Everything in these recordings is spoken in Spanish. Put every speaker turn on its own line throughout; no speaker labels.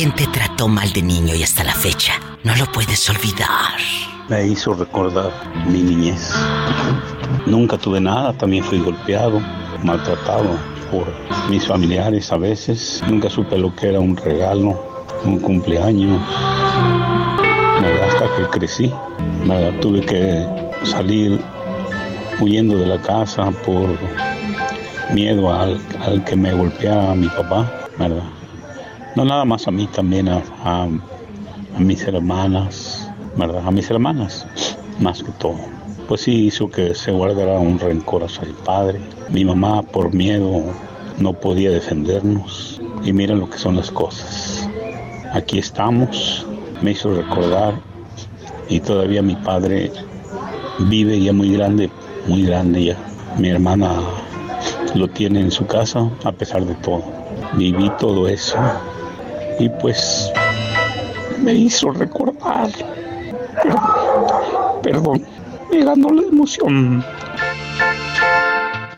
¿Quién te trató mal de niño y hasta la fecha no lo puedes olvidar?
Me hizo recordar mi niñez. Nunca tuve nada, también fui golpeado, maltratado por mis familiares a veces. Nunca supe lo que era un regalo, un cumpleaños. Hasta que crecí, tuve que salir huyendo de la casa por miedo al, que me golpeara mi papá, ¿verdad? No nada más a mí, también a, a mis hermanas, ¿verdad? A mis hermanas, más que todo. Pues sí hizo que se guardara un rencor hacia el padre. Mi mamá por miedo no podía defendernos. Y miren lo que son las cosas. Aquí estamos, me hizo recordar y todavía mi padre vive ya muy grande, muy grande ya. Mi hermana lo tiene en su casa a pesar de todo. Viví todo eso y pues me hizo recordar. Perdón, perdón, me ganó la emoción.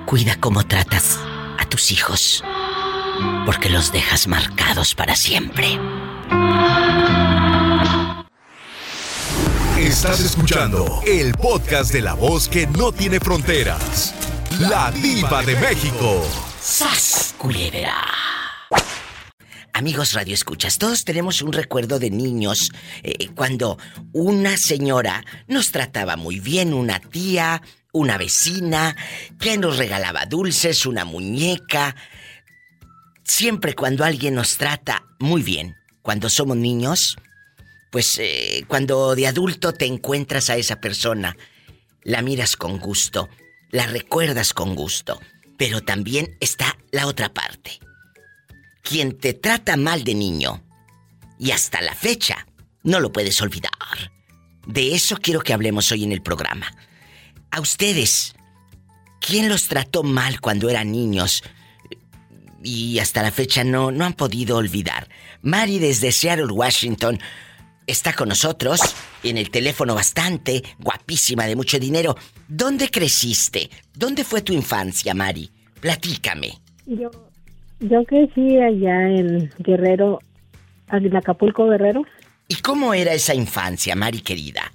Cuida cómo tratas a tus hijos, porque los dejas marcados para siempre.
Estás escuchando el podcast de la voz que no tiene fronteras. La diva de México.
¡Sas, culebra! Amigos Radio Escuchas, todos tenemos un recuerdo de niños eh, cuando una señora nos trataba muy bien, una tía, una vecina, que nos regalaba dulces, una muñeca. Siempre cuando alguien nos trata muy bien, cuando somos niños, pues eh, cuando de adulto te encuentras a esa persona, la miras con gusto, la recuerdas con gusto, pero también está la otra parte. Quien te trata mal de niño y hasta la fecha no lo puedes olvidar. De eso quiero que hablemos hoy en el programa. A ustedes, ¿quién los trató mal cuando eran niños? Y hasta la fecha no, no han podido olvidar. Mari desde Seattle, Washington, está con nosotros en el teléfono bastante, guapísima, de mucho dinero. ¿Dónde creciste? ¿Dónde fue tu infancia, Mari? Platícame.
Yo crecí allá en Guerrero, en Acapulco, Guerrero.
¿Y cómo era esa infancia, Mari querida?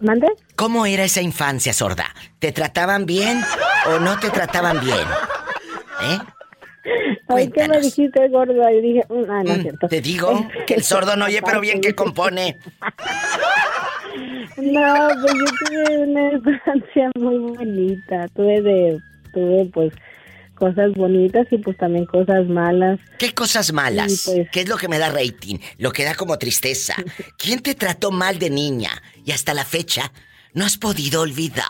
¿Mande?
¿Cómo era esa infancia, sorda? ¿Te trataban bien o no te trataban bien? ¿Eh?
Ay, ¿qué me dijiste, gordo? Y dije, mm, ah, no es mm, cierto.
Te digo que el sordo no oye, pero bien que compone.
No, pues yo tuve una infancia muy bonita. Tuve de, tuve pues cosas bonitas y pues también cosas malas.
¿Qué cosas malas? Pues ¿Qué es lo que me da rating? Lo que da como tristeza. ¿Quién te trató mal de niña y hasta la fecha no has podido olvidar?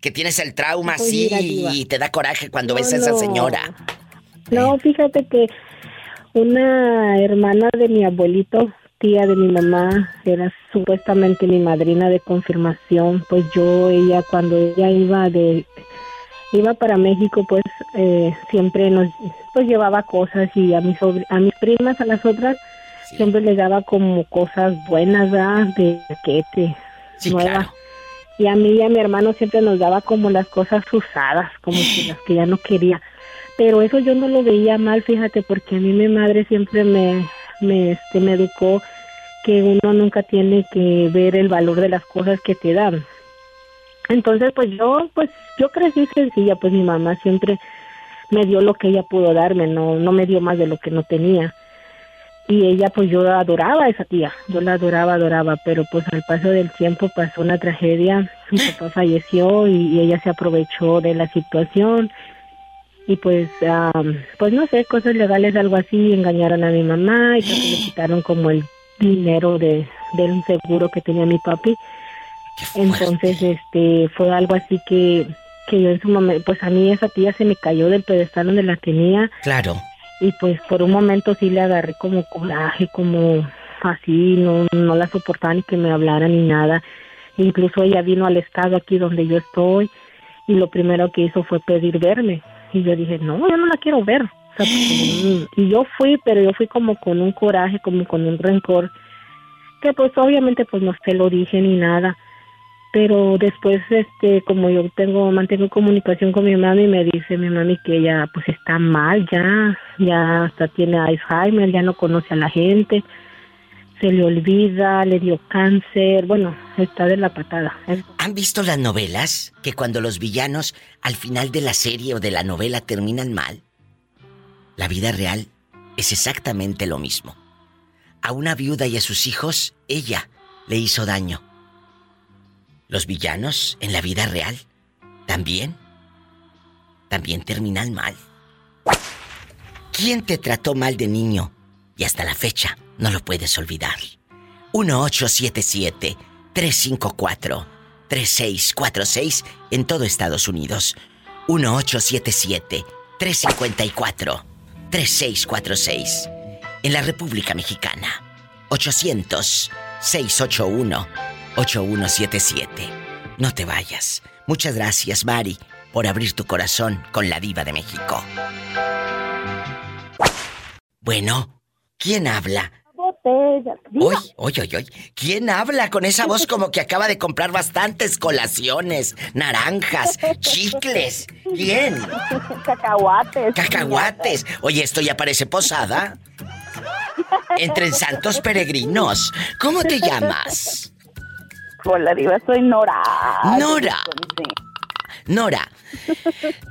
Que tienes el trauma pues así y te da coraje cuando ves a esa señora.
No, fíjate que una hermana de mi abuelito, tía de mi mamá, era supuestamente mi madrina de confirmación. Pues yo, ella, cuando ella iba de iba para México, pues eh, siempre nos pues llevaba cosas y a mis a mis primas, a las otras, siempre les daba como cosas buenas, ¿verdad? De paquete, nuevas. Y a mí y a mi hermano siempre nos daba como las cosas usadas, como que las que ya no quería pero eso yo no lo veía mal, fíjate, porque a mí mi madre siempre me, me, este, me educó que uno nunca tiene que ver el valor de las cosas que te dan. Entonces, pues yo, pues yo crecí sencilla, pues mi mamá siempre me dio lo que ella pudo darme, no, no me dio más de lo que no tenía. Y ella, pues yo adoraba a esa tía, yo la adoraba, adoraba, pero pues al paso del tiempo pasó una tragedia, mi papá falleció y ella se aprovechó de la situación y pues pues no sé cosas legales algo así engañaron a mi mamá y le quitaron como el dinero de del seguro que tenía mi papi entonces este fue algo así que que yo en su momento pues a mí esa tía se me cayó del pedestal donde la tenía.
Claro.
Y pues por un momento sí le agarré como coraje como así no no la soportaba ni que me hablara ni nada. Incluso ella vino al estado aquí donde yo estoy y lo primero que hizo fue pedir verme. Y yo dije, no, yo no la quiero ver. y yo fui, pero yo fui como con un coraje, como con un rencor, que pues obviamente pues no se lo dije ni nada. Pero después este como yo tengo mantengo comunicación con mi mami me dice mi mami que ella pues está mal ya ya hasta tiene Alzheimer ya no conoce a la gente se le olvida le dio cáncer bueno está de la patada
han visto las novelas que cuando los villanos al final de la serie o de la novela terminan mal la vida real es exactamente lo mismo. A una viuda y a sus hijos ella le hizo daño los villanos en la vida real también, también terminan mal. ¿Quién te trató mal de niño? Y hasta la fecha no lo puedes olvidar. 1877-354-3646 en todo Estados Unidos. 1877-354-3646 en la República Mexicana. 800-681. 8177. No te vayas. Muchas gracias, Mari, por abrir tu corazón con la diva de México. Bueno, ¿quién habla? Oye, oye, oye, ¿quién habla con esa voz como que acaba de comprar bastantes colaciones, naranjas, chicles? ¿Quién?
Cacahuates.
Cacahuates. Oye, esto ya parece posada. Entre santos peregrinos. ¿Cómo te llamas?
Hola, Diva, soy Nora.
Nora. Nora,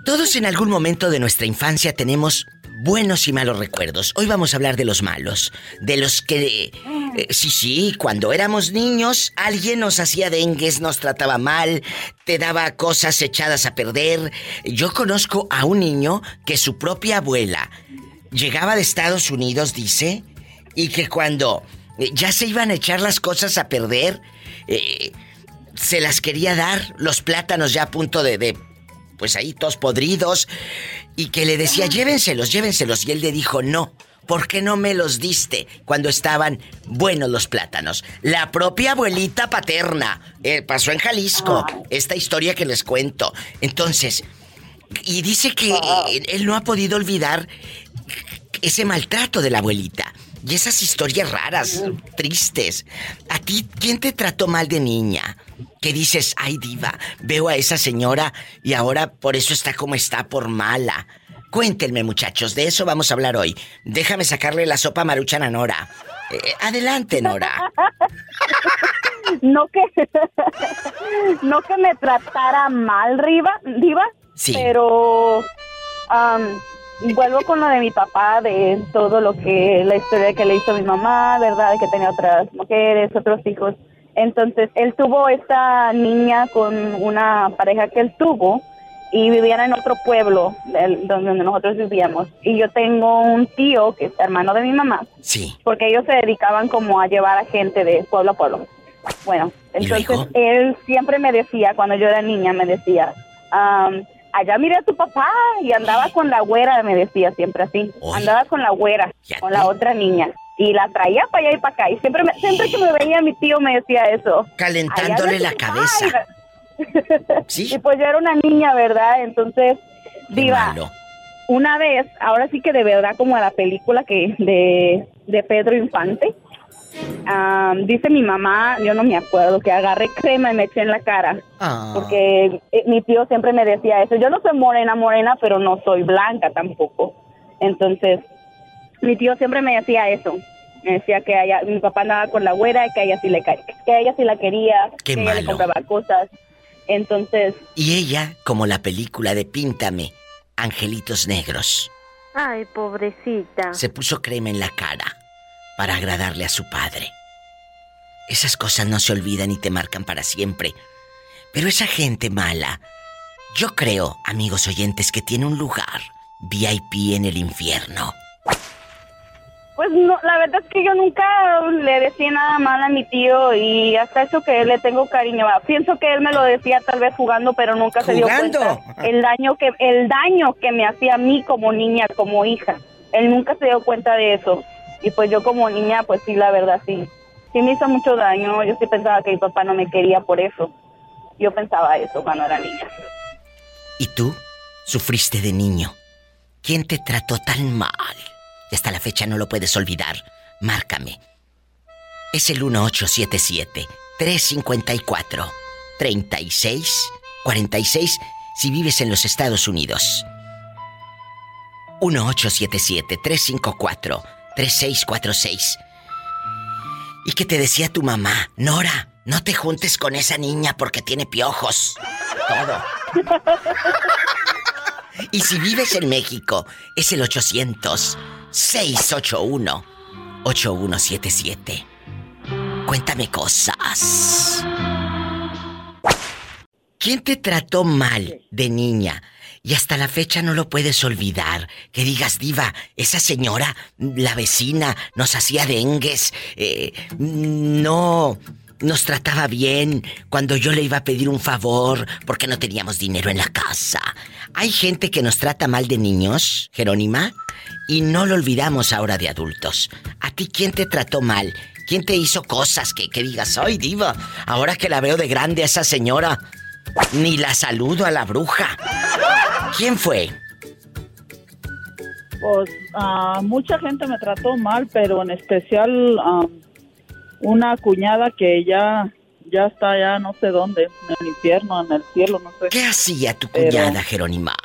todos en algún momento de nuestra infancia tenemos buenos y malos recuerdos. Hoy vamos a hablar de los malos, de los que... Eh, sí, sí, cuando éramos niños alguien nos hacía dengues, nos trataba mal, te daba cosas echadas a perder. Yo conozco a un niño que su propia abuela llegaba de Estados Unidos, dice, y que cuando eh, ya se iban a echar las cosas a perder, eh, se las quería dar, los plátanos ya a punto de, de, pues ahí todos podridos, y que le decía, llévenselos, llévenselos, y él le dijo, no. ¿Por qué no me los diste cuando estaban buenos los plátanos? La propia abuelita paterna. Eh, pasó en Jalisco. Esta historia que les cuento. Entonces, y dice que él no ha podido olvidar ese maltrato de la abuelita. Y esas historias raras, tristes. ¿A ti quién te trató mal de niña? ¿Qué dices, ay diva, veo a esa señora y ahora por eso está como está, por mala. Cuéntenme muchachos, de eso vamos a hablar hoy. Déjame sacarle la sopa maruchan a Nora. Eh, adelante, Nora.
no que no que me tratara mal, Riva, diva.
Sí.
Pero vuelvo con lo de mi papá, de todo lo que, la historia que le hizo mi mamá, ¿verdad? De que tenía otras mujeres, otros hijos. Entonces, él tuvo esta niña con una pareja que él tuvo y vivían en otro pueblo donde nosotros vivíamos. Y yo tengo un tío que es hermano de mi mamá.
Sí.
Porque ellos se dedicaban como a llevar a gente de pueblo a pueblo. Bueno, entonces él siempre me decía, cuando yo era niña, me decía, allá miré a tu papá y andaba con la güera, me decía siempre así. Andaba con la güera, con la otra niña. Y la traía para allá y para acá. Y siempre, siempre que me veía mi tío me decía eso.
Calentándole la cabeza.
¿Sí? Y pues yo era una niña, ¿verdad? Entonces, diva, una vez, ahora sí que de verdad como a la película que de, de Pedro Infante, dice mi mamá, yo no me acuerdo, que agarré crema y me eché en la cara. Ah. Porque eh, mi tío siempre me decía eso. Yo no soy morena, morena, pero no soy blanca tampoco. Entonces, mi tío siempre me decía eso. Me decía que ella, mi papá andaba con la güera y que ella sí le que ella sí la quería, que ella le compraba cosas. Entonces.
Y ella, como la película de Píntame, Angelitos Negros.
Ay, pobrecita.
Se puso crema en la cara para agradarle a su padre. Esas cosas no se olvidan y te marcan para siempre. Pero esa gente mala, yo creo, amigos oyentes, que tiene un lugar VIP en el infierno.
Pues no, la verdad es que yo nunca le decía nada mal a mi tío y hasta eso que le tengo cariño. Pienso que él me lo decía tal vez jugando, pero nunca se dio cuenta el daño que el daño que me hacía a mí como niña, como hija. Él nunca se dio cuenta de eso. Y pues yo como niña, pues sí, la verdad, sí. Sí me hizo mucho daño. Yo sí pensaba que mi papá no me quería por eso. Yo pensaba eso cuando era niña.
¿Y tú? Sufriste de niño. ¿Quién te trató tan mal? Hasta la fecha no lo puedes olvidar. Márcame. Es el 1877 354 36 46 si vives en los Estados Unidos. 1877 354 3646. ¿Y qué te decía tu mamá? Nora, no te juntes con esa niña porque tiene piojos. Todo. y si vives en México, es el 800 681 8177. Cuéntame cosas. ¿Quién te trató mal de niña? Y hasta la fecha no lo puedes olvidar. Que digas, diva, esa señora, la vecina, nos hacía dengues. Eh, no nos trataba bien cuando yo le iba a pedir un favor porque no teníamos dinero en la casa. Hay gente que nos trata mal de niños, Jerónima, y no lo olvidamos ahora de adultos. ¿A ti quién te trató mal? ¿Quién te hizo cosas que, que digas, ay diva, ahora que la veo de grande a esa señora, ni la saludo a la bruja? ¿Quién fue?
Pues uh, mucha gente me trató mal, pero en especial una cuñada que ya ya está ya no sé dónde, en el infierno, en el cielo, no sé.
¿Qué hacía tu cuñada, Jerónima?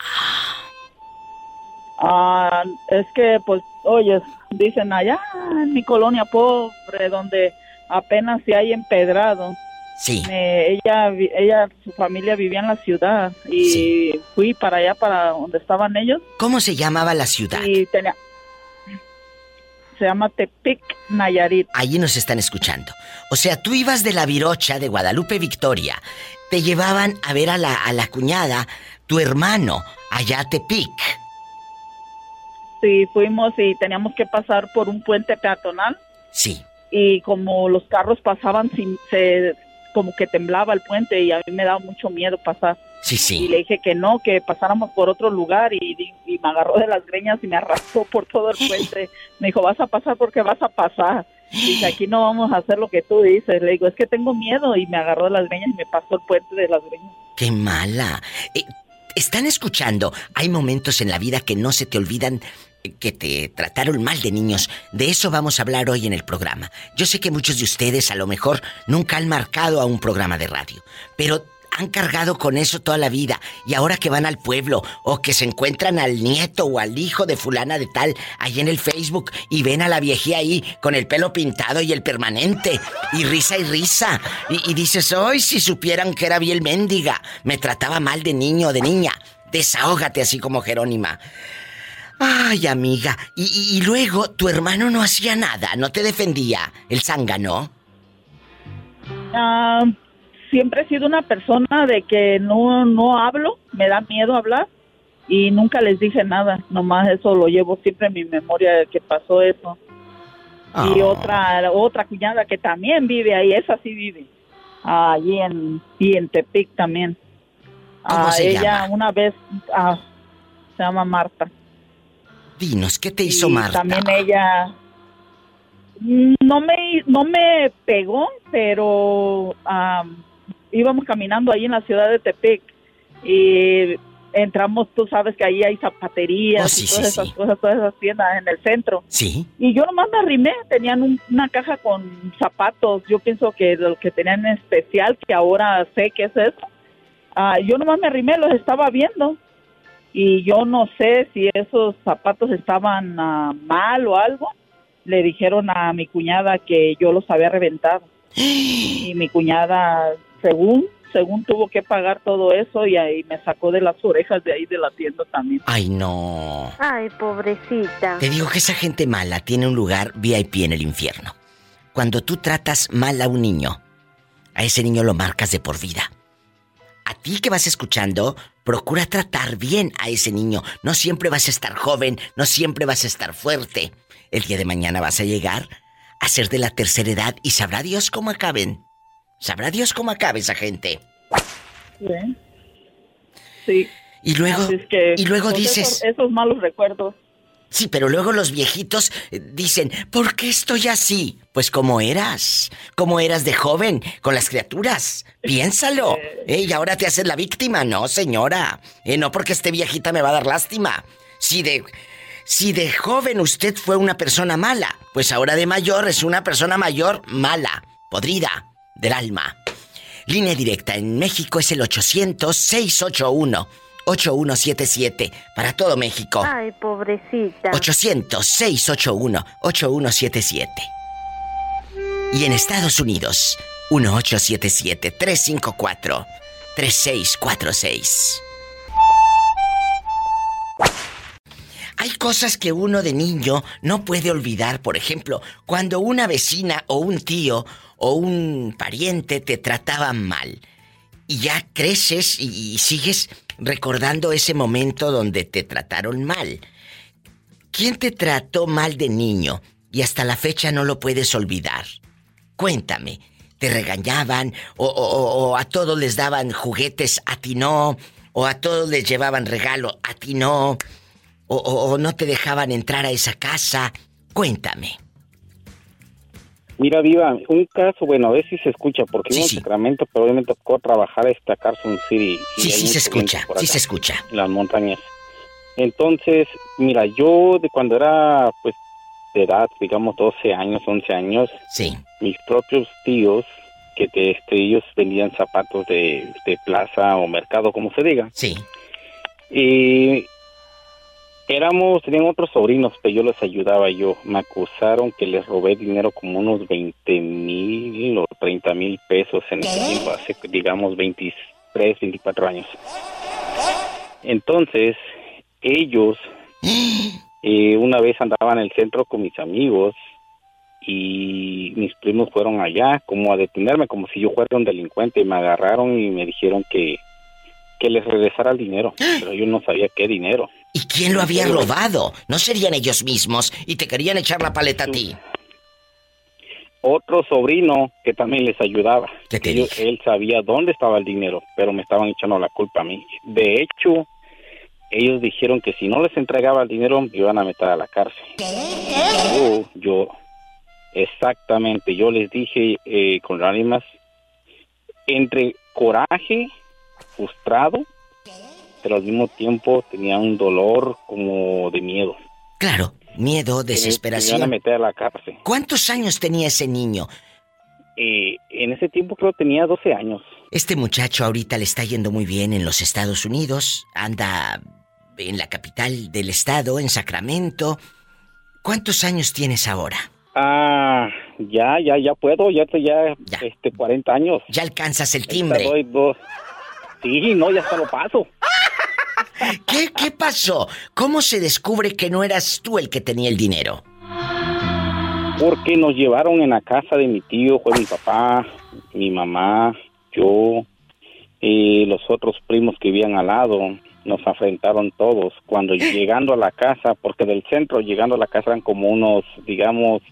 Ah, es que, pues, oye, dicen allá en mi colonia pobre, donde apenas se hay empedrado.
Sí.
ella, ella, su familia vivía en la ciudad y fui para allá, para donde estaban ellos.
¿Cómo se llamaba la ciudad?
Y tenía, se llama Tepic, Nayarit.
Allí nos están escuchando. O sea, tú ibas de la Virocha de Guadalupe Victoria, te llevaban a ver a la, a la cuñada, tu hermano, allá a Tepic.
Sí, fuimos y teníamos que pasar por un puente peatonal.
Sí.
Y como los carros pasaban sin, se como que temblaba el puente y a mí me daba mucho miedo pasar.
Sí, sí.
Y le dije que no, que pasáramos por otro lugar y, me agarró de las greñas y me arrastró por todo el puente. Me dijo, vas a pasar porque vas a pasar. Dice, aquí no vamos a hacer lo que tú dices. Le digo, es que tengo miedo y me agarró de las greñas y me pasó el puente de las greñas.
¡Qué mala! Eh, están escuchando. Hay momentos en la vida que no se te olvidan que te trataron mal de niños. De eso vamos a hablar hoy en el programa. Yo sé que muchos de ustedes a lo mejor nunca han marcado a un programa de radio, pero han cargado con eso toda la vida y ahora que van al pueblo o que se encuentran al nieto o al hijo de fulana de tal ahí en el Facebook y ven a la viejía ahí con el pelo pintado y el permanente y risa y risa y, dices, hoy si supieran que era bien mendiga, me trataba mal de niño o de niña, desahógate así como Jerónima. Ay, amiga. Y, luego tu hermano no hacía nada, no te defendía. El zángano.
Ah, siempre he sido una persona de que no, no hablo, me da miedo hablar y nunca les dije nada. Nomás eso lo llevo siempre en mi memoria de que pasó eso. Y ah. otra otra cuñada que también vive ahí, esa sí vive. Allí en, y en Tepic también.
¿Cómo ah, se
ella una vez se llama Marta.
Dinos, ¿qué te hizo Marta?
También ella no me no me pegó, pero íbamos caminando ahí en la ciudad de Tepic y entramos, tú sabes que ahí hay zapaterías
oh,
y todas esas cosas, todas esas tiendas en el centro.
Sí.
Y yo nomás me arrimé, tenían una caja con zapatos, yo pienso que lo que tenían en especial, que ahora sé que es eso. Ah, yo nomás me arrimé, los estaba viendo y yo no sé si esos zapatos estaban ah, mal o algo. Le dijeron a mi cuñada que yo los había reventado. y mi cuñada, según según tuvo que pagar todo eso y ahí me sacó de las orejas de ahí de la tienda también.
Ay, no.
Ay, pobrecita.
Te digo que esa gente mala tiene un lugar VIP en el infierno. Cuando tú tratas mal a un niño, a ese niño lo marcas de por vida. A ti que vas escuchando, procura tratar bien a ese niño. No siempre vas a estar joven, no siempre vas a estar fuerte. El día de mañana vas a llegar a ser de la tercera edad y sabrá Dios cómo acaben. Sabrá Dios cómo acabe esa gente.
Sí. Sí.
Y luego, y luego dices...
esos malos recuerdos.
Sí, pero luego los viejitos eh, dicen, ¿por qué estoy así? Pues como eras, como eras de joven con las criaturas. Piénsalo. ¿eh? Y ahora te haces la víctima. No, señora. Eh, no porque esté viejita me va a dar lástima. Si de, si de joven usted fue una persona mala, pues ahora de mayor es una persona mayor mala, podrida, del alma. Línea directa en México es el 800-681-8177. Para todo México.
Ay, pobrecita.
800-681-8177. Y en Estados Unidos, 1877-354-3646. Hay cosas que uno de niño no puede olvidar. Por ejemplo, cuando una vecina o un tío o un pariente te trataban mal. Y ya creces y, sigues recordando ese momento donde te trataron mal. ¿Quién te trató mal de niño y hasta la fecha no lo puedes olvidar? Cuéntame, ¿te regañaban o, a todos les daban juguetes, a ti no? ¿O a todos les llevaban regalo, a ti no? o, no te dejaban entrar a esa casa. Cuéntame.
Mira, Viva, un caso, bueno, a ver si se escucha, porque sí, en Sacramento, pero hoy me tocó trabajar esta Carson City.
Sí, sí se escucha, sí se escucha.
las montañas. Entonces, mira, yo de cuando era, pues, de edad, digamos, 12 años, 11 años,
sí.
mis propios tíos, que de, este, ellos vendían zapatos de, de plaza o mercado, como se diga.
Sí.
Y Éramos, tenían otros sobrinos, pero yo les ayudaba yo. Me acusaron que les robé dinero como unos 20 mil o 30 mil pesos en ese tiempo, hace digamos 23, 24 años. Entonces, ellos eh, una vez andaban en el centro con mis amigos y mis primos fueron allá como a detenerme, como si yo fuera un delincuente. Me agarraron y me dijeron que, que les regresara el dinero, pero yo no sabía qué dinero.
¿Y quién lo había robado? ¿No serían ellos mismos y te querían echar la paleta a ti?
Otro sobrino que también les ayudaba.
¿Qué te
Él sabía dónde estaba el dinero, pero me estaban echando la culpa a mí. De hecho, ellos dijeron que si no les entregaba el dinero, me iban a meter a la cárcel. Yo, yo, exactamente, yo les dije eh, con lágrimas, entre coraje, frustrado, pero al mismo tiempo tenía un dolor como de miedo.
Claro, miedo, desesperación.
Me a meter a la cárcel.
¿Cuántos años tenía ese niño?
Eh, en ese tiempo creo que tenía 12 años.
Este muchacho ahorita le está yendo muy bien en los Estados Unidos, anda en la capital del estado, en Sacramento. ¿Cuántos años tienes ahora?
Ah, ya, ya, ya puedo, ya, ya, ya. este, 40 años.
Ya alcanzas el timbre.
Sí, no, ya hasta lo paso.
¿Qué, ¿Qué pasó? ¿Cómo se descubre que no eras tú el que tenía el dinero?
Porque nos llevaron en la casa de mi tío, fue mi papá, mi mamá, yo y los otros primos que vivían al lado. Nos enfrentaron todos. Cuando llegando a la casa, porque del centro llegando a la casa eran como unos, digamos,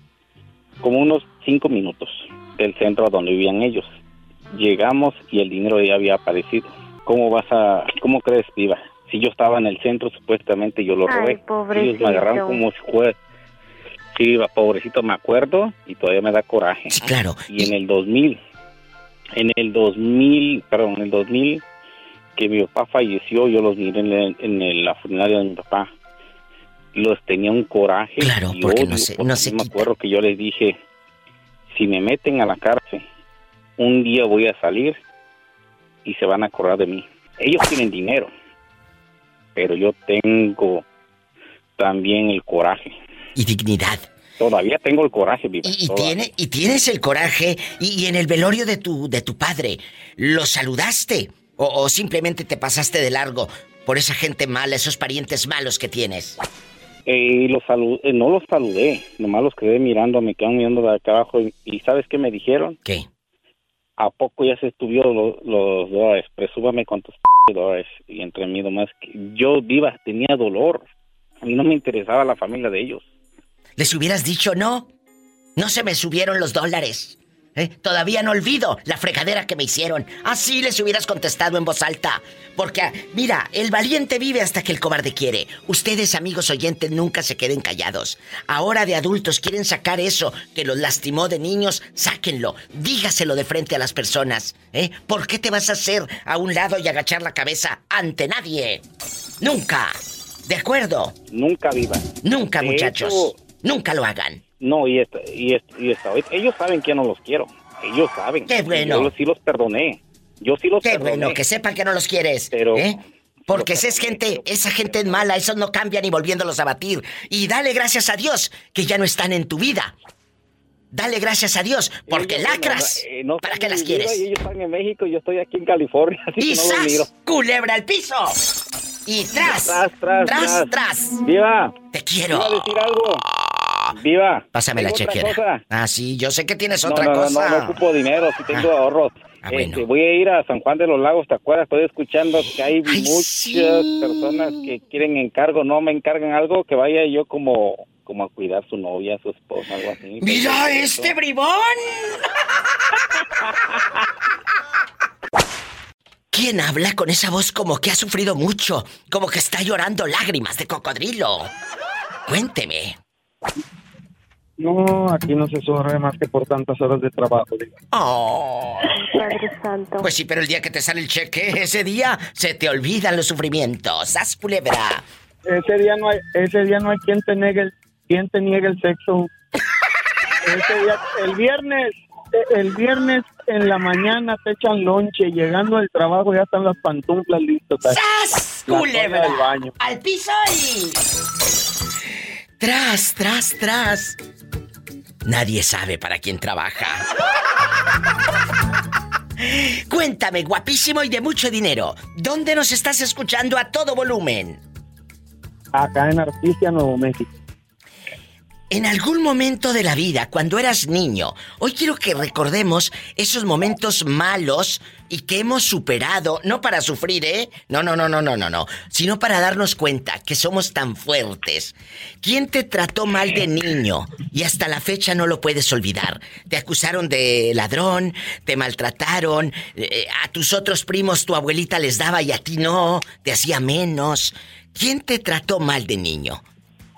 como unos cinco minutos del centro a donde vivían ellos. Llegamos y el dinero ya había aparecido. ¿Cómo vas a, cómo crees, viva? Si yo estaba en el centro, supuestamente yo lo robé. Ellos me agarraron como si fuera... Sí, pobrecito, me acuerdo y todavía me da coraje.
Sí, claro.
Y, en el 2000, en el 2000, perdón, en el 2000, que mi papá falleció, yo los miré en, en la funeraria de mi papá. Los tenía un coraje.
Claro, porque no sé, no sé.
Me acuerdo que yo les dije, si me meten a la cárcel, un día voy a salir y se van a acordar de mí. Ellos tienen dinero, pero yo tengo también el coraje.
Y dignidad.
Todavía tengo el coraje, viva.
Y, tiene, y tienes el coraje. Y, en el velorio de tu, de tu padre, ¿lo saludaste? O, simplemente te pasaste de largo por esa gente mala, esos parientes malos que tienes?
Eh, los eh, no los saludé, nomás los quedé mirando, me quedan mirando de acá abajo. Y, ¿sabes qué me dijeron?
¿Qué?
¿A poco ya se estuvieron los, los dólares? Presúbame cuántos dólares y entre mí nomás yo viva tenía dolor. A mí no me interesaba la familia de ellos.
Les hubieras dicho no no se me subieron los dólares ¿Eh? Todavía no olvido la fregadera que me hicieron. Así les hubieras contestado en voz alta. Porque, mira, el valiente vive hasta que el cobarde quiere. Ustedes, amigos oyentes, nunca se queden callados. Ahora de adultos quieren sacar eso que los lastimó de niños, sáquenlo. Dígaselo de frente a las personas. ¿Eh? ¿Por qué te vas a hacer a un lado y agachar la cabeza ante nadie? Nunca. ¿De acuerdo?
Nunca viva.
Nunca, muchachos. Nunca lo hagan.
No, y, esta, y, y ellos saben que no los quiero. Ellos saben.
Qué bueno.
Yo sí los perdoné.
Yo sí los
Qué bueno, que sepan que no los quieres. Pero... ¿eh? Porque esa es gente, esa gente es mala, esos no cambian ni volviéndolos a batir. Y dale gracias a Dios que ya no están en tu vida. Dale gracias a Dios, porque lacras. Eh, ¿Para qué las quieres?
Ellos están en México y yo estoy aquí en California.
Así y que no culebra al piso. Y tras, tras, tras, tras, tras.
Viva.
Te quiero.
Quiero decir algo. Viva.
Pásame la chequera. Ah, sí, yo sé que tienes otra cosa.
No, no, ocupo dinero, sí tengo ah. ahorros. Ah, este, voy a ir a San Juan de los Lagos, ¿te acuerdas? Estoy escuchando que hay muchas personas que quieren encargo, no me encargan algo, que vaya yo como como a cuidar a su novia, a su esposa, algo así.
¡Mira este bribón! ¿Quién habla con esa voz como que ha sufrido mucho? Como que está llorando lágrimas de cocodrilo. Cuénteme.
No, aquí no se sufre más que por tantas horas de trabajo.
Oh. Padre Santo. Pues sí, pero el día que te sale el cheque, ese día se te olvidan los sufrimientos. ¡Haz culebra!
Ese día no hay, ese día no hay quien te niegue el, quien te niegue el sexo. ese día, el viernes, el viernes en la mañana te echan lonche, llegando al trabajo ya están las pantuflas listas.
¡Sas! Culebra. Baño. Al piso y tras, tras, tras. Nadie sabe para quién trabaja. Cuéntame, guapísimo y de mucho dinero, ¿dónde nos estás escuchando a todo volumen?
Acá en Articia, Nuevo México.
En algún momento de la vida, cuando eras niño, hoy quiero que recordemos esos momentos malos y que hemos superado, no para sufrir, ¿eh? No, no, no, no, no, no, no, sino para darnos cuenta que somos tan fuertes. ¿Quién te trató mal de niño y hasta la fecha no lo puedes olvidar? Te acusaron de ladrón, te maltrataron, eh, a tus otros primos tu abuelita les daba y a ti no, te hacía menos. ¿Quién te trató mal de niño?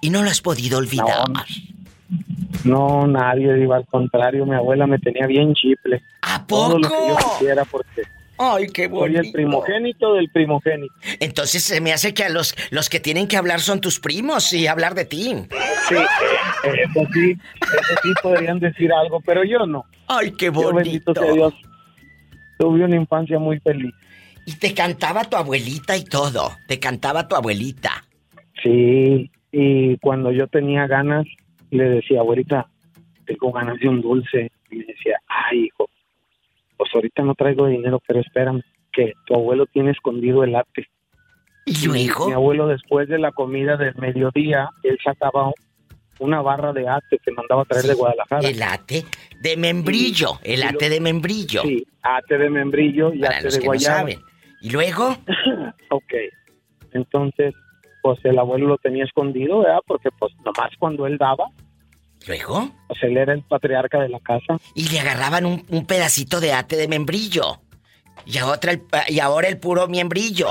y no lo has podido olvidar.
No, nadie, digo, al contrario, mi abuela me tenía bien chiple.
¿A poco? lo que yo
quisiera porque
Ay, qué bonito.
Soy el primogénito del primogénito.
Entonces se me hace que a los, los que tienen que hablar son tus primos y hablar de ti.
Sí, eso sí, eso sí podrían decir algo, pero yo no.
Ay, qué bonito. Yo, bendito
sea Dios, tuve una infancia muy feliz.
Y te cantaba tu abuelita y todo, te cantaba tu abuelita.
Sí, y cuando yo tenía ganas, le decía, abuelita, tengo ganas de un dulce. Y me decía, ay, hijo, pues ahorita no traigo dinero, pero espérame, que tu abuelo tiene escondido el ate.
¿Y luego?
Mi abuelo, después de la comida del mediodía, él sacaba una barra de ate que mandaba a traer de Guadalajara.
El ate de membrillo, el ate de membrillo.
Sí, ate de membrillo y ate de guayaba.
¿Y luego?
ok. Entonces, pues el abuelo lo tenía escondido, ¿verdad? Porque pues nomás cuando él daba.
¿Luego?
Pues él era el patriarca de la casa.
Y le agarraban un, pedacito de ate de membrillo. Y, otra y ahora el puro membrillo.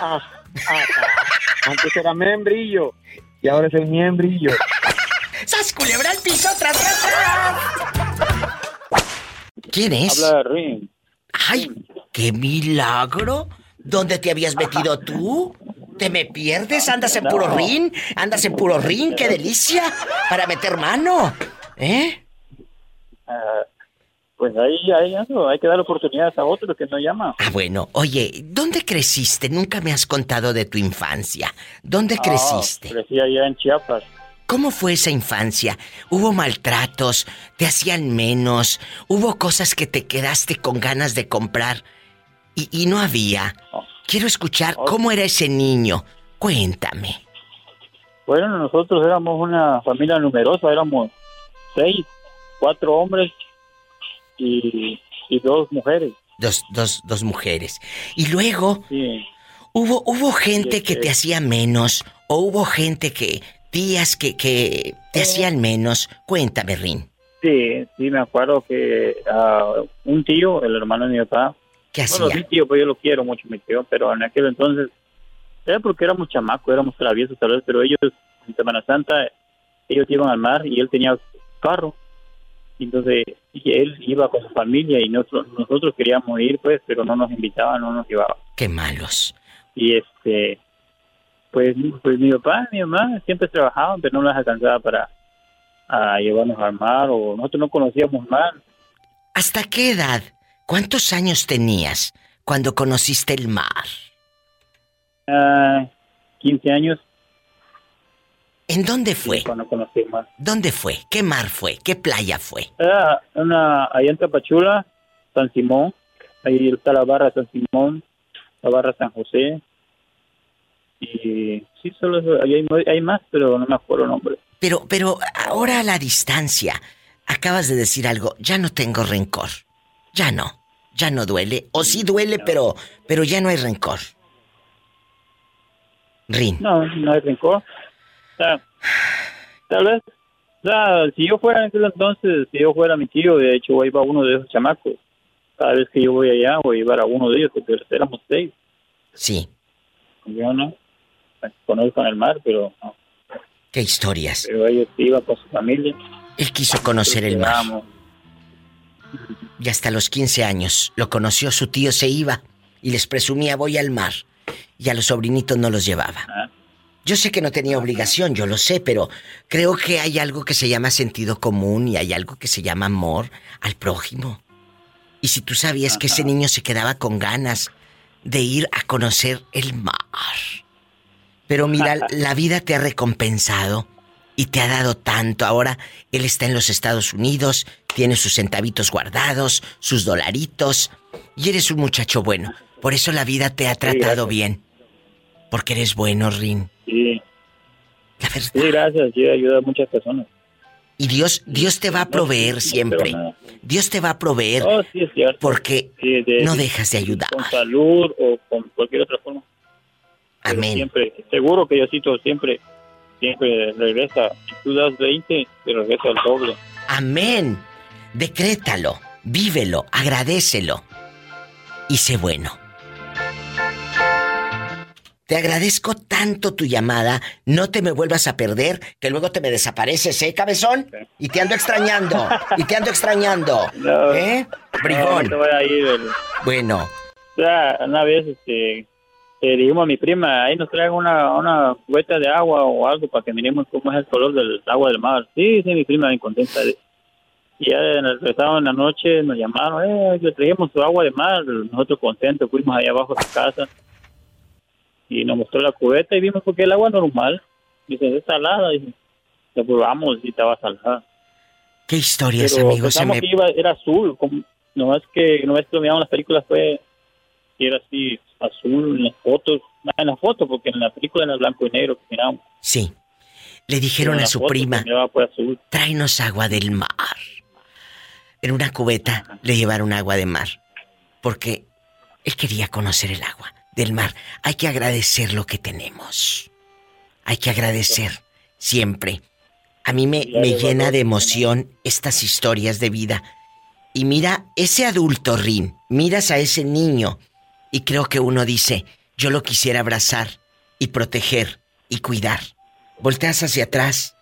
Ah, ah, Antes era membrillo. Y ahora es el miembrillo.
¡Sas culebra el piso tras, tras, ¿Quién es?
Habla Rin.
¡Ay! ¡Qué milagro! ¿Dónde te habías metido tú? ¿Te me pierdes? ¿Andas en puro rin? ¿Andas en puro rin? ¡Qué delicia! Para meter mano. ¿Eh?
Ah, pues ahí, ahí ando. Hay que dar oportunidades a otros que no llaman.
Ah, bueno. Oye, ¿dónde creciste? Nunca me has contado de tu infancia. ¿Dónde creciste?
Crecí allá en Chiapas.
¿Cómo fue esa infancia? ¿Hubo maltratos? ¿Te hacían menos? ¿Hubo cosas que te quedaste con ganas de comprar y, y no había? Quiero escuchar cómo era ese niño. Cuéntame.
Bueno, nosotros éramos una familia numerosa, éramos seis, cuatro hombres y, dos mujeres.
Dos, dos, dos mujeres. Y luego, ¿hubo, hubo gente que te hacía menos o hubo gente que, tías que, que te hacían menos? Cuéntame, Rin.
Sí, sí, me acuerdo que uh, un tío, el hermano de mi papá,
¿Qué hacía?
Bueno, mi tío, pues yo lo quiero mucho, mi tío, pero en aquel entonces, era porque éramos chamacos, éramos traviesos tal vez, pero ellos en Semana Santa, ellos iban al mar y él tenía carro. Entonces, él iba con su familia y nosotros, nosotros queríamos ir, pues, pero no nos invitaban, no nos llevaban.
Qué malos.
Y este, pues, pues mi papá, mi mamá siempre trabajaban, pero no las alcanzaba para a llevarnos al mar o nosotros no conocíamos mar.
¿Hasta qué edad ¿Cuántos años tenías cuando conociste el mar?
Uh, ah, 15 años.
¿En dónde fue?
cuando conocí el mar.
¿Dónde fue? ¿Qué mar fue? ¿Qué playa fue?
Era una, allá en Tapachula, San Simón. Ahí está la barra San Simón, la barra San José. Y sí, solo hay, hay más, pero no me acuerdo el nombre.
Pero, pero ahora a la distancia, acabas de decir algo, ya no tengo rencor. Ya no, ya no duele. O sí duele, pero, pero ya no hay rencor. Rin.
No, no hay rencor. tal vez, si yo fuera en aquel entonces, si yo fuera mi tío, de hecho, iba a uno de esos chamacos. Cada vez que yo voy allá, voy a llevar a uno de ellos, porque éramos seis.
Sí.
Yo no. Conozco en el mar, pero no.
¿Qué historias?
Pero ellos iban con su familia.
Él quiso conocer el mar. Y hasta los 15 años lo conoció, su tío se iba y les presumía voy al mar. Y a los sobrinitos no los llevaba. Yo sé que no tenía obligación, yo lo sé, pero creo que hay algo que se llama sentido común y hay algo que se llama amor al prójimo. Y si tú sabías que ese niño se quedaba con ganas de ir a conocer el mar. Pero mira, la vida te ha recompensado y te ha dado tanto. Ahora él está en los Estados Unidos, tiene sus centavitos guardados, sus dolaritos, y eres un muchacho bueno. Por eso la vida te ha tratado bien. Porque eres bueno, Rin.
Sí. La verdad. Sí, gracias. Sí, ayuda a muchas personas.
Y Dios, Dios te va a proveer siempre. Dios te va a proveer. Oh, sí, es cierto. Porque no dejas de ayudar.
Con salud o con cualquier otra forma.
Amén.
siempre, seguro que Diosito siempre, siempre regresa. Si tú das 20, te regresa el doble.
Amén. Decrétalo, vívelo, agradecelo y sé bueno. Te agradezco tanto tu llamada. No te me vuelvas a perder, que luego te me desapareces, ¿eh, cabezón? Y te ando extrañando. y te ando extrañando. ¿Eh? Brigón.
No, voy a ir.
Bueno.
O sea, una vez, este, le dijimos a mi prima, ahí nos traen una, una cubeta de agua o algo para que miremos cómo es el color del agua del mar. Sí, sí, mi prima bien contenta. Y ya regresamos en la noche, nos llamaron, eh, le traíamos su agua de mar, nosotros contentos, fuimos allá abajo a su casa y nos mostró la cubeta y vimos porque el agua normal, dice, es salada, y la probamos y estaba salada.
¿Qué historias, amigos?
Se me... que iba, era azul, como, no es que no es que miramos las películas fue era así azul en las fotos, en las fotos, porque en la película era blanco y negro que miramos.
Sí. Le dijeron a su prima, tráenos agua del mar. En una cubeta le llevaron agua de mar, porque él quería conocer el agua del mar. Hay que agradecer lo que tenemos. Hay que agradecer siempre. A mí me, me llena de emoción estas historias de vida. Y mira, ese adulto, Rin, miras a ese niño y creo que uno dice, yo lo quisiera abrazar y proteger y cuidar. Volteas hacia atrás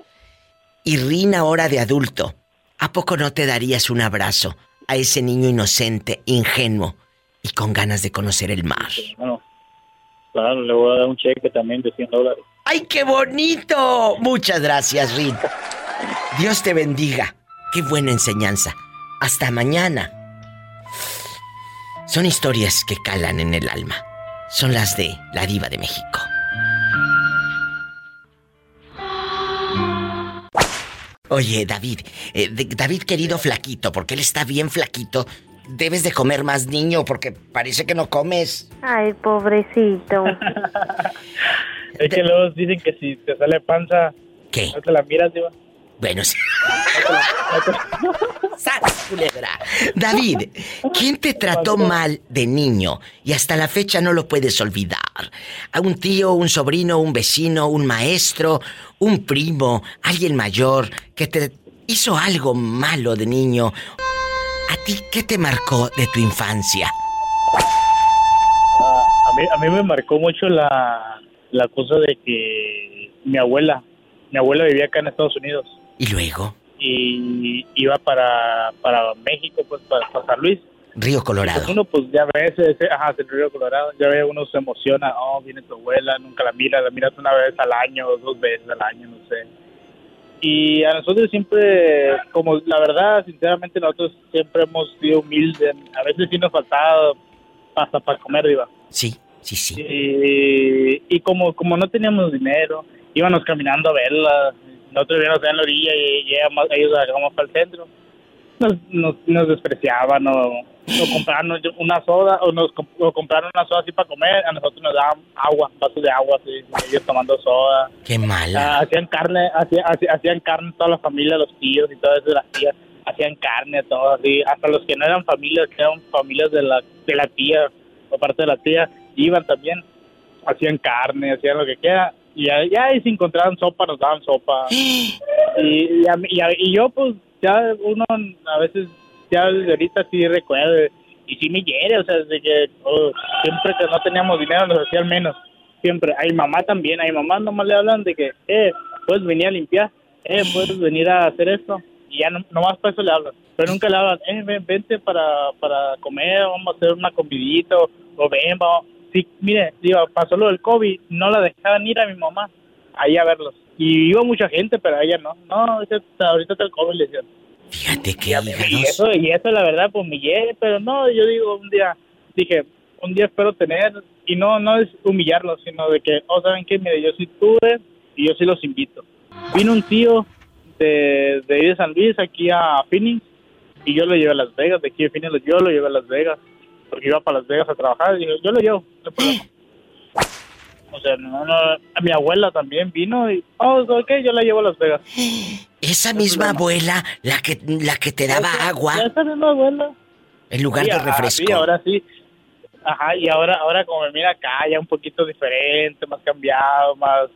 y Rin ahora de adulto. ¿A poco no te darías un abrazo a ese niño inocente, ingenuo y con ganas de conocer el mar?
Bueno, claro, le voy a dar un cheque también de 100 dólares.
¡Ay, qué bonito! Muchas gracias, Rin. Dios te bendiga. Qué buena enseñanza. Hasta mañana. Son historias que calan en el alma. Son las de la diva de México. Oye, David, eh, David querido flaquito, porque él está bien flaquito. Debes de comer más niño porque parece que no comes.
Ay, pobrecito.
es que luego dicen que si te sale panza,
¿Qué?
no te la miras, diva.
Bueno, sí. David, ¿quién te trató mal de niño y hasta la fecha no lo puedes olvidar? ¿A un tío, un sobrino, un vecino, un maestro, un primo, alguien mayor que te hizo algo malo de niño? ¿A ti qué te marcó de tu infancia?
a, mí, a mí me marcó mucho la, la cosa de que mi abuela, mi abuela vivía acá en Estados Unidos
¿Y luego?
Y iba para, para México, pues para, San Luis.
Río Colorado.
Pues uno, pues ya ve ese, ajá, el Río Colorado, ya ve, uno se emociona, oh, viene tu abuela, nunca la mira, la miras una vez al año, dos veces al año, no sé.
y a nosotros siempre, como la verdad, sinceramente nosotros siempre hemos sido humildes, a veces sí nos faltaba hasta para comer, iba.
Sí, sí, sí.
Y, como como no teníamos dinero, íbamos caminando a verla, nosotros vivíamos en la orilla y, ellos llegamos para el centro. Nos, nos, nos despreciaban, o compraron una soda o nos compraron una soda así para comer, a nosotros nos daban agua, vasos de agua, así, ellos tomando soda.
Qué mala.
Ah, hacían carne, hacían, hacían carne toda la familia, los tíos y todo eso, las tías, hacían carne, todo así, hasta los que no eran familias, que eran familias de la, de la tía, o parte de la tía, iban también, hacían carne, hacían lo que quiera, y ya, ya y si encontraban sopa, nos daban sopa. y, y, y yo, pues, ya uno a veces ya ahorita sí recuerdo y sí me hiere, o sea, de que oh, siempre que no teníamos dinero nos hacían menos, siempre. A mi mamá también, a mi mamá nomás le hablan de que, eh, puedes venir a limpiar, eh, puedes venir a hacer esto, y ya no, nomás para eso le hablan. Pero nunca le hablan, eh, ven, vente para, para comer, vamos a hacer una comidita, o, ven, vamos. Sí, mire, digo, pasó lo del COVID, no la dejaban ir a mi mamá ahí a verlos. Y iba mucha gente, pero a ella no. No, ahorita está el COVID, le decían.
Fíjate que
y, eso, y eso la verdad pues me pero no, yo digo un día, dije, un día espero tener, y no no es humillarlos, sino de que, oh, ¿saben qué? Mire, yo sí tuve y yo sí los invito. Vino un tío de, de, de San Luis aquí a Phoenix y yo lo llevé a Las Vegas, de aquí a Phoenix yo lo llevé a Las Vegas, porque iba para Las Vegas a trabajar, y yo lo llevo, no O sea, no, no, a mi abuela también vino y, oh, ok, yo la llevo a Las Vegas.
Esa misma abuela, la que, la que te daba agua.
Esa misma abuela.
En lugar de refresco.
Sí, ahora sí. Ajá, y ahora, ahora como me mira acá, ya un poquito diferente, más cambiado, más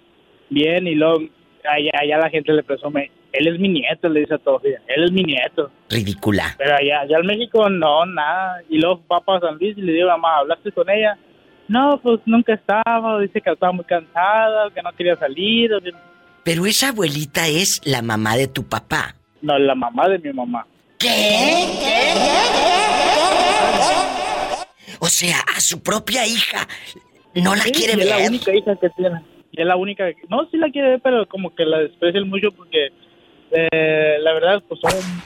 bien, y luego allá, allá la gente le presume, él es mi nieto, le dice a todos, él es mi nieto.
Ridícula.
Pero allá, allá en México no, nada. Y luego papá San Luis y le digo, mamá, ¿hablaste con ella? No, pues nunca estaba, dice que estaba muy cansada, que no quería salir.
Pero esa abuelita es la mamá de tu papá.
No, la mamá de mi mamá.
¿Qué? O sea, a su propia hija no la quiere ver.
Es la única hija que tiene. Y es la única. No, sí la quiere ver, pero como que la desprecian mucho porque eh, la verdad, pues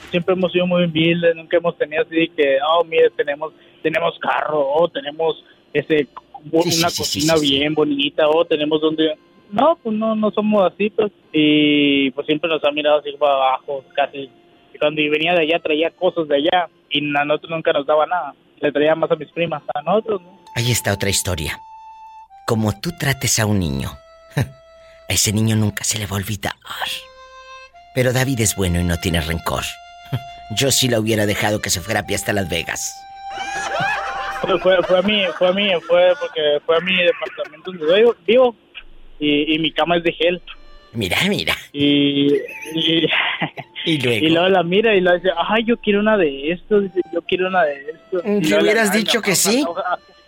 siempre hemos sido muy humildes, nunca hemos tenido así que, oh, mire, tenemos, tenemos carro, o tenemos ese, una cocina bien bonita, o tenemos donde no, pues no, no somos así, pues. Y pues siempre nos ha mirado así para abajo, casi. Y cuando venía de allá traía cosas de allá y a nosotros nunca nos daba nada. Le traía más a mis primas, a nosotros, ¿no?
Ahí está otra historia. Como tú trates a un niño, a ese niño nunca se le va a olvidar. Pero David es bueno y no tiene rencor. Yo sí lo hubiera dejado que se fuera a pie hasta Las Vegas.
Fue, fue, a mí, fue a mí, fue porque fue a mi departamento donde vivo y, mi cama es de gel.
Mira, mira.
Y, y, luego? la mira y lo dice, ay, yo quiero una de estos, yo quiero una de estos.
¿Qué hubieras dicho que sí?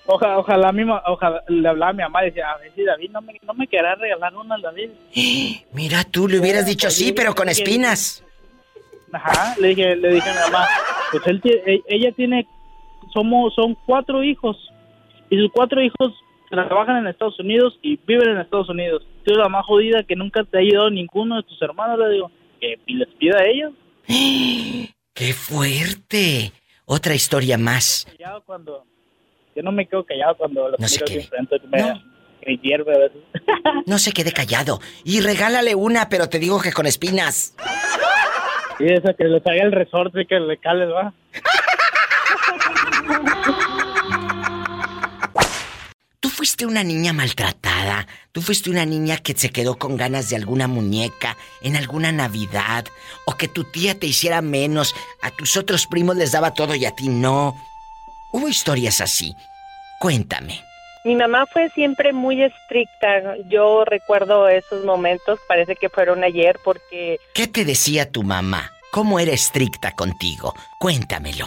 Ojalá, ojalá, mismo, ojalá, le hablaba a mi mamá y decía, a ver si David no me, no me querrá regalar una, David.
Mira, tú le hubieras dicho sí, pero con espinas.
Ajá, le dije, le dije a mi mamá, pues él, e, ella tiene, somos, son cuatro hijos, y sus cuatro hijos trabajan en Estados Unidos y viven en Estados Unidos. Tú la más jodida que nunca te ha ayudado ninguno de tus hermanos, le digo, que les pida a ellos.
¡Qué fuerte! Otra historia más.
Cuando, yo no me quedo callado cuando los
no se
quede. me, no. hierve a veces.
No se quede callado. Y regálale una, pero te digo que con espinas.
Y esa que le haga el resorte que le cales, va.
fuiste una niña maltratada, tú fuiste una niña que se quedó con ganas de alguna muñeca en alguna Navidad, o que tu tía te hiciera menos, a tus otros primos les daba todo y a ti no. Hubo historias así. Cuéntame.
Mi mamá fue siempre muy estricta. Yo recuerdo esos momentos, parece que fueron ayer porque...
¿Qué te decía tu mamá? ¿Cómo era estricta contigo? Cuéntamelo.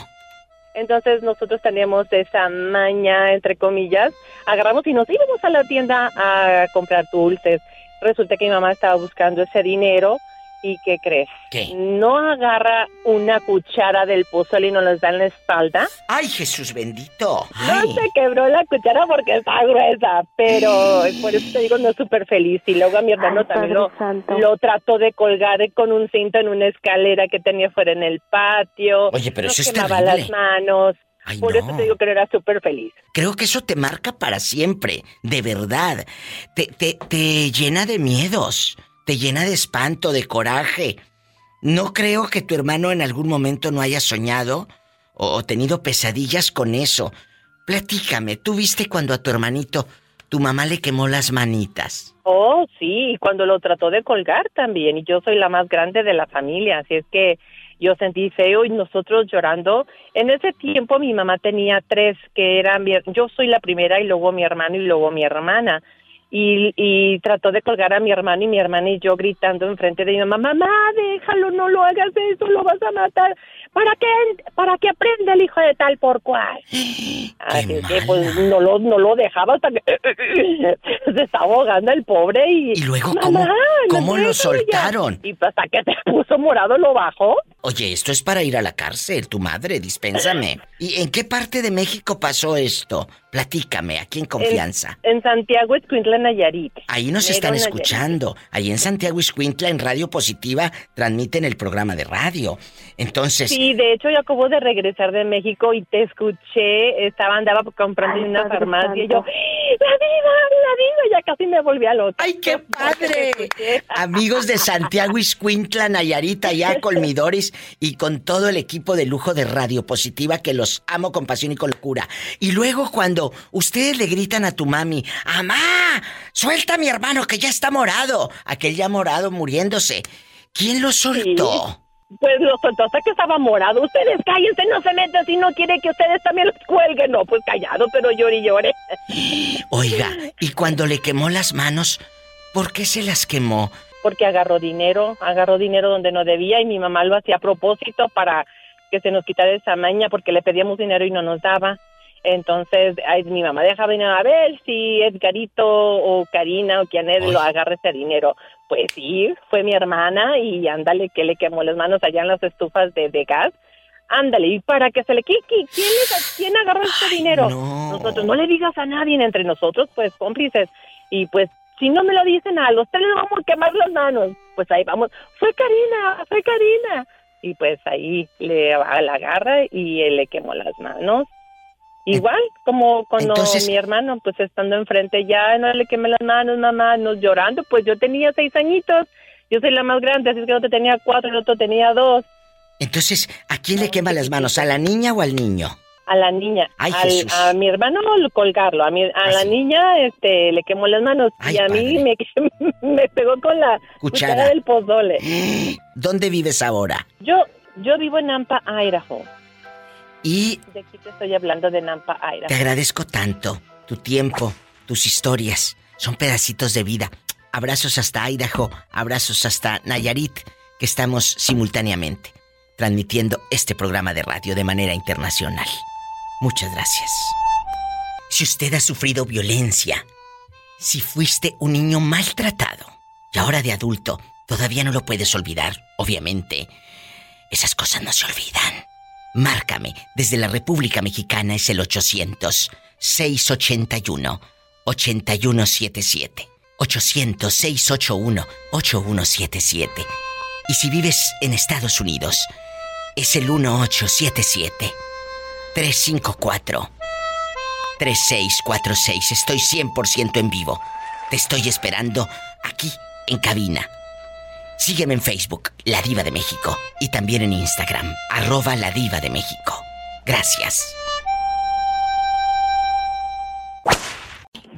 Entonces nosotros teníamos esa maña, entre comillas, agarramos y nos íbamos a la tienda a comprar dulces. Resulta que mi mamá estaba buscando ese dinero ¿Y qué crees?
¿Qué?
No agarra una cuchara del pozole y nos las da en la espalda.
¡Ay, Jesús bendito!
No se quebró la cuchara porque está gruesa, pero por eso te digo, no es súper feliz. Y luego a mi hermano también lo, lo, trató de colgar con un cinto en una escalera que tenía fuera en el patio.
Oye, pero eso es
terrible. las manos. Por eso te digo que no era súper feliz.
Creo que eso te marca para siempre, de verdad. Te, te, te llena de miedos te llena de espanto, de coraje. No creo que tu hermano en algún momento no haya soñado o tenido pesadillas con eso. Platícame, ¿tú viste cuando a tu hermanito tu mamá le quemó las manitas?
Oh, sí, cuando lo trató de colgar también. Y yo soy la más grande de la familia, así es que yo sentí feo y nosotros llorando. En ese tiempo mi mamá tenía tres que eran, yo soy la primera y luego mi hermano y luego mi hermana y, y trató de colgar a mi hermano y mi hermana y yo gritando enfrente de mi mamá, mamá, déjalo, no lo hagas eso, lo vas a matar. ¿Para qué, para qué aprende el hijo de tal por cual? Así que pues no lo, no lo dejaba hasta que se estaba ahogando el pobre y...
¿Y luego cómo, ¿cómo lo soltaron?
Y hasta que se puso morado lo bajó.
Oye, esto es para ir a la cárcel, tu madre, dispénsame. ¿Y en qué parte de México pasó esto? Platícame, aquí en confianza.
En, Santiago Escuintla, Nayarit.
Ahí nos están escuchando. Ahí en Santiago Escuintla, en Radio Positiva, transmiten el programa de radio. Entonces...
Sí, de hecho yo acabo de regresar de México y te escuché, estaba, andaba comprando en una farmacia y yo, ¡La diva, la diva! Ya casi me volví a loca.
¡Ay, qué padre! Amigos de Santiago Escuintla, Nayarit, allá Colmidores y con todo el equipo de lujo de Radio Positiva que los amo con pasión y con locura. Y luego cuando ustedes le gritan a tu mami, ¡Amá! ¡Suelta a mi hermano que ya está morado! Aquel ya morado muriéndose. ¿Quién lo soltó?
Pues lo soltó hasta que estaba morado. Ustedes cállense, no se metan si no quiere que ustedes también los cuelguen. No, pues callado, pero llore y llore.
Oiga, y cuando le quemó las manos, ¿por qué se las quemó?
porque agarró dinero, agarró dinero donde no debía y mi mamá lo hacía a propósito para que se nos quitara esa maña porque le pedíamos dinero y no nos daba. Entonces, mi mamá dejaba dinero a ver si Edgarito o Karina o quien es lo agarre ese dinero. Pues sí, fue mi hermana y ándale que le quemó las manos allá en las estufas de, gas. Ándale, y para que se le... ¿Quién, quién, quién agarró ese dinero? Nosotros, no le digas a nadie, entre nosotros, pues cómplices. Y pues si no me lo dicen a los tres vamos a quemar las manos. Pues ahí vamos, fue Karina, fue Karina. Y pues ahí le la agarra y él le quemó las manos. Igual, como cuando mi hermano, pues estando enfrente, ya no le quemé las manos, mamá, nos llorando, pues yo tenía seis añitos, yo soy la más grande, así que el otro tenía cuatro, el otro tenía dos.
Entonces, ¿a quién le quema las manos? ¿A la niña o al niño?
a la niña. a mi hermano colgarlo, a, mi, a la niña este le quemó las manos y a mí me, me, pegó con la cuchara. del pozole.
¿Dónde vives ahora?
Yo yo vivo en Nampa, Idaho.
Y
de aquí te estoy hablando de Nampa.
Te agradezco tanto tu tiempo, tus historias, son pedacitos de vida. Abrazos hasta Idaho, abrazos hasta Nayarit, que estamos simultáneamente transmitiendo este programa de radio de manera internacional. Muchas gracias. Si usted ha sufrido violencia, si fuiste un niño maltratado y ahora de adulto todavía no lo puedes olvidar, obviamente, esas cosas no se olvidan. Márcame desde la República Mexicana es el 800 681 8177. 800 681 8177. Y si vives en Estados Unidos, es el 1877 354 3646. Estoy 100% en vivo. Te estoy esperando aquí en cabina. Sígueme en Facebook, La Diva de México, y también en Instagram, arroba La Diva de México. Gracias.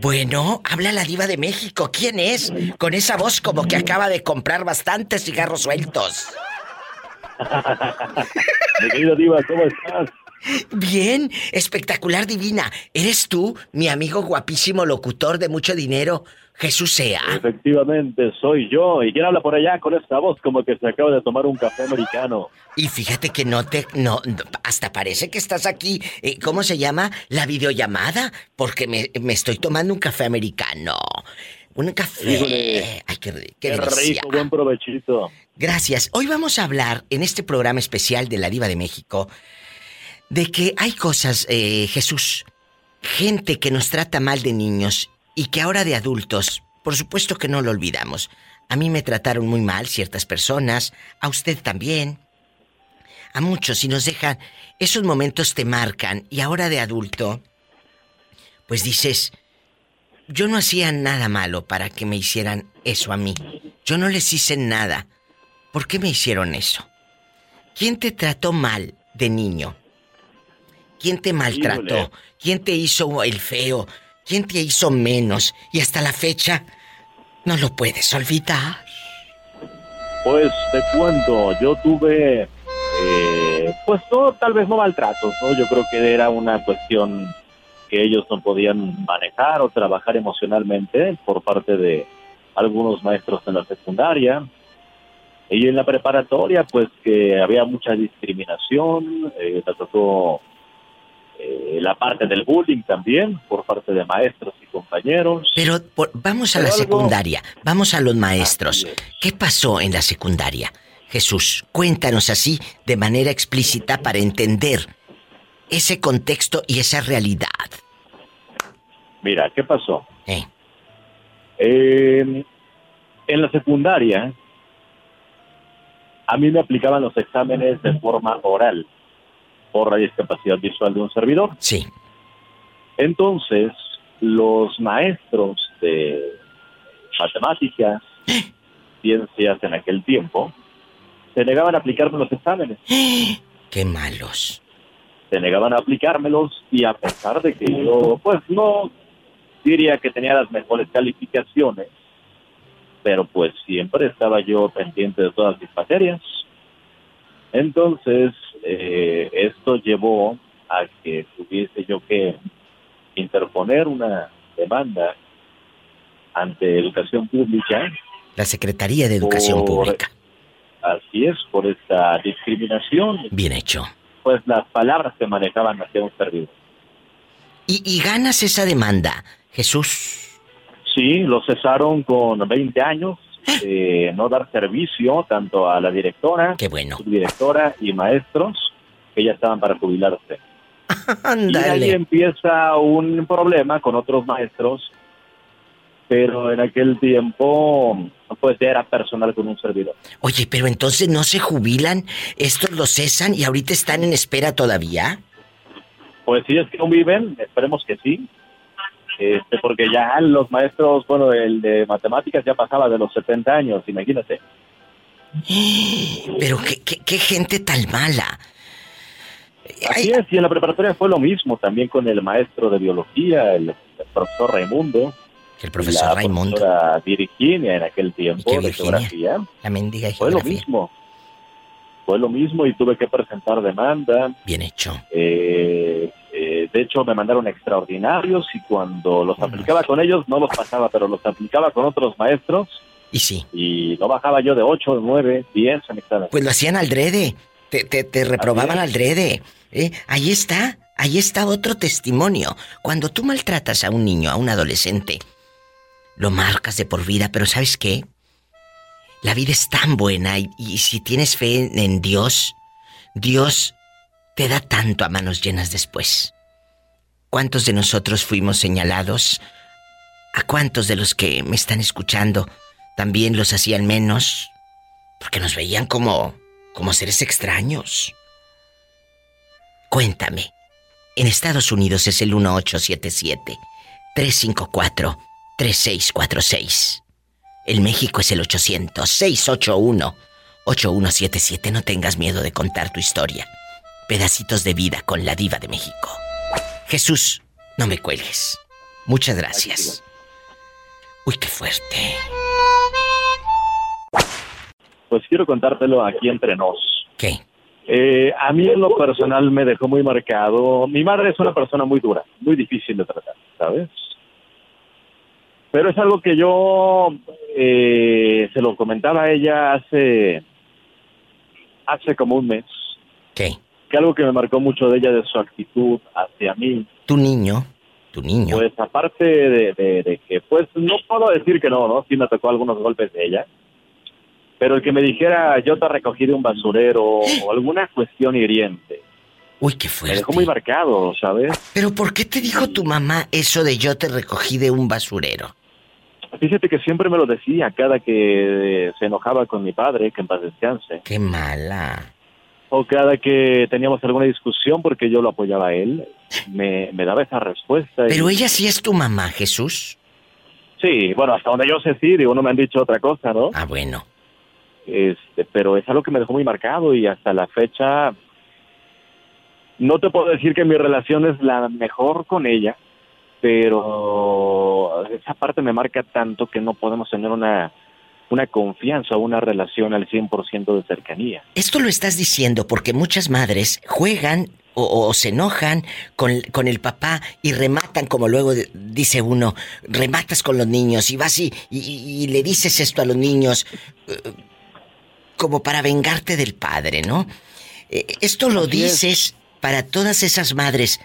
Bueno, habla la diva de México. ¿Quién es? Con esa voz como que acaba de comprar bastantes cigarros sueltos.
Mi Diva, ¿cómo estás?
Bien, espectacular divina. ¿Eres tú, mi amigo guapísimo locutor de mucho dinero, Jesús Sea?
Efectivamente, soy yo. ¿Y quién habla por allá con esta voz como que se acaba de tomar un café americano?
Y fíjate que no te... no, hasta parece que estás aquí. Eh, ¿Cómo se llama? La videollamada. Porque me, me estoy tomando un café americano. Un café. Ay, qué, qué, rico,
buen provechito.
Gracias. Hoy vamos a hablar en este programa especial de la Diva de México de que hay cosas, eh, Jesús, gente que nos trata mal de niños y que ahora de adultos, por supuesto que no lo olvidamos. A mí me trataron muy mal ciertas personas, a usted también, a muchos, y nos dejan, esos momentos te marcan, y ahora de adulto, pues dices, yo no hacía nada malo para que me hicieran eso a mí. Yo no les hice nada. ¿Por qué me hicieron eso? ¿Quién te trató mal de niño? ¿Quién te maltrató? ¿Quién te hizo el feo? ¿Quién te hizo menos? Y hasta la fecha no lo puedes olvidar.
Pues te cuento, yo tuve, eh, pues no, tal vez no maltratos, ¿no? Yo creo que era una cuestión que ellos no podían manejar o trabajar emocionalmente por parte de algunos maestros en la secundaria. Y en la preparatoria, pues que había mucha discriminación, eh, eh, la parte del bullying también por parte de maestros y compañeros.
Pero vamos a la secundaria, vamos a los maestros. ¿Qué pasó en la secundaria? Jesús, cuéntanos así de manera explícita para entender ese contexto y esa realidad.
Mira, ¿qué pasó? Eh. en la secundaria, a mí me aplicaban los exámenes de forma oral por la discapacidad visual de un servidor.
Sí.
Entonces, los maestros de matemáticas, ciencias en aquel tiempo, se negaban a aplicarme los exámenes.
¡Qué malos!
Se negaban a aplicármelos y a pesar de que yo, pues no diría que tenía las mejores calificaciones, pero pues siempre estaba yo pendiente de todas mis materias. Entonces, eh, esto llevó a que tuviese yo que interponer una demanda ante Educación Pública.
La Secretaría de Educación Pública.
Así es, por esta discriminación.
Bien hecho.
Pues las palabras que manejaban hacia un servidor.
¿Y, y ganas esa demanda, Jesús?
Sí, lo cesaron con 20 años eh, no dar servicio tanto a la directora,
Qué bueno.
subdirectora y maestros que ya estaban para jubilarse. y ahí empieza un problema con otros maestros, pero en aquel tiempo pues era personal con un servidor.
Oye, pero entonces no se jubilan, estos los cesan y ahorita están en espera todavía.
Pues sí, es que no viven, esperemos que sí este, porque ya los maestros, bueno, el de matemáticas ya pasaba de los 70 años, imagínate.
Pero qué, qué, gente tan mala.
Así es, y en la preparatoria fue lo mismo, también con el maestro de biología, el, profesor Raimundo.
El profesor Raimundo.
La Virginia en aquel tiempo de geografía.
La mendiga
Fue lo mismo. Fue lo mismo y tuve que presentar demanda.
Bien hecho.
Eh, eh, de hecho, me mandaron extraordinarios y cuando los aplicaba con ellos no los pasaba, pero los aplicaba con otros maestros.
Y sí.
Y no bajaba yo de 8, 9, 10 en examen.
Pues lo hacían al drede. Te, te, reprobaban al drede. ¿eh? Ahí está. Ahí está otro testimonio. Cuando tú maltratas a un niño, a un adolescente, lo marcas de por vida, pero ¿sabes qué? La vida es tan buena y, y si tienes fe en Dios, Dios te da tanto a manos llenas después. ¿Cuántos de nosotros fuimos señalados? ¿A cuántos de los que me están escuchando también los hacían menos? Porque nos veían como como seres extraños. Cuéntame. En Estados Unidos es el 1877 354 3646. En México es el 800 681 8177. No tengas miedo de contar tu historia pedacitos de vida con la diva de México. Jesús, no me cuelgues. Muchas gracias. Uy, qué fuerte.
Pues quiero contártelo aquí entre nos.
¿Qué?
Eh, a mí en lo personal me dejó muy marcado. Mi madre es una persona muy dura, muy difícil de tratar, ¿sabes? Pero es algo que yo eh, se lo comentaba a ella hace hace como un mes.
¿Qué?
Que algo que me marcó mucho de ella, de su actitud hacia mí.
Tu niño. tu niño.
Pues aparte de, que, pues no puedo decir que no, ¿no? Sí me tocó algunos golpes de ella. Pero el que me dijera, yo te recogí de un basurero o alguna cuestión hiriente.
Uy, qué fuerte.
Me dejó muy marcado, ¿sabes?
Pero ¿por qué te dijo tu mamá eso de yo te recogí de un basurero?
Fíjate que siempre me lo decía cada que se enojaba con mi padre, que en paz descanse.
Qué mala.
O cada que teníamos alguna discusión porque yo lo apoyaba a él, me, daba esa respuesta.
Pero ella sí es tu mamá, Jesús.
Sí, bueno, hasta donde yo sé sí, digo, no me han dicho otra cosa, ¿no?
Ah, bueno.
Este, pero es algo que me dejó muy marcado y hasta la fecha no te puedo decir que mi relación es la mejor con ella, pero esa parte me marca tanto que no podemos tener una, una confianza o una relación al 100% de cercanía.
Esto lo estás diciendo porque muchas madres juegan o, se enojan con, con, el papá y rematan, como luego dice uno, rematas con los niños y vas y, y, le dices esto a los niños eh, como para vengarte del padre, ¿no? Eh, esto lo dices para todas esas madres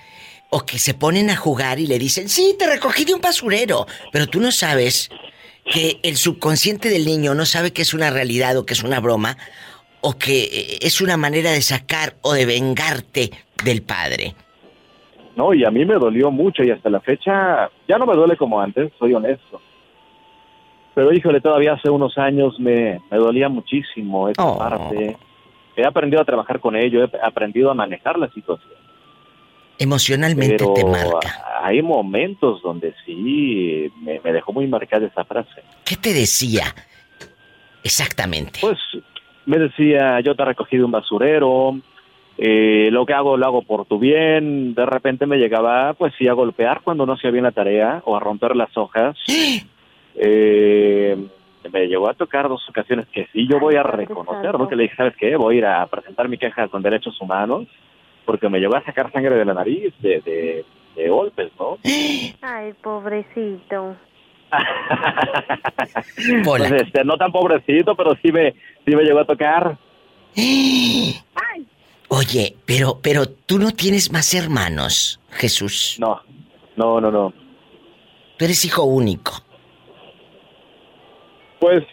o que se ponen a jugar y le dicen, sí, te recogí de un basurero, pero tú no sabes que el subconsciente del niño no sabe que es una realidad o que es una broma, o que es una manera de sacar o de vengarte del padre.
No, y a mí me dolió mucho y hasta la fecha ya no me duele como antes, soy honesto. Pero híjole, todavía hace unos años me, me dolía muchísimo esa oh. parte. He aprendido a trabajar con ello, he aprendido a manejar la situación.
Emocionalmente te marca.
Hay momentos donde sí me, dejó muy marcada esa frase.
¿Qué te decía exactamente?
Pues me decía, yo te he recogido un basurero, eh, lo que hago lo hago por tu bien. De repente me llegaba, pues sí, a golpear cuando no hacía bien la tarea o a romper las hojas. eh, me llegó a tocar dos ocasiones que sí yo voy a reconocer, ¿no? Que le dije, ¿sabes qué? Voy a ir a presentar mi queja con derechos humanos porque me llegó a sacar sangre de la nariz de, de, golpes, ¿no?
Ay, pobrecito.
pues este, no tan pobrecito, pero sí me, sí me llegó a tocar.
Oye, pero, pero tú no tienes más hermanos, Jesús.
No, no, no, no.
Tú eres hijo único.
Pues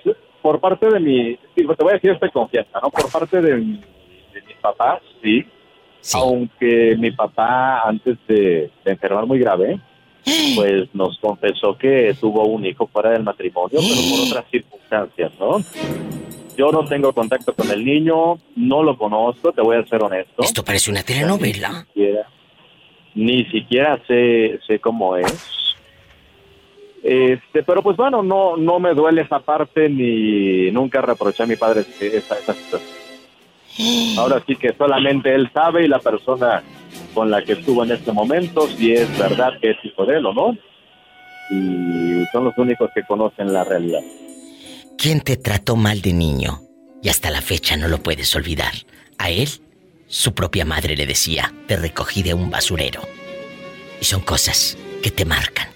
por parte de mi, te voy a decir esta confianza, ¿no? Por parte de, de mis papás, sí, aunque mi papá, antes de, enfermar muy grave, pues nos confesó que tuvo un hijo fuera del matrimonio, pero por otras circunstancias, ¿no? Yo no tengo contacto con el niño, no lo conozco, te voy a ser honesto.
Esto parece una telenovela.
Ni siquiera, sé, sé cómo es. Este, pero pues bueno, no, no me duele esa parte ni nunca reproché a mi padre esa, esa situación. Ahora sí que solamente él sabe y la persona con la que estuvo en este momento, si es verdad que es hijo de él o no. Y son los únicos que conocen la realidad.
¿Quién te trató mal de niño? Y hasta la fecha no lo puedes olvidar. A él, su propia madre le decía, te recogí de un basurero. Y son cosas que te marcan.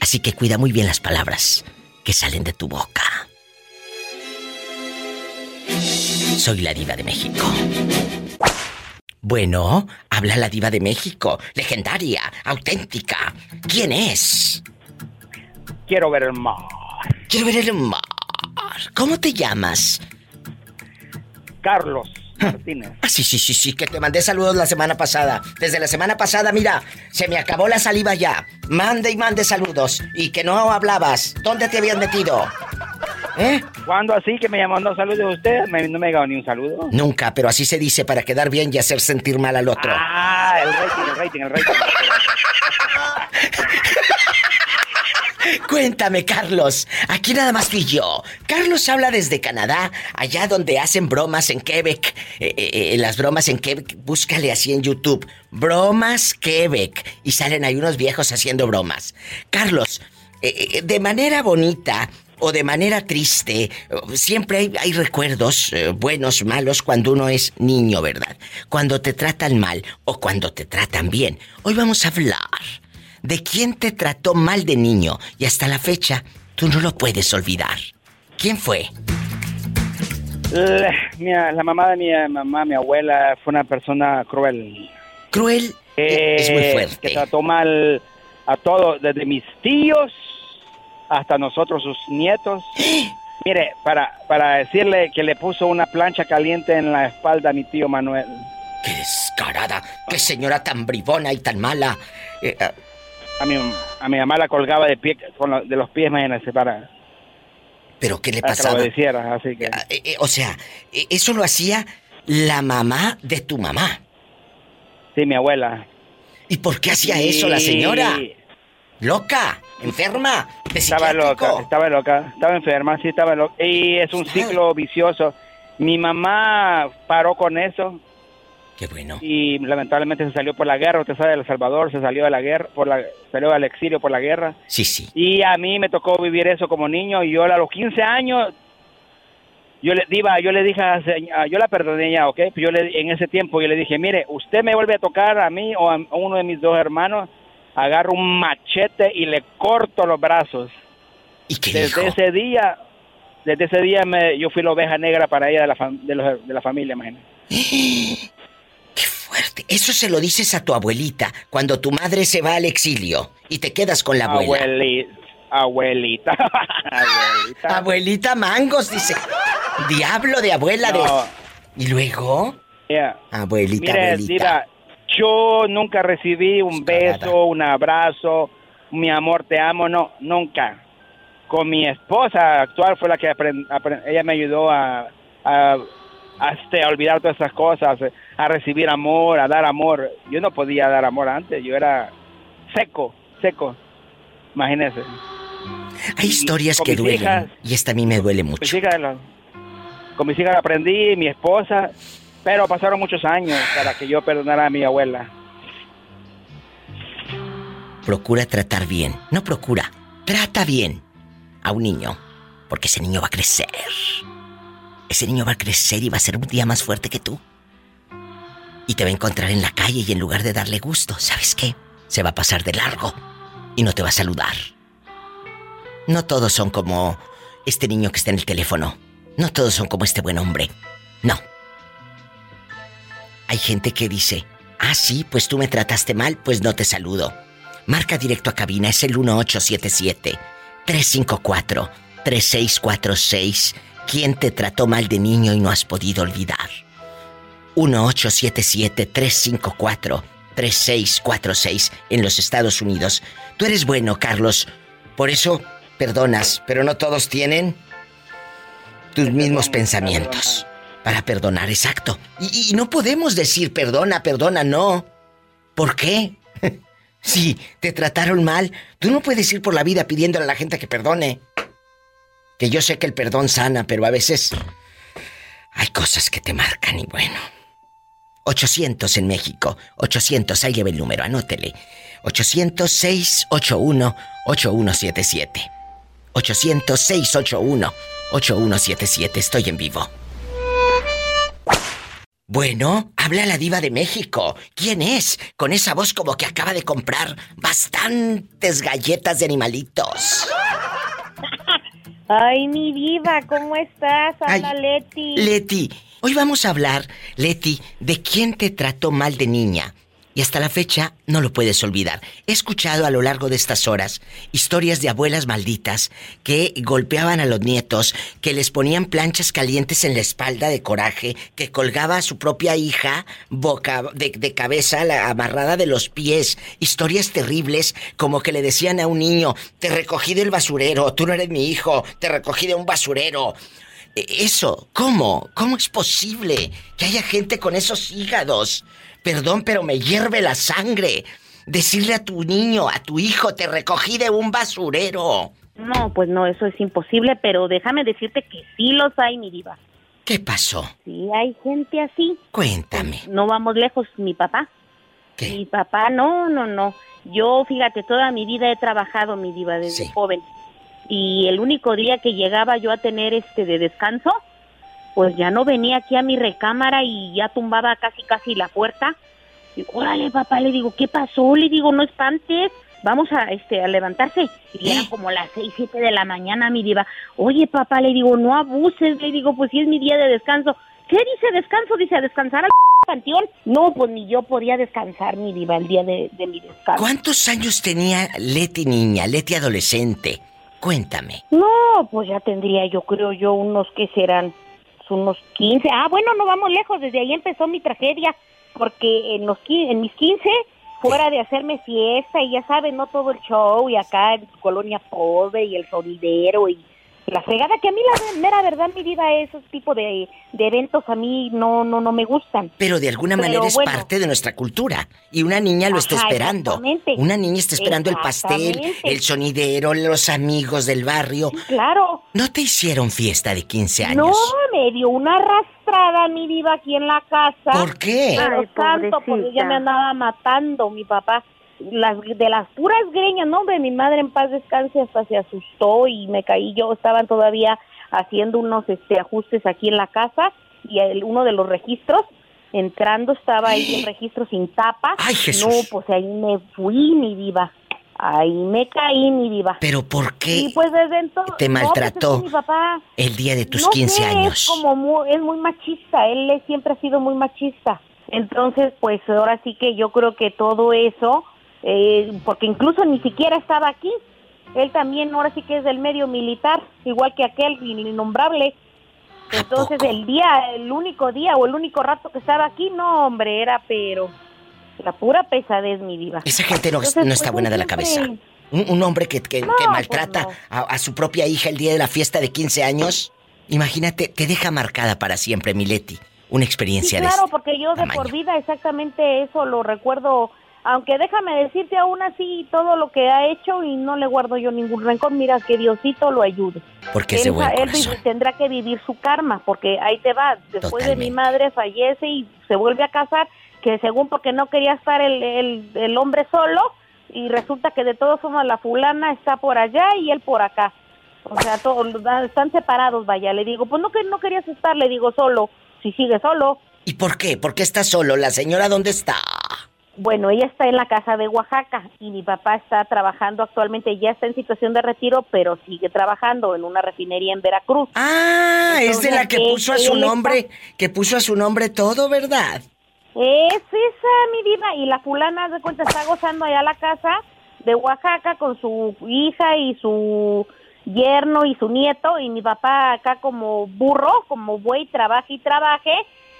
Así que cuida muy bien las palabras que salen de tu boca. Soy la diva de México. Bueno, habla la diva de México, legendaria, auténtica. ¿Quién es?
Quiero ver el mar.
Quiero ver el mar. ¿Cómo te llamas?
Carlos. Martínez.
Ah, sí, sí, sí, sí, que te mandé saludos la semana pasada. Desde la semana pasada, mira, se me acabó la saliva ya. Mande y mande saludos. Y que no hablabas. ¿Dónde te habían metido?
¿Eh? ¿Cuándo así que me llamando saludos usted? no me ha ni un saludo.
Nunca, pero así se dice para quedar bien y hacer sentir mal al otro.
Ah, el rating, el rating, el rating.
Cuéntame, Carlos. Aquí nada más fui yo. Carlos habla desde Canadá, allá donde hacen bromas en Quebec. Eh, eh, eh, las bromas en Quebec, búscale así en YouTube. Bromas Quebec. Y salen ahí unos viejos haciendo bromas. Carlos, de manera bonita, o de manera triste, siempre hay, recuerdos eh, buenos, malos cuando uno es niño, ¿verdad? Cuando te tratan mal o cuando te tratan bien. Hoy vamos a hablar de quién te trató mal de niño y hasta la fecha tú no lo puedes olvidar. ¿Quién fue?
La, la mamá de mi mamá, mi abuela, fue una persona cruel.
¿Cruel? es muy fuerte.
Que trató mal a todos, desde mis tíos hasta nosotros, sus nietos. Mire, para, para decirle que le puso una plancha caliente en la espalda a mi tío Manuel.
¡Qué descarada! ¡Qué señora tan bribona y tan mala!
Eh, ah. a, mi, a mi mamá la colgaba de, pie, de los pies, para...
¿Pero qué le pasaba?
Que lo así que... Ah,
eh, eh, o sea, eso lo hacía la mamá de tu mamá.
Sí, mi abuela.
¿Y por qué hacía eso la señora? ¿Loca? ¿Enferma?
estaba loca, estaba loca, estaba enferma, sí, estaba loca. Y es un ciclo vicioso. Mi mamá paró con eso.
Qué bueno.
Y lamentablemente se salió por la guerra, usted sabe, El Salvador se salió de la guerra, por la, salió al exilio por la guerra.
Sí, sí.
Y a mí me tocó vivir eso como niño y yo a los 15 años yo le diva, yo le dije, a, yo la perdoné ya, ¿ok? Yo le, en ese tiempo yo le dije, mire, usted me vuelve a tocar a mí o a, uno de mis dos hermanos, agarro un machete y le corto los brazos.
¿Y qué
desde ese día, desde ese día me, yo fui la oveja negra para ella de la, de, de la familia, imagínate.
¡Qué fuerte! Eso se lo dices a tu abuelita cuando tu madre se va al exilio y te quedas con la abuela.
Abuelita.
abuelita. Abuelita Mangos, dice. Diablo de abuela de. ¿Y luego? Abuelita, abuelita.
Yo nunca recibí un beso, un abrazo, mi amor, te amo, no, nunca. Con mi esposa actual fue la que ella me ayudó a, a, a, este, a olvidar todas esas cosas, a recibir amor, a dar amor. Yo no podía dar amor antes, yo era seco, seco. Imagínese.
Hay historias que duelen. y esta a mí me duele mucho.
con mis hijas aprendí, mi esposa, pero pasaron muchos años para que yo perdonara a mi abuela.
Procura tratar bien. No procura. Trata bien a un niño. Porque ese niño va a crecer. Ese niño va a crecer y va a ser un día más fuerte que tú. Y te va a encontrar en la calle y en lugar de darle gusto, ¿sabes qué? Se va a pasar de largo y no te va a saludar. No todos son como este niño que está en el teléfono. No todos son como este buen hombre. No. Hay gente que dice, ah, sí, pues tú me trataste mal, pues no te saludo. Marca directo a cabina, es el 1877-354-3646. ¿Quién te trató mal de niño y no has podido olvidar? 1877-354-3646 en los Estados Unidos. Tú eres bueno, Carlos. Por eso perdonas, pero no todos tienen tus mismos pensamientos para perdonar, exacto. Y, no podemos decir perdona, perdona, no. ¿Por qué? si te trataron mal, tú no puedes ir por la vida pidiéndole a la gente que perdone. Que yo sé que el perdón sana, pero a veces hay cosas que te marcan y bueno. 800 en México. 800, ahí lleva el número, anótele. 800-681-8177. 800-681-8177. Estoy en vivo. Bueno, habla la diva de México. ¿Quién es? Con esa voz como que acaba de comprar bastantes galletas de animalitos.
Ay, mi diva, ¿cómo estás? Habla Leti.
Leti, hoy vamos a hablar, Leti, de quién te trató mal de niña y hasta la fecha no lo puedes olvidar. He escuchado a lo largo de estas horas historias de abuelas malditas que golpeaban a los nietos, que les ponían planchas calientes en la espalda de coraje, que colgaba a su propia hija boca de, de cabeza la, amarrada de los pies. Historias terribles como que le decían a un niño, te recogí del basurero, tú no eres mi hijo, te recogí de un basurero. E, eso, ¿cómo? ¿Cómo es posible que haya gente con esos hígados? Perdón, pero me hierve la sangre. Decirle a tu niño, a tu hijo, te recogí de un basurero.
No, pues no, eso es imposible, pero déjame decirte que sí los hay, mi diva.
¿Qué pasó?
Sí, hay gente así.
Cuéntame.
no vamos lejos, mi papá.
¿Qué?
Mi papá, no, no, no. Yo, fíjate, toda mi vida he trabajado, mi diva, desde joven. Y el único día que llegaba yo a tener este de descanso, pues ya no venía aquí a mi recámara y ya tumbaba casi casi la puerta. Y, órale, papá, le digo, ¿qué pasó? Le digo, no espantes, vamos a este a levantarse. Y era como las seis, siete de la mañana, mi diva. Oye, papá, le digo, no abuses, le digo, pues si es mi día de descanso. ¿Qué dice descanso? Dice, a descansar al panteón. No, pues ni yo podía descansar, mi diva, el día de, mi descanso.
¿Cuántos años tenía Leti niña, Leti adolescente? Cuéntame.
No, pues ya tendría yo creo yo unos que serán unos 15. Ah, bueno, no vamos lejos, desde ahí empezó mi tragedia, porque en los en mis 15 fuera de hacerme fiesta y ya saben, no todo el show y acá en Colonia Pobre y el sonidero y la fregada que a mí la mera verdad mi vida esos tipos de, eventos a mí no no no me gustan.
Pero de alguna manera es parte de nuestra cultura y una niña lo está esperando. una niña está esperando el pastel el sonidero los amigos del barrio.
Claro.
No te hicieron fiesta de 15 años
no me dio una arrastrada mi diva aquí en la casa.
¿por qué?
pero tanto porque ya me andaba matando mi papá las de las puras greñas, no, hombre, mi madre en paz descanse hasta se asustó y me caí yo, estaban todavía haciendo unos este ajustes aquí en la casa y el, uno de los registros entrando estaba ahí el registro sin tapa.
Ay, Jesús.
No, pues ahí me fui, mi diva. Ahí me caí, mi diva.
¿Pero por qué?
Y pues desde entonces...
Te pues maltrató mi papá, el día de tus 15 años.
Es como muy, es muy machista, él siempre ha sido muy machista. Entonces, pues ahora sí que yo creo que todo eso eh, porque incluso ni siquiera estaba aquí. Él también ahora sí que es del medio militar, igual que aquel innombrable. Entonces el día, el único día o el único rato que estaba aquí, no hombre, era pero la pura pesadez, mi vida.
Esa gente no, está pues, buena de la cabeza. Un, hombre que, que, pues, maltrata a, su propia hija el día de la fiesta de 15 años, imagínate, te deja marcada para siempre, Mileti. Una experiencia
sí, claro, porque yo de por vida exactamente eso lo recuerdo aunque déjame decirte aún así todo lo que ha hecho y no le guardo yo ningún rencor, mira que Diosito lo ayude.
Porque él,
él tendrá que vivir su karma, porque ahí te va, después de mi madre fallece y se vuelve a casar, que según porque no quería estar el, el, hombre solo, y resulta que de todos somos la fulana está por allá y él por acá. O sea, todos están separados, vaya. Le digo, pues no que no querías estar, le digo solo, si sigue solo.
¿Y por qué? ¿Por qué está solo? ¿La señora dónde está?
Bueno, ella está en la casa de Oaxaca y mi papá está trabajando actualmente, ya está en situación de retiro, pero sigue trabajando en una refinería en Veracruz.
Ah, es de la que puso a su nombre, que puso a su nombre todo, ¿verdad?
Es esa, mi vida, y la fulana de cuenta está gozando allá la casa de Oaxaca con su hija y su yerno y su nieto, y mi papá acá como burro, como buey, trabaje y trabaje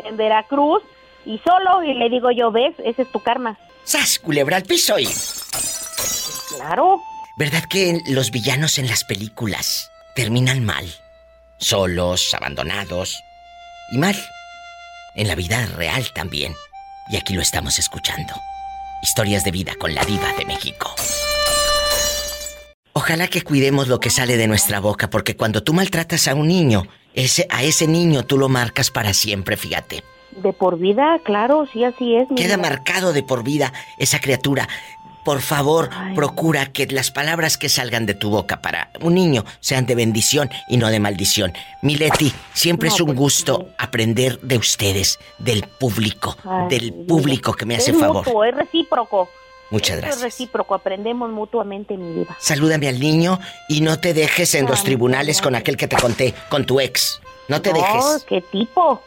en Veracruz y solo, y le digo yo, ves, ese es tu karma.
¡Sas, culebra al piso y...
Claro.
¿Verdad que los villanos en las películas terminan mal? Solos, abandonados y mal. En la vida real también. Y aquí lo estamos escuchando. Historias de vida con la diva de México. Ojalá que cuidemos lo que sale de nuestra boca, porque cuando tú maltratas a un niño, ese, a ese niño tú lo marcas para siempre, fíjate.
De por vida, claro, sí, así es.
Queda marcado de por vida esa criatura. Por favor, procura que las palabras que salgan de tu boca para un niño sean de bendición y no de maldición. Mileti, siempre es un pues, gusto aprender de ustedes, del público, del público que me hace favor.
es recíproco.
Muchas gracias.
Es recíproco, aprendemos mutuamente, mi vida.
Salúdame al niño y no te dejes en los tribunales con aquel que te conté, con tu ex. No te dejes.
¿Qué tipo?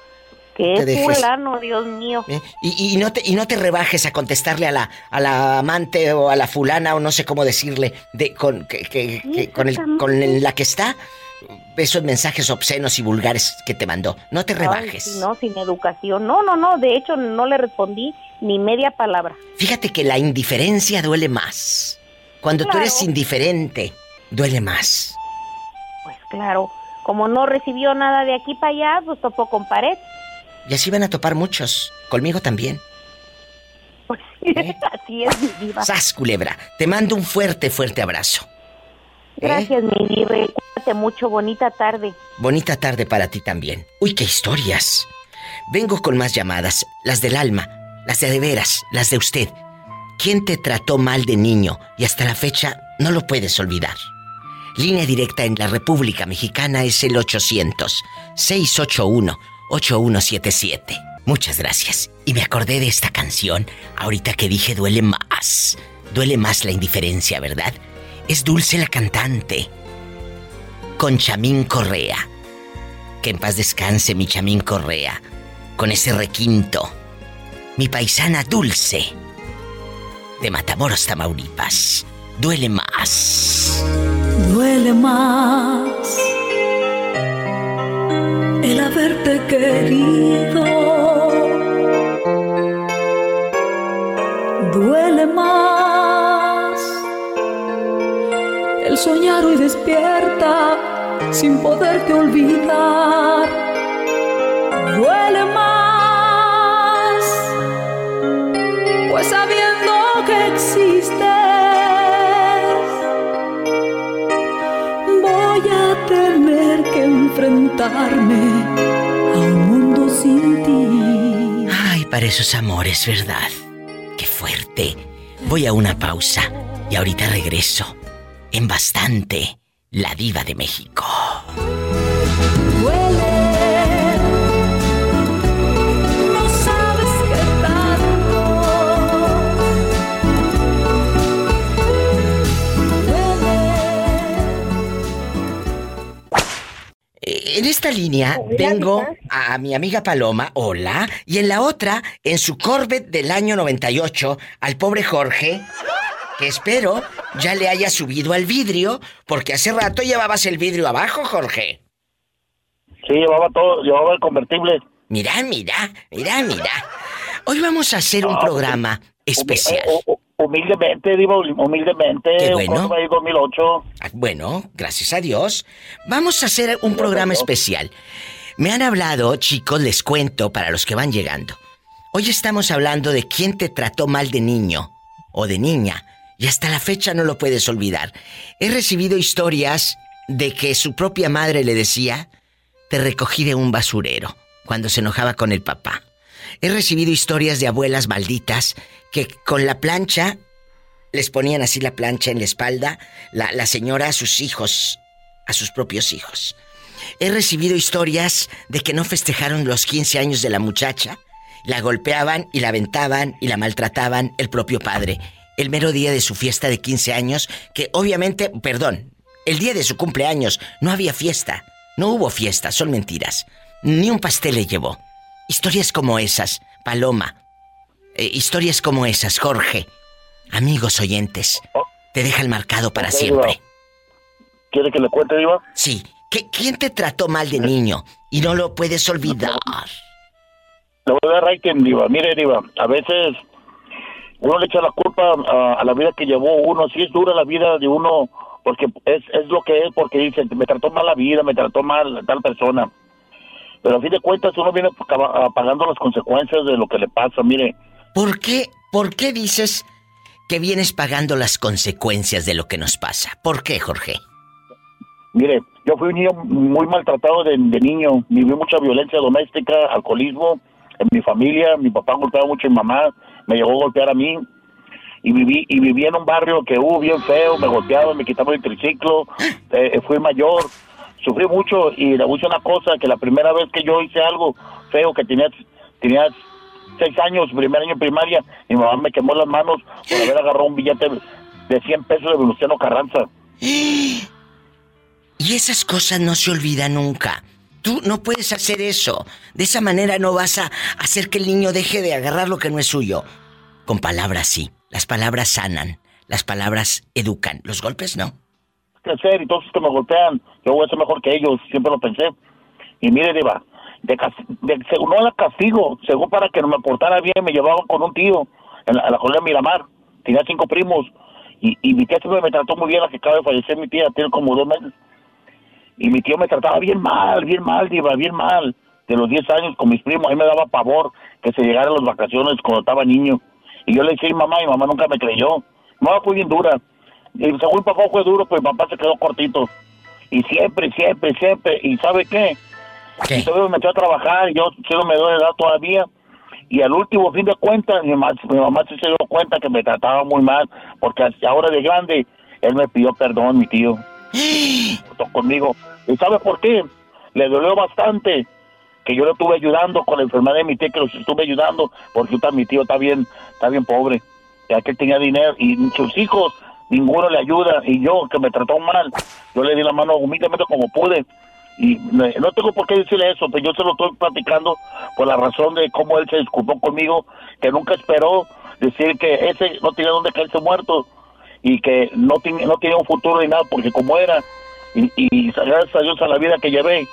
Qué fulano, Dios mío. ¿Eh?
Y, no te, y no te rebajes a contestarle a la, a la amante o a la fulana o no sé cómo decirle de, con, que, con, el, con la que está esos mensajes obscenos y vulgares que te mandó. No te rebajes.
no, sin educación. No, no, no. De hecho, no le respondí ni media palabra.
Fíjate que la indiferencia duele más. Cuando tú eres indiferente, duele más.
Pues claro. Como no recibió nada de aquí para allá, pues topó con pared.
Y así van a topar muchos. Conmigo también.
Pues ¿Eh? así es, mi diva.
Sas, culebra. Te mando un fuerte, fuerte abrazo.
¿Eh? Gracias, mi diva. Cuídate mucho. Bonita tarde.
Bonita tarde para ti también. Uy, qué historias. Vengo con más llamadas. Las del alma. Las de de veras. Las de usted. ¿Quién te trató mal de niño y hasta la fecha no lo puedes olvidar? Línea directa en la República Mexicana es el 800 681 8177. Muchas gracias. Y me acordé de esta canción ahorita que dije duele más. Duele más la indiferencia, ¿verdad? Es Dulce la cantante. Con Chamín Correa. Que en paz descanse mi Chamín Correa. Con ese requinto. mi paisana Dulce, de Matamoros, Tamaulipas. Duele más.
Duele más el haberte querido. Duele más el soñar hoy despierta sin poderte olvidar. Duele más, a un mundo sin ti.
Ay, para esos amores, ¿verdad? Qué fuerte. Voy a una pausa y ahorita regreso. En bastante la diva de México. En esta línea tengo a mi amiga Paloma, hola, y en la otra, en su Corvette del año 98, al pobre Jorge, que espero ya le haya subido al vidrio, porque hace rato llevabas el vidrio abajo, Jorge.
Sí, llevaba todo, llevaba el convertible.
Mira, mira, mira, mira. Hoy vamos a hacer un
Ah,
programa especial.
Hu- hu- Humildemente, digo, humildemente.
Qué bueno.
Corvette 2008.
Ah, Bueno, gracias a Dios. Vamos a hacer un programa especial. Me han hablado, chicos, les cuento para los que van llegando. Hoy estamos hablando de quién te trató mal de niño o de niña. Y hasta la fecha no lo puedes olvidar. He recibido historias de que su propia madre le decía, te recogí de un basurero, cuando se enojaba con el papá. He recibido historias de abuelas malditas que con la plancha les ponían así la plancha en la espalda, la, la señora a sus hijos, a sus propios hijos. He recibido historias de que no festejaron los 15 años de la muchacha, la golpeaban y la aventaban y la maltrataban el propio padre. El mero día de su fiesta de 15 años, que obviamente, perdón, el día de su cumpleaños no había fiesta, no hubo fiesta, son mentiras. Ni un pastel le llevó. Historias como esas, Paloma. eh, historias como esas, Jorge. Amigos oyentes, te dejan marcado para siempre.
¿Quiere que le cuente, Diva?
Sí. ¿Qué- ¿Quién te trató mal de niño y no lo puedes olvidar?
Le voy a dar rating, Diva. Mire, Diva, a veces uno le echa la culpa a, a la vida que llevó uno. Sí es dura la vida de uno porque es, es lo que es, porque dice, me trató mal la vida, me trató mal tal persona. Pero a fin de cuentas uno viene acaba- pagando las consecuencias de lo que le pasa. Mire,
¿Por qué, por qué dices que vienes pagando las consecuencias de lo que nos pasa? ¿Por qué, Jorge?
Mire, yo fui un niño muy maltratado de, de niño. Viví mucha violencia doméstica, alcoholismo en mi familia. Mi papá golpeaba mucho a mi mamá, me llegó a golpear a mí. Y viví y viví en un barrio que hubo bien feo, me golpeaban, me quitaban el triciclo. Eh, fui mayor, sufrí mucho y le decir una cosa, que la primera vez que yo hice algo feo, que tenía, tenía seis años, primer año primaria, mi mamá me quemó las manos por haber agarrado un billete de 100 pesos de Venustiano Carranza.
Y esas cosas no se olvidan nunca. Tú no puedes hacer eso. De esa manera no vas a hacer que el niño deje de agarrar lo que no es suyo. Con palabras sí. Las palabras sanan. Las palabras educan. Los golpes no.
Crecer y todos los que me golpean, yo voy a ser mejor que ellos, siempre lo pensé. Y mire, Diva, de, de, según no era castigo, según para que no me portara bien, me llevaban con un tío en la, en la colonia Miramar. Tenía cinco primos y, y mi tía siempre me trató muy bien, la que acaba de fallecer mi tía, tiene como dos meses. Y mi tío me trataba bien mal, bien mal, Diva, bien mal. De los 10 años con mis primos, a mí me daba pavor que se llegaran las vacaciones cuando estaba niño. Y yo le decía a mi mamá, y mamá nunca me creyó. Mamá fue bien dura. Y según papá fue duro, pues mi papá se quedó cortito. Y siempre, siempre, siempre. ¿Y sabe qué? Y todavía me metió a trabajar, y yo sigo me doy edad todavía. Y al último fin de cuentas, mi mamá, mi mamá se dio cuenta que me trataba muy mal, porque hasta ahora de grande, él me pidió perdón, mi tío. Conmigo. ¿Y sabe por qué? Le dolió bastante que yo lo estuve ayudando con la enfermedad de mi tía, que los estuve ayudando, porque mi tío está bien, está bien pobre. Ya que él tenía dinero y sus hijos, ninguno le ayuda. Y yo, que me trató mal, yo le di la mano humildemente como pude. y no tengo por qué decirle eso, pero yo se lo estoy platicando por la razón de cómo él se disculpó conmigo, que nunca esperó decir que ese no tenía dónde caerse muerto y que no, tiene, no tenía un futuro ni nada, porque como era, y, gracias a Dios a la vida que llevé,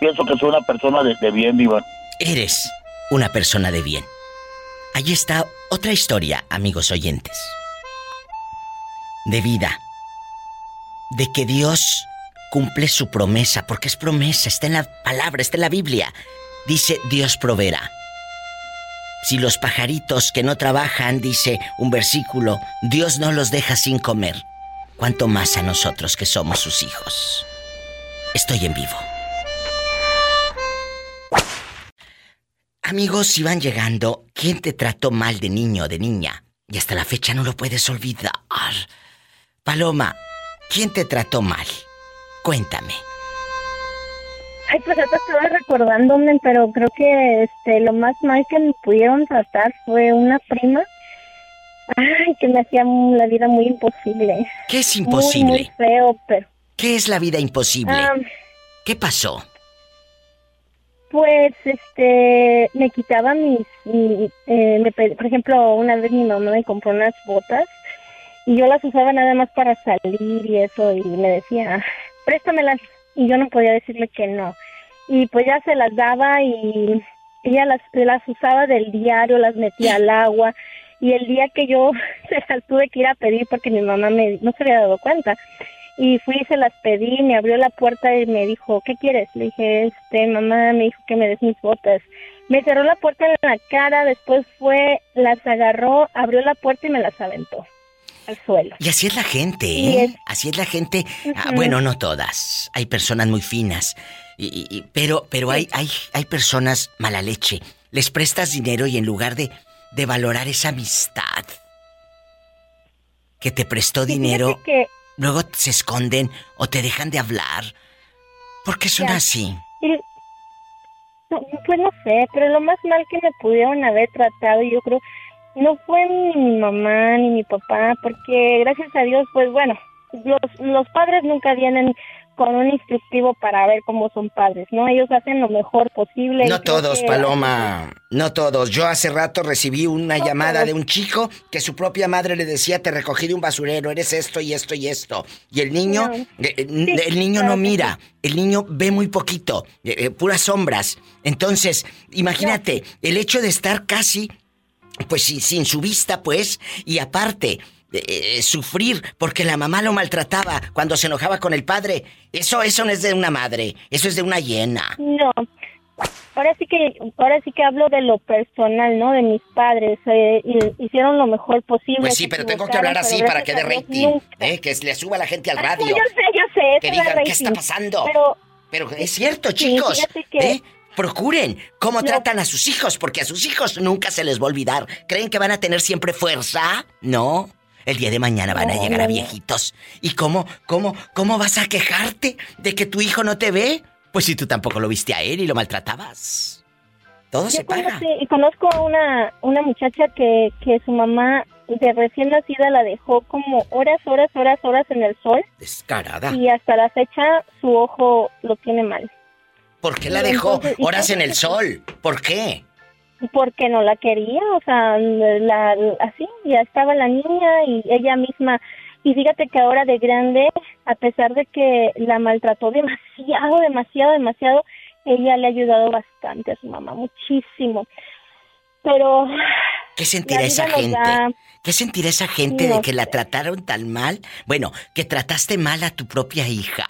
pienso que soy una persona de, bien, Diva.
Eres una persona de bien. Allí está otra historia, amigos oyentes. De vida. De que Dios cumple su promesa, porque es promesa, está en la palabra, está en la Biblia. Dice, Dios proveerá. Si los pajaritos que no trabajan, dice un versículo, Dios no los deja sin comer, ¿cuánto más a nosotros que somos sus hijos? Estoy en vivo. Amigos, si van llegando, ¿quién te trató mal de niño o de niña? Y hasta la fecha no lo puedes olvidar. Paloma, ¿quién te trató mal? Cuéntame.
Ay, pues ahorita estaba recordándome, pero creo que este lo más mal que me pudieron tratar fue una prima. Ay, que me hacía la vida muy imposible.
¿Qué es imposible?
Muy, feo, pero.
¿Qué es la vida imposible? Ah, ¿Qué pasó?
Pues, este, me quitaba mis, eh, por ejemplo, una vez mi mamá me compró unas botas y yo las usaba nada más para salir y eso y me decía, préstamelas y yo no podía decirle que no. Y pues ya se las daba y ella las, las usaba del diario, las metía al agua y el día que yo se las tuve que ir a pedir porque mi mamá me, no se había dado cuenta y fui y se las pedí, me abrió la puerta y me dijo, ¿qué quieres? Le dije, este, mamá me dijo que me des mis botas. Me cerró la puerta en la cara, después fue, las agarró, abrió la puerta y me las aventó al suelo.
Y así es la gente, ¿eh? Así es la gente. Ah, bueno, no todas. Hay personas muy finas. Y, pero pero hay, hay, hay personas mala leche. Les prestas dinero y en lugar de, de valorar esa amistad que te prestó dinero, luego se esconden o te dejan de hablar. ¿Por qué son así?
pues no sé, pero lo más mal que me pudieron haber tratado, yo creo, no fue ni mi mamá ni mi papá, porque gracias a Dios, pues bueno, los, los padres nunca vienen con un instructivo para ver cómo son padres, ¿no? Ellos hacen lo mejor posible.
No todos, Paloma, no todos. Yo hace rato recibí una llamada de un chico que su propia madre le decía, te recogí de un basurero, eres esto y esto y esto. Y el niño, eh, eh, el niño no mira, el niño ve muy poquito, eh, puras sombras. Entonces, imagínate, el hecho de estar casi pues sin su vista, pues, y aparte, eh, sufrir porque la mamá lo maltrataba cuando se enojaba con el padre, eso, eso no es de una madre, eso es de una hiena.
No. Ahora sí que, ahora sí que hablo de lo personal, ¿no? De mis padres, eh, hicieron lo mejor posible.
Pues sí, pero tengo que hablar así para que dé rating, ¿eh? Que le suba la gente al radio. yo
sé, yo sé.
Que digan qué está pasando. Pero, pero es cierto, chicos. ¿eh? Procuren cómo tratan a sus hijos, porque a sus hijos nunca se les va a olvidar. ¿Creen que van a tener siempre fuerza? No. El día de mañana van a llegar a viejitos. ¿Y cómo, cómo, cómo vas a quejarte de que tu hijo no te ve? Pues si tú tampoco lo viste a él y lo maltratabas. Todo se paga.
Y conozco a una, una muchacha que, que su mamá de recién nacida la dejó como horas, horas, horas, horas en el sol.
Descarada.
Y hasta la fecha su ojo lo tiene mal.
¿Por qué la dejó horas en el sol? ¿Por qué?
Porque no la quería, o sea, la, así, ya estaba la niña y ella misma. Y fíjate que ahora de grande, a pesar de que la maltrató demasiado, demasiado, demasiado, ella le ha ayudado bastante a su mamá, muchísimo. Pero...
¿Qué sentirá esa gente? ¿Qué sentirá esa gente de que la trataron tan mal? Bueno, que trataste mal a tu propia hija.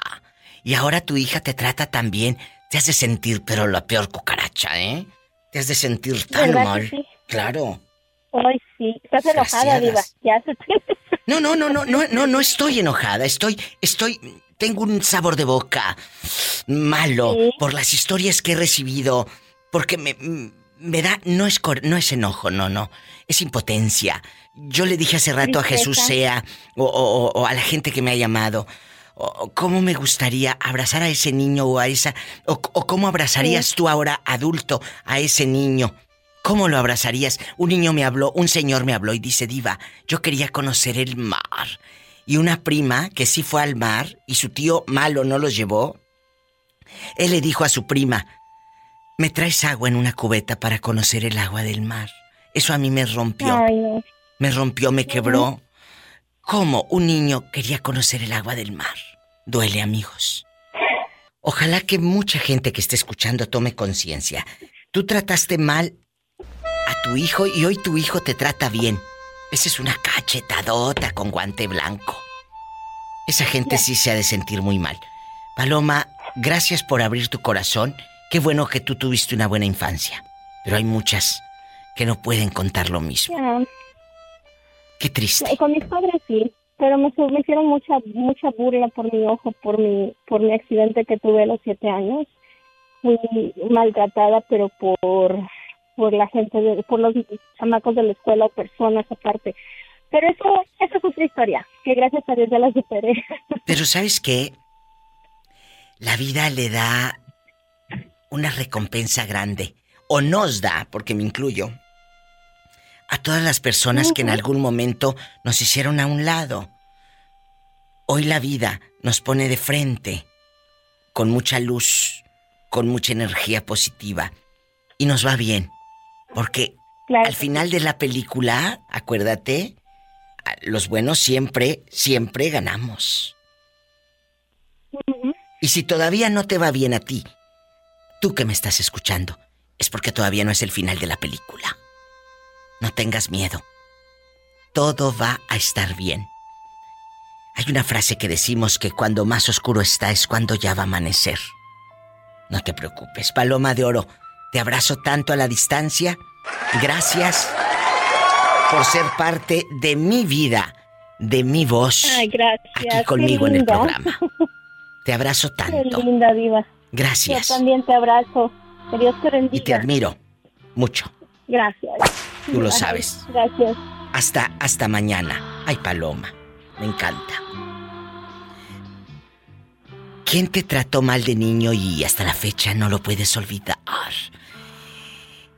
Y ahora tu hija te trata tan bien. Te hace sentir, pero la peor cucaracha, ¿eh? Te has de sentir tan mal. Claro.
Ay, sí. Estás enojada, Diva. Ya se
No, no, no, no, no, no, no estoy enojada. Estoy, estoy, tengo un sabor de boca malo por las historias que he recibido. Porque me, me da, no es, no es enojo, no, no. Es impotencia. Yo le dije hace rato a Jesús sea o, o a la gente que me ha llamado cómo me gustaría abrazar a ese niño o a esa... O, cómo abrazarías tú ahora, adulto, a ese niño. ¿Cómo lo abrazarías? Un niño me habló, un señor me habló y dice, Diva, yo quería conocer el mar. Y una prima que sí fue al mar y su tío malo no los llevó, Él le dijo a su prima, me traes agua en una cubeta para conocer el agua del mar. Eso a mí me rompió. Me rompió, me quebró. ¿Cómo un niño quería conocer el agua del mar? Duele, amigos. Ojalá que mucha gente que esté escuchando tome conciencia. Tú trataste mal a tu hijo y hoy tu hijo te trata bien. Esa es una cachetadota con guante blanco. Esa gente sí se ha de sentir muy mal. Paloma, gracias por abrir tu corazón. Qué bueno que tú tuviste una buena infancia. Pero hay muchas que no pueden contar lo mismo. Qué triste.
Con mis padres sí, pero me, me, hicieron mucha mucha burla por mi ojo, por mi por mi accidente que tuve a los siete años. Fui maltratada, pero por por la gente, de, por los chamacos de la escuela o personas aparte. Pero eso, eso es otra historia, que gracias a Dios ya la superé.
Pero ¿sabes qué? La vida le da una recompensa grande, o nos da, porque me incluyo, a todas las personas que en algún momento nos hicieron a un lado. Hoy la vida nos pone de frente, con mucha luz, con mucha energía positiva, y nos va bien. Porque al final de la película, acuérdate, los buenos siempre, siempre ganamos. Y si todavía no te va bien a ti, tú que me estás escuchando, es porque todavía no es el final de la película. No tengas miedo. Todo va a estar bien. Hay una frase que decimos que cuando más oscuro está es cuando ya va a amanecer. No te preocupes, Paloma de Oro. Te abrazo tanto a la distancia. Gracias por ser parte de mi vida, de mi voz.
Ay, gracias.
Aquí conmigo en el programa. Te abrazo tanto.
Qué linda diva.
Gracias.
Yo también te abrazo. Que Dios te bendiga.
Y te admiro mucho.
Gracias.
Tú lo sabes.
Gracias.
Hasta hasta mañana. Ay, Paloma. Me encanta. ¿Quién te trató mal de niño y hasta la fecha no lo puedes olvidar?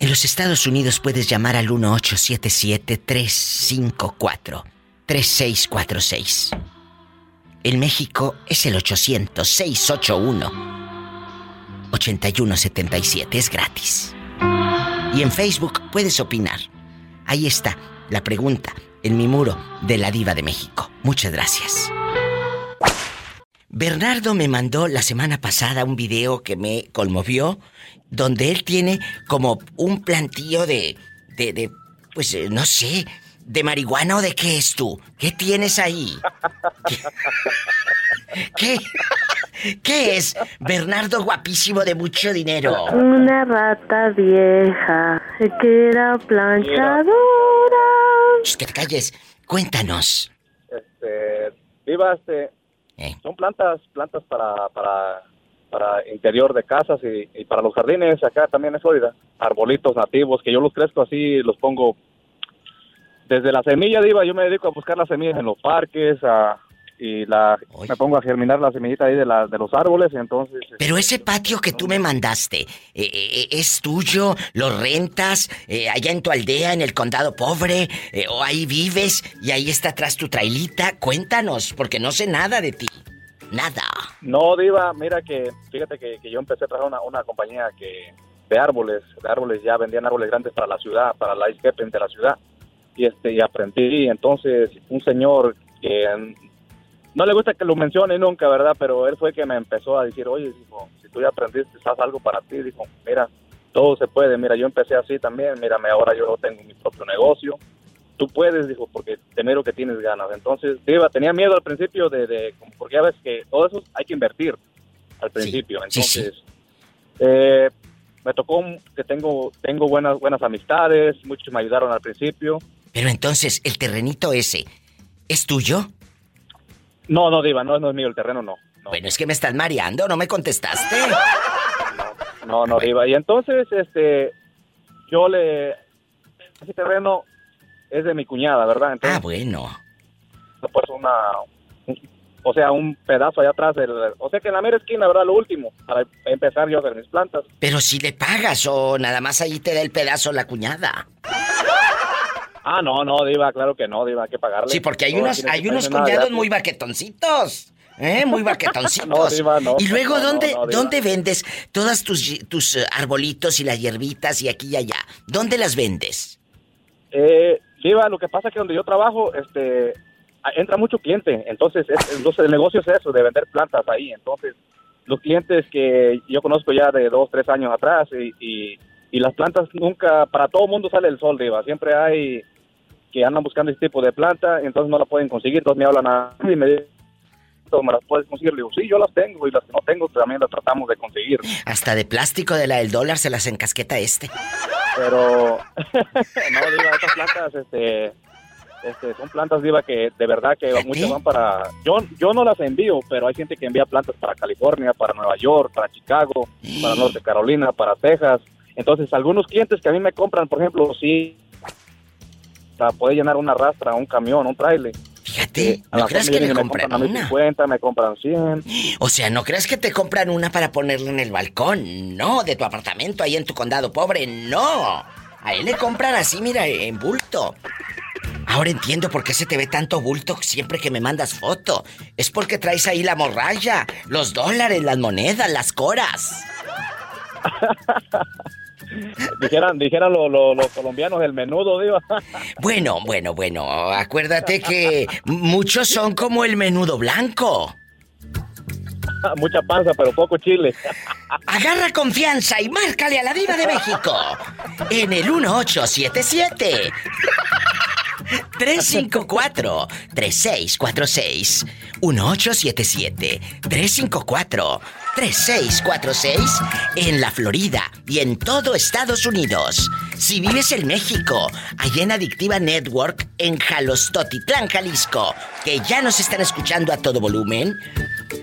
En los Estados Unidos puedes llamar al 1877-354-3646. En México es el 800-681-8177. Es gratis. Y en Facebook puedes opinar. Ahí está la pregunta en mi muro de la Diva de México. Muchas gracias. Bernardo me mandó la semana pasada un video que me conmovió donde él tiene como un plantillo de, de, de pues eh, no sé, de marihuana o de qué es tú. ¿Qué tienes ahí? ¿Qué? ¿Qué es? Bernardo guapísimo de mucho dinero.
Una rata vieja que era planchadora.
que te calles. Cuéntanos.
Este, viva este, eh. son plantas, plantas para, para para interior de casas y, para los jardines acá también es Florida. Arbolitos nativos que yo los crezco así, los pongo desde la semilla, diva, yo me dedico a buscar las semillas en los parques y la me pongo a germinar la semillita ahí de, la, de los árboles y entonces... Este,
Pero ese patio que tú me mandaste, eh, eh, ¿es tuyo? ¿Lo rentas eh, allá en tu aldea, en el condado pobre? ¿O ahí vives y ahí está atrás tu trailita? Cuéntanos, porque no sé nada de ti. Nada.
No, Diva, mira que, fíjate que, yo empecé a trabajar una, una compañía que de árboles, de árboles ya vendían árboles grandes para la ciudad, para la isquepen de la ciudad. Y este, y aprendí, entonces, un señor que no le gusta que lo mencione nunca, ¿verdad? Pero él fue que me empezó a decir, oye, dijo, si tú ya aprendiste, haz algo para ti. Dijo, mira, todo se puede. Mira, yo empecé así también. Mírame, ahora yo tengo mi propio negocio tú puedes, dijo, porque te miro que tienes ganas. Entonces, Diva, tenía miedo al principio de, porque ya ves que todo eso hay que invertir al principio. Entonces, eh, me tocó que tengo, tengo buenas, buenas amistades, muchos me ayudaron al principio.
Pero entonces, ¿el terrenito ese es tuyo?
No, no, Diva, no, no es mío, el terreno no.
Bueno, es que me estás mareando, no me contestaste.
No, no, Diva. Y entonces, este, yo le, ese terreno es de mi cuñada, ¿verdad?
ah, bueno.
Pues una, o sea, un pedazo allá atrás, del, o sea que en la mera esquina, ¿verdad? Lo último, para empezar yo a hacer mis plantas.
Pero si le pagas o nada más ahí te da el pedazo la cuñada.
Ah, no, no, Diva, claro que no, Diva, hay que pagarle.
Sí, porque hay unos, hay unos cuñados muy baquetoncitos. ¿Eh? Muy baquetoncitos. y luego, ¿dónde, ¿dónde vendes todas tus, tus eh, arbolitos y las hierbitas y aquí y allá? ¿Dónde las vendes?
Eh, Diva, lo que pasa es que donde yo trabajo, este, entra mucho cliente. Entonces, entonces, el negocio es eso, de vender plantas ahí. Entonces, los clientes que yo conozco ya de dos, tres años atrás y, y, las plantas nunca, para todo mundo sale el sol, Diva. Siempre hay que andan buscando este tipo de planta, entonces no la pueden conseguir. Entonces me hablan a mí y me dicen, ¿me las puedes conseguir? Le digo, sí, yo las tengo y las que no tengo también las tratamos de conseguir.
Hasta de plástico de la del dólar se las encasqueta este.
Pero, no, digo, estas plantas, este, este, son plantas viva que de verdad que muchas van para yo yo no las envío pero hay gente que envía plantas para California para Nueva York para Chicago para Norte Carolina para Texas entonces algunos clientes que a mí me compran por ejemplo sí para poder llenar una rastra un camión un trailer
Fíjate, no creas que me compran,
una. Me 50, me compran 100.
O sea, no creas que te compran una para ponerla en el balcón, no, de tu apartamento ahí en tu condado pobre, no. A él le compran así, mira, en bulto. Ahora entiendo por qué se te ve tanto bulto siempre que me mandas foto. Es porque traes ahí la morralla, los dólares, las monedas, las coras.
dijeran dijeran los colombianos el menudo, digo.
bueno, bueno, bueno. Acuérdate que muchos son como el menudo blanco.
Mucha panza, pero poco chile.
Agarra confianza y márcale a la diva de México. En el 1877. 354-3646. 1877-354-3646 en la Florida y en todo Estados Unidos. Si vives en México, allá en Adictiva Network, en Jalostotitlán, Jalisco, que ya nos están escuchando a todo volumen.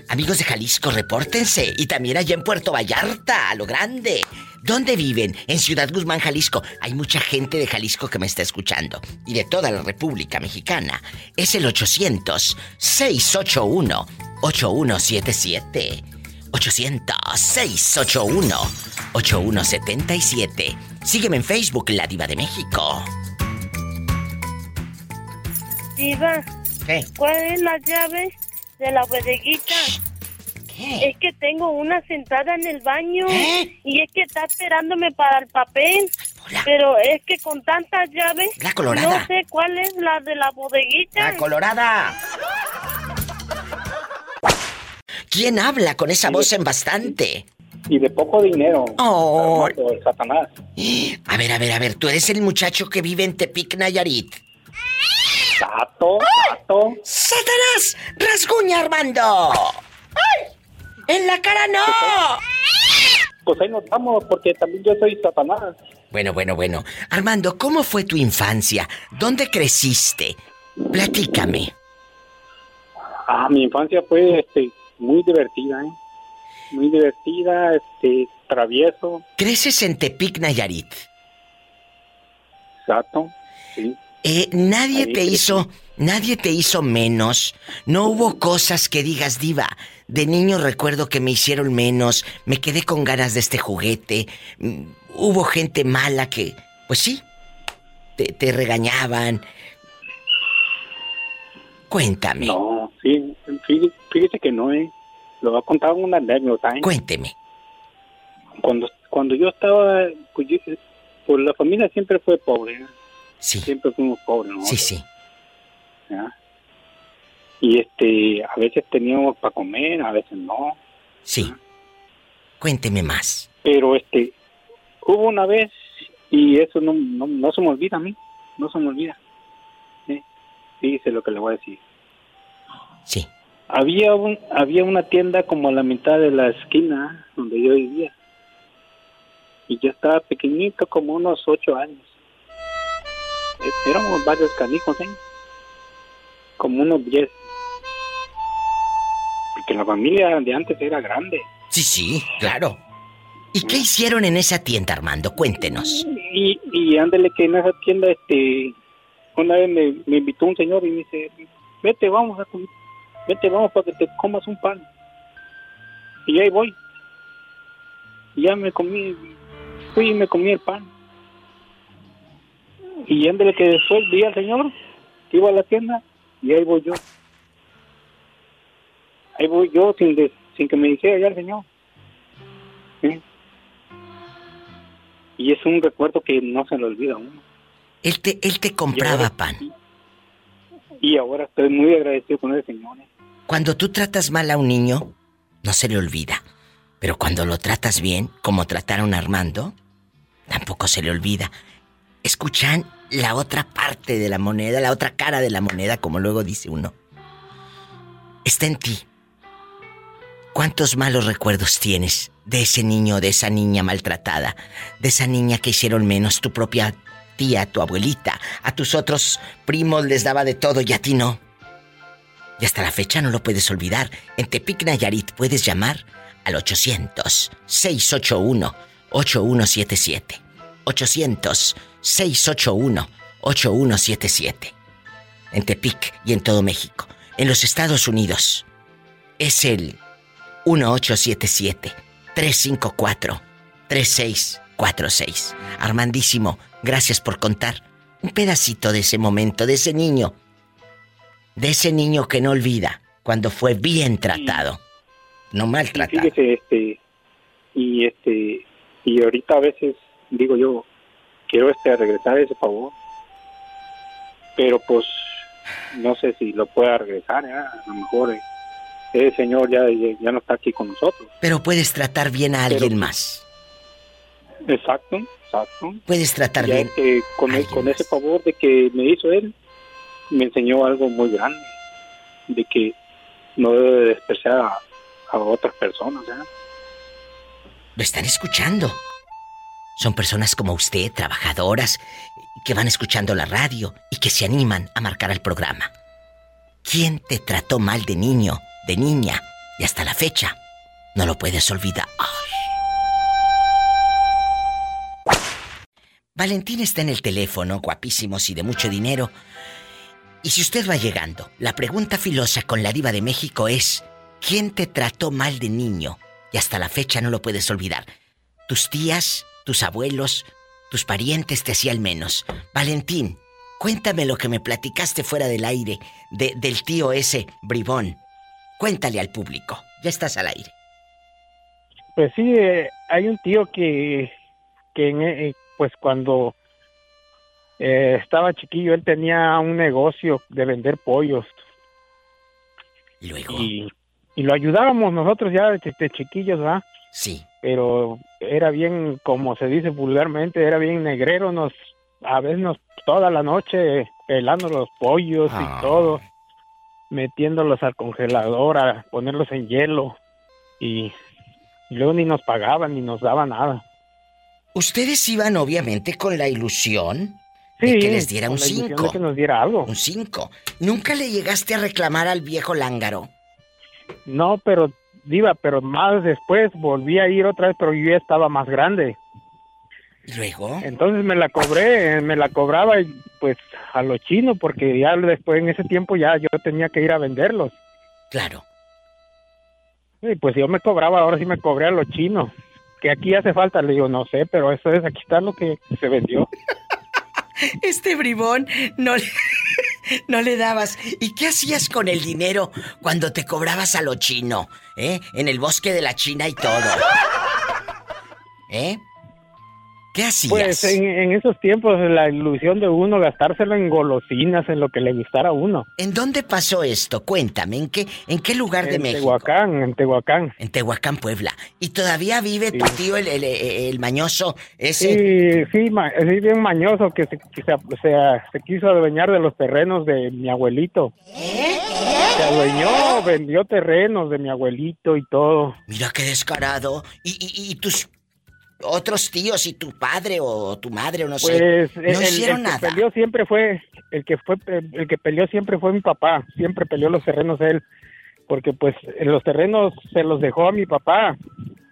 Amigos de Jalisco, repórtense. Y también allá en Puerto Vallarta, a lo grande. ¿Dónde viven? En Ciudad Guzmán, Jalisco. Hay mucha gente de Jalisco que me está escuchando. Y de toda la República Mexicana. Es el 800-681-8177. 800-681-8177. Sígueme en Facebook, La Diva de México.
Diva.
¿Qué?
¿Cuál es la llave de la bodeguita? Es que tengo una sentada en el baño ¿Eh? y es que está esperándome para el papel. Pero es que con tantas llaves.
La colorada.
No sé cuál es la de la bodeguita.
La colorada. ¿Quién habla con esa voz en bastante?
Y de poco dinero.
Oh.
Satanás.
A ver, a ver, a ver. Tú eres el muchacho que vive en Tepic, Nayarit.
Sato, Sato.
¡Satanás! ¡Rasguña, Armando! ¡Ay! ¡En la cara no!
Pues ahí nos vamos, porque también yo soy Satanás.
Bueno, bueno, bueno. Armando, ¿cómo fue tu infancia? ¿Dónde creciste? Platícame.
Ah, mi infancia fue este, muy divertida, ¿eh? Muy divertida, este, travieso.
¿Creces en Tepic, Nayarit?
Exacto, sí.
Eh, nadie te hizo, nadie te hizo menos. No hubo cosas que digas, diva. De niño recuerdo que me hicieron menos, me quedé con ganas de este juguete. Mm, hubo gente mala que, pues sí, te, regañaban. Cuéntame.
No, sí, fíjese, que no, ¿eh? Lo va a contar una anécdota, ¿eh?
Cuénteme.
Cuando, cuando yo estaba, pues, pues la familia siempre fue pobre, ¿eh?
Sí.
Siempre fuimos pobres, ¿no?
Sí, sí.
¿Ya? Y este, a veces teníamos para comer, a veces no.
Sí. Cuénteme más.
Pero este, hubo una vez, y eso no, no, se me olvida a mí, no se me olvida. ¿Sí? Dice lo que le voy a decir.
Sí.
Había, un, había una tienda como a la mitad de la esquina donde yo vivía. Y yo estaba pequeñito, como unos ocho años. Éramos varios canijos, ¿eh? Como unos diez que la familia de antes era grande.
Sí, sí, claro. ¿Y qué hicieron en esa tienda, Armando? Cuéntenos.
Y, y ándale que en esa tienda, este, una vez me, invitó un señor y me dice, vete, vamos a comer, vete, vamos para que te comas un pan. Y ahí voy. Y ya me comí, fui y me comí el pan. Y ándale que después vi al señor, que iba a la tienda, y ahí voy yo.
ahí voy yo sin, sin que me dijera ya el Señor. Y es un recuerdo que no se le olvida a uno.
Él te, él te compraba pan.
Y ahora estoy muy agradecido con el Señor. ¿eh?
Cuando tú tratas mal a un niño, no se le olvida. Pero cuando lo tratas bien, como trataron a Armando, tampoco se le olvida. Escuchan la otra parte de la moneda, la otra cara de la moneda, como luego dice uno. Está en ti. ¿Cuántos malos recuerdos tienes de ese niño, de esa niña maltratada, de esa niña que hicieron menos tu propia tía, tu abuelita, a tus otros primos les daba de todo y a ti no? Y hasta la fecha no lo puedes olvidar. En Tepic Nayarit puedes llamar al 800-681-8177. 800-681-8177. En Tepic y en todo México. En los Estados Unidos es el 1877-354-3646. Armandísimo, gracias por contar un pedacito de ese momento, de ese niño. De ese niño que no olvida cuando fue bien tratado. No maltratado.
Fíjese, este, y este, y ahorita a veces digo yo, quiero este regresar ese favor. Pero pues no sé si lo pueda regresar, ¿eh? a lo mejor eh, ese señor ya, ya no está aquí con nosotros.
Pero puedes tratar bien a alguien más.
Exacto, exacto.
Puedes tratar bien.
con, con ese favor de que me hizo él, me enseñó algo muy grande, de que no debe despreciar a, otras personas. ¿ya?
Lo están escuchando. Son personas como usted, trabajadoras, que van escuchando la radio y que se animan a marcar al programa. ¿Quién te trató mal de niño, de niña y hasta la fecha? No lo puedes olvidar. Valentín está en el teléfono, guapísimos y de mucho dinero. Y si usted va llegando, la pregunta filosa con la diva de México es, ¿quién te trató mal de niño? Y hasta la fecha no lo puedes olvidar. ¿Tus tías? ¿Tus abuelos? tus parientes te hacían menos. Valentín, cuéntame lo que me platicaste fuera del aire de, del tío ese bribón. Cuéntale al público. Ya estás al aire.
Pues sí, eh, hay un tío que, que eh, pues cuando eh, estaba chiquillo, él tenía un negocio de vender pollos.
Luego.
Y, lo ayudábamos nosotros ya de, chiquillos, ¿verdad?
Sí
pero era bien, como se dice vulgarmente, era bien negrero, nos, a veces nos, toda la noche pelando los pollos y todo, metiéndolos al congelador, a ponerlos en hielo, y, luego ni nos pagaban ni nos daban nada.
Ustedes iban obviamente con la ilusión de que les diera un 5.
que nos diera algo.
Un 5. ¿Nunca le llegaste a reclamar al viejo lángaro?
No, pero Diva, pero más después volví a ir otra vez, pero yo ya estaba más grande.
¿Luego?
Entonces me la cobré, me la cobraba pues a lo chino, porque ya después en ese tiempo ya yo tenía que ir a venderlos.
Claro.
Y pues yo me cobraba, ahora sí me cobré a lo chino. Que aquí hace falta, le digo, no sé, pero eso es, aquí está lo que se vendió.
este bribón no le... no le dabas. ¿Y qué hacías con el dinero cuando te cobrabas a lo chino? ¿Eh? En el bosque de la China y todo. ¿Eh? ¿Qué hacías?
Pues en, esos tiempos la ilusión de uno gastárselo en golosinas, en lo que le gustara a uno.
¿En dónde pasó esto? Cuéntame, ¿en qué, en qué lugar de México?
En Tehuacán, en Tehuacán.
En Tehuacán, Puebla. ¿Y todavía vive tu tío, el, el, mañoso ese?
Sí, sí, sí, bien mañoso, que, se, se, quiso adueñar de los terrenos de mi abuelito. ¿Eh? Se adueñó, vendió terrenos de mi abuelito y todo.
Mira qué descarado. ¿Y, y, y tus otros tíos y tu padre o tu madre o no sé.
Pues, no hicieron el, que peleó siempre fue el que fue el que peleó siempre fue mi papá. Siempre peleó los terrenos él porque pues los terrenos se los dejó a mi papá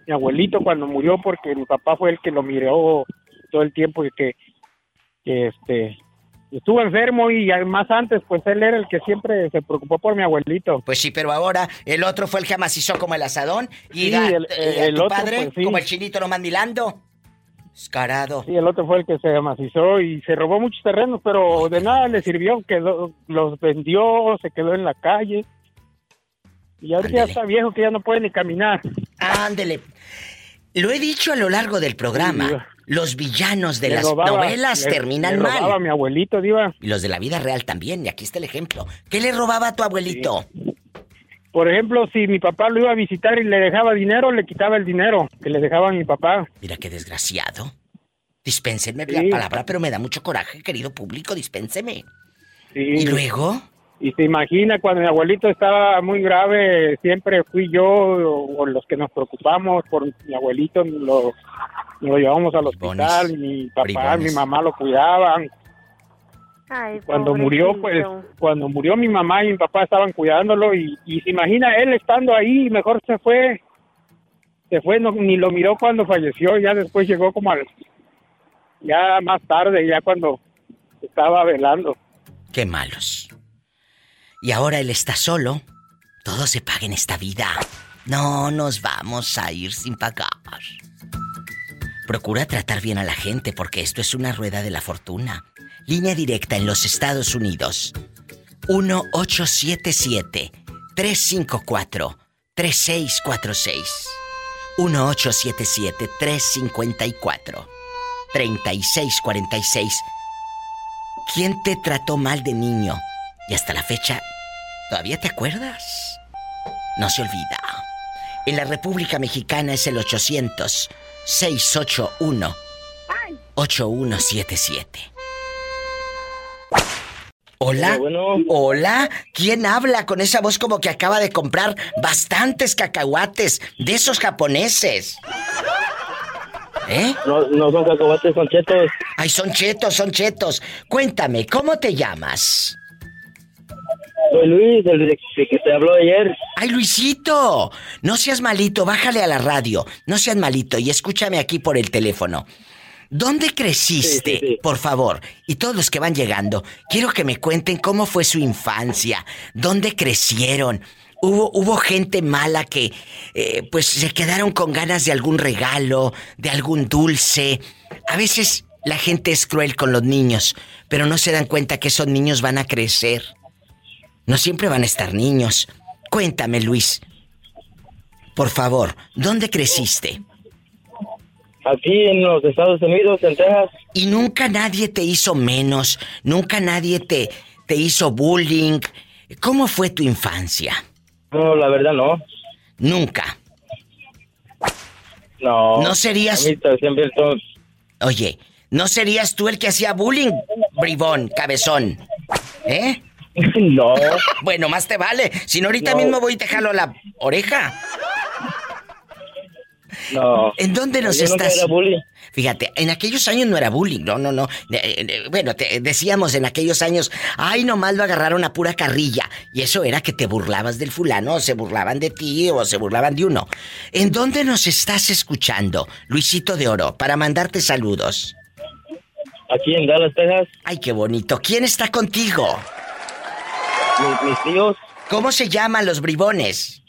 mi abuelito cuando murió porque mi papá fue el que lo miró todo el tiempo y que, que este estuvo enfermo y más antes, pues él era el que siempre se preocupó por mi abuelito.
Pues sí, pero ahora el otro fue el que amacizó como el asadón y el, otro, padre pues como el chinito no mandilando. Escarado.
Sí, el otro fue el que se amacizó y se robó muchos terrenos, pero de nada le sirvió, que los vendió, se quedó en la calle.
Y ahorita ya está viejo que ya no puede ni caminar.
Ándele. Lo he dicho a lo largo del programa. Los villanos de las novelas terminan
mal. Le robaba a mi abuelito, Diva.
Y los de la vida real también. Y aquí está el ejemplo. ¿Qué le robaba a tu abuelito?
Por ejemplo, si mi papá lo iba a visitar y le dejaba dinero, le quitaba el dinero que le dejaba a mi papá.
Mira qué desgraciado. Dispénsenme la palabra, pero me da mucho coraje, querido público, dispénseme. Sí. ¿Y luego?
Y se imagina cuando mi abuelito estaba muy grave, siempre fui yo o, los que nos preocupamos por mi abuelito, lo, lo llevamos al hospital, y mi papá, mi mamá lo cuidaban. cuando murió, pues, cuando murió mi mamá y mi papá estaban cuidándolo y, se imagina él estando ahí, mejor se fue, se fue, ni lo miró cuando falleció, ya después llegó como al, ya más tarde, ya cuando estaba velando.
Qué malos. Y ahora él está solo. Todo se paga en esta vida. No nos vamos a ir sin pagar. Procura tratar bien a la gente porque esto es una rueda de la fortuna. Línea directa en los Estados Unidos. 1877-354-3646. 1877-354-3646. ¿Quién te trató mal de niño? Y hasta la fecha ¿Todavía te acuerdas? No se olvida. En la República Mexicana es el 800 681 8177. Hola, hola, ¿quién habla con esa voz como que acaba de comprar bastantes cacahuates de esos japoneses?
¿Eh? No, no son cacahuates, son chetos.
Ay, son chetos, son chetos. Cuéntame, ¿cómo te llamas?
Soy Luis, el que te habló ayer.
¡Ay, Luisito! No seas malito, bájale a la radio. No seas malito y escúchame aquí por el teléfono. ¿Dónde creciste, por favor? Y todos los que van llegando, quiero que me cuenten cómo fue su infancia, dónde crecieron. Hubo, hubo gente mala que, eh, pues, se quedaron con ganas de algún regalo, de algún dulce. A veces la gente es cruel con los niños, pero no se dan cuenta que esos niños van a crecer. No siempre van a estar niños. Cuéntame, Luis. Por favor, ¿dónde creciste?
Aquí en los Estados Unidos, en Texas.
Y nunca nadie te hizo menos, nunca nadie te, te hizo bullying. ¿Cómo fue tu infancia?
No, la verdad no.
Nunca.
No.
No serías. Oye, ¿no serías tú el que hacía bullying, bribón, cabezón? ¿Eh?
No.
bueno, más te vale. Si no, ahorita mismo voy y te jalo la oreja.
No.
¿En dónde nos estás? Fíjate, en aquellos años no era bullying, no, no, no. Eh, eh, bueno, te decíamos en aquellos años, ay, nomás lo agarraron a pura carrilla. Y eso era que te burlabas del fulano, o se burlaban de ti, o se burlaban de uno. ¿En dónde nos estás escuchando, Luisito de Oro, para mandarte saludos?
Aquí en Dallas, Texas.
Ay, qué bonito. ¿Quién está contigo?
Mis, tíos.
¿Cómo se llaman los bribones?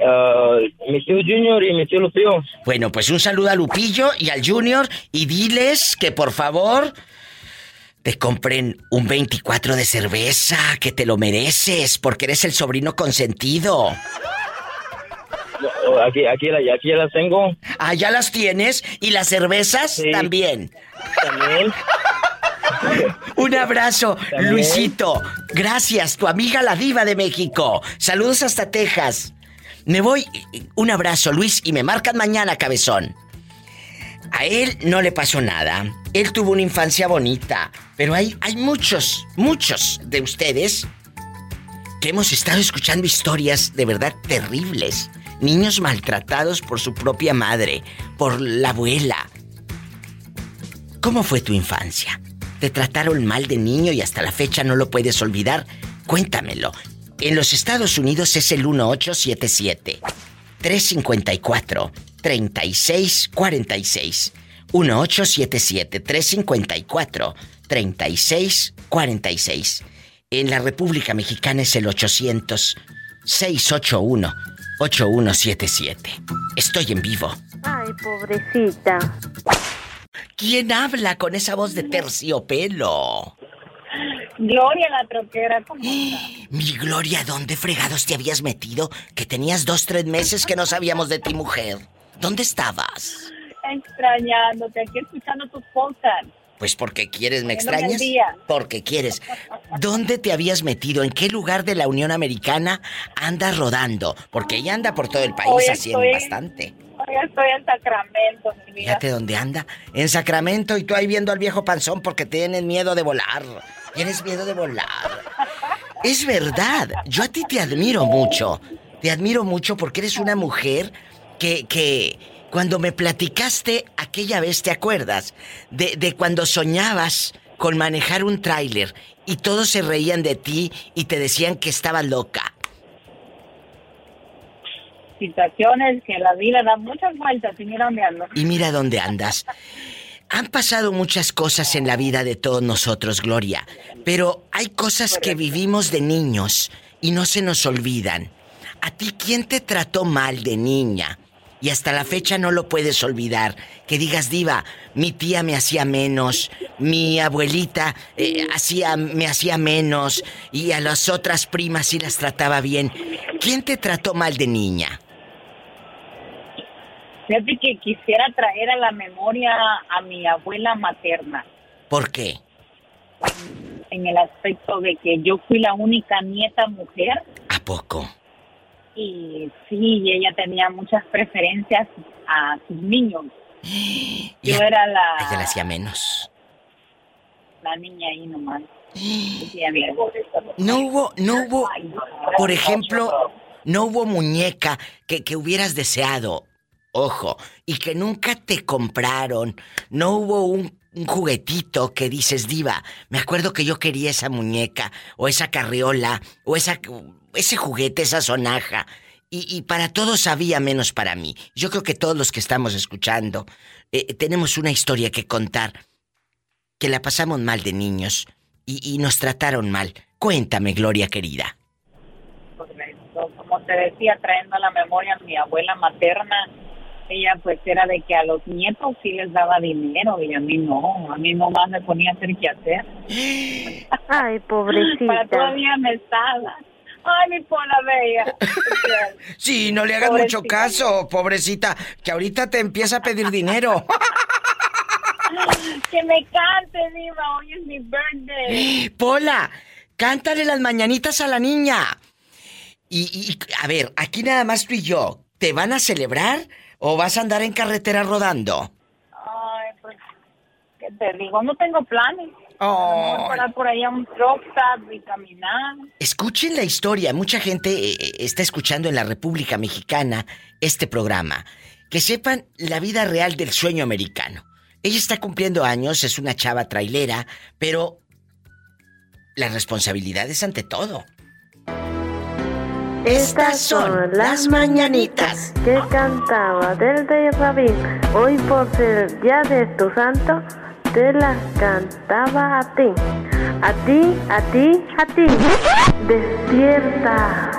Uh, mi tío Junior y mi tío Lupillo.
Bueno, pues un saludo a Lupillo y al Junior y diles que por favor te compren un 24 de cerveza, que te lo mereces, porque eres el sobrino consentido.
Aquí, aquí, aquí ya las tengo.
Ah, ya las tienes. ¿Y las cervezas? También.
También.
Un abrazo, Luisito. Gracias, tu amiga la diva de México. Saludos hasta Texas. Me voy. Un abrazo, Luis, y me marcan mañana, cabezón. A él no le pasó nada. Él tuvo una infancia bonita. Pero hay, hay muchos, muchos de ustedes que hemos estado escuchando historias de verdad terribles. Niños maltratados por su propia madre, por la abuela. ¿Cómo fue tu infancia? Te trataron mal de niño y hasta la fecha no lo puedes olvidar, cuéntamelo. En los Estados Unidos es el 1877 354 3646. 1877 354 3646. En la República Mexicana es el 800 681 8177. Estoy en vivo.
Ay, pobrecita.
¿Quién habla con esa voz de terciopelo?
Gloria la troquera, ¿cómo
Mi Gloria, ¿dónde fregados te habías metido? Que tenías dos, tres meses que no sabíamos de ti, mujer. ¿Dónde estabas?
Extrañándote, aquí escuchando tus podcasts.
Pues porque quieres, ¿me extrañas? Porque quieres. ¿Dónde te habías metido? ¿En qué lugar de la Unión Americana andas rodando? Porque ella anda por todo el país haciendo bastante.
Hoy estoy en Sacramento, mi vida.
Fíjate dónde anda. En Sacramento y tú ahí viendo al viejo panzón porque tienes miedo de volar. Tienes miedo de volar. Es verdad. Yo a ti te admiro mucho. Te admiro mucho porque eres una mujer que, que cuando me platicaste aquella vez, ¿te acuerdas? De, de cuando soñabas con manejar un tráiler y todos se reían de ti y te decían que estabas loca.
Situaciones que la vida da muchas vueltas y mira dónde ando.
Y mira dónde andas. Han pasado muchas cosas en la vida de todos nosotros, Gloria, pero hay cosas que vivimos de niños y no se nos olvidan. ¿A ti quién te trató mal de niña? y hasta la fecha no lo puedes olvidar. Que digas, diva, mi tía me hacía menos, mi abuelita eh, hacía, me hacía menos y a las otras primas sí las trataba bien. ¿Quién te trató mal de niña?
Fíjate que quisiera traer a la memoria a mi abuela materna.
¿Por qué?
En el aspecto de que yo fui la única nieta mujer.
¿A poco?
y sí, ella tenía muchas preferencias a sus niños. Yo era la...
Ella le hacía menos.
La niña ahí nomás.
No hubo, no hubo, por ejemplo, no hubo muñeca que, que hubieras deseado, ojo, y que nunca te compraron. No hubo un juguetito que dices, diva, me acuerdo que yo quería esa muñeca, o esa carriola, o esa, ese juguete, esa sonaja. Y, para todos había menos para mí. Yo creo que todos los que estamos escuchando eh, tenemos una historia que contar, que la pasamos mal de niños y, y nos trataron mal. Cuéntame, Gloria querida.
Como te decía, trayendo a la memoria a mi abuela materna, ella pues era de que a los nietos sí les daba dinero y a mí no, a mí nomás me ponía a hacer qué hacer.
Ay, pobrecita.
Para todavía me estaba. Ay, mi pola bella.
sí, no le hagas mucho caso, pobrecita, que ahorita te empieza a pedir dinero.
que me cante, Diva, hoy es mi birthday.
Pola, cántale las mañanitas a la niña. Y, y, a ver, aquí nada más tú y yo, ¿te van a celebrar ¿O vas a andar en carretera rodando?
Ay, pues, ¿qué te digo? No tengo planes. Oh. parar por ahí a un y caminar.
Escuchen la historia. Mucha gente eh, eh, está escuchando en la República Mexicana este programa. Que sepan la vida real del sueño americano. Ella está cumpliendo años, es una chava trailera, pero la responsabilidad es ante todo.
Estas son las mañanitas que cantaba del de Rabín. Hoy por ser día de tu santo, te las cantaba a ti. A ti, a ti, a ti. Despierta.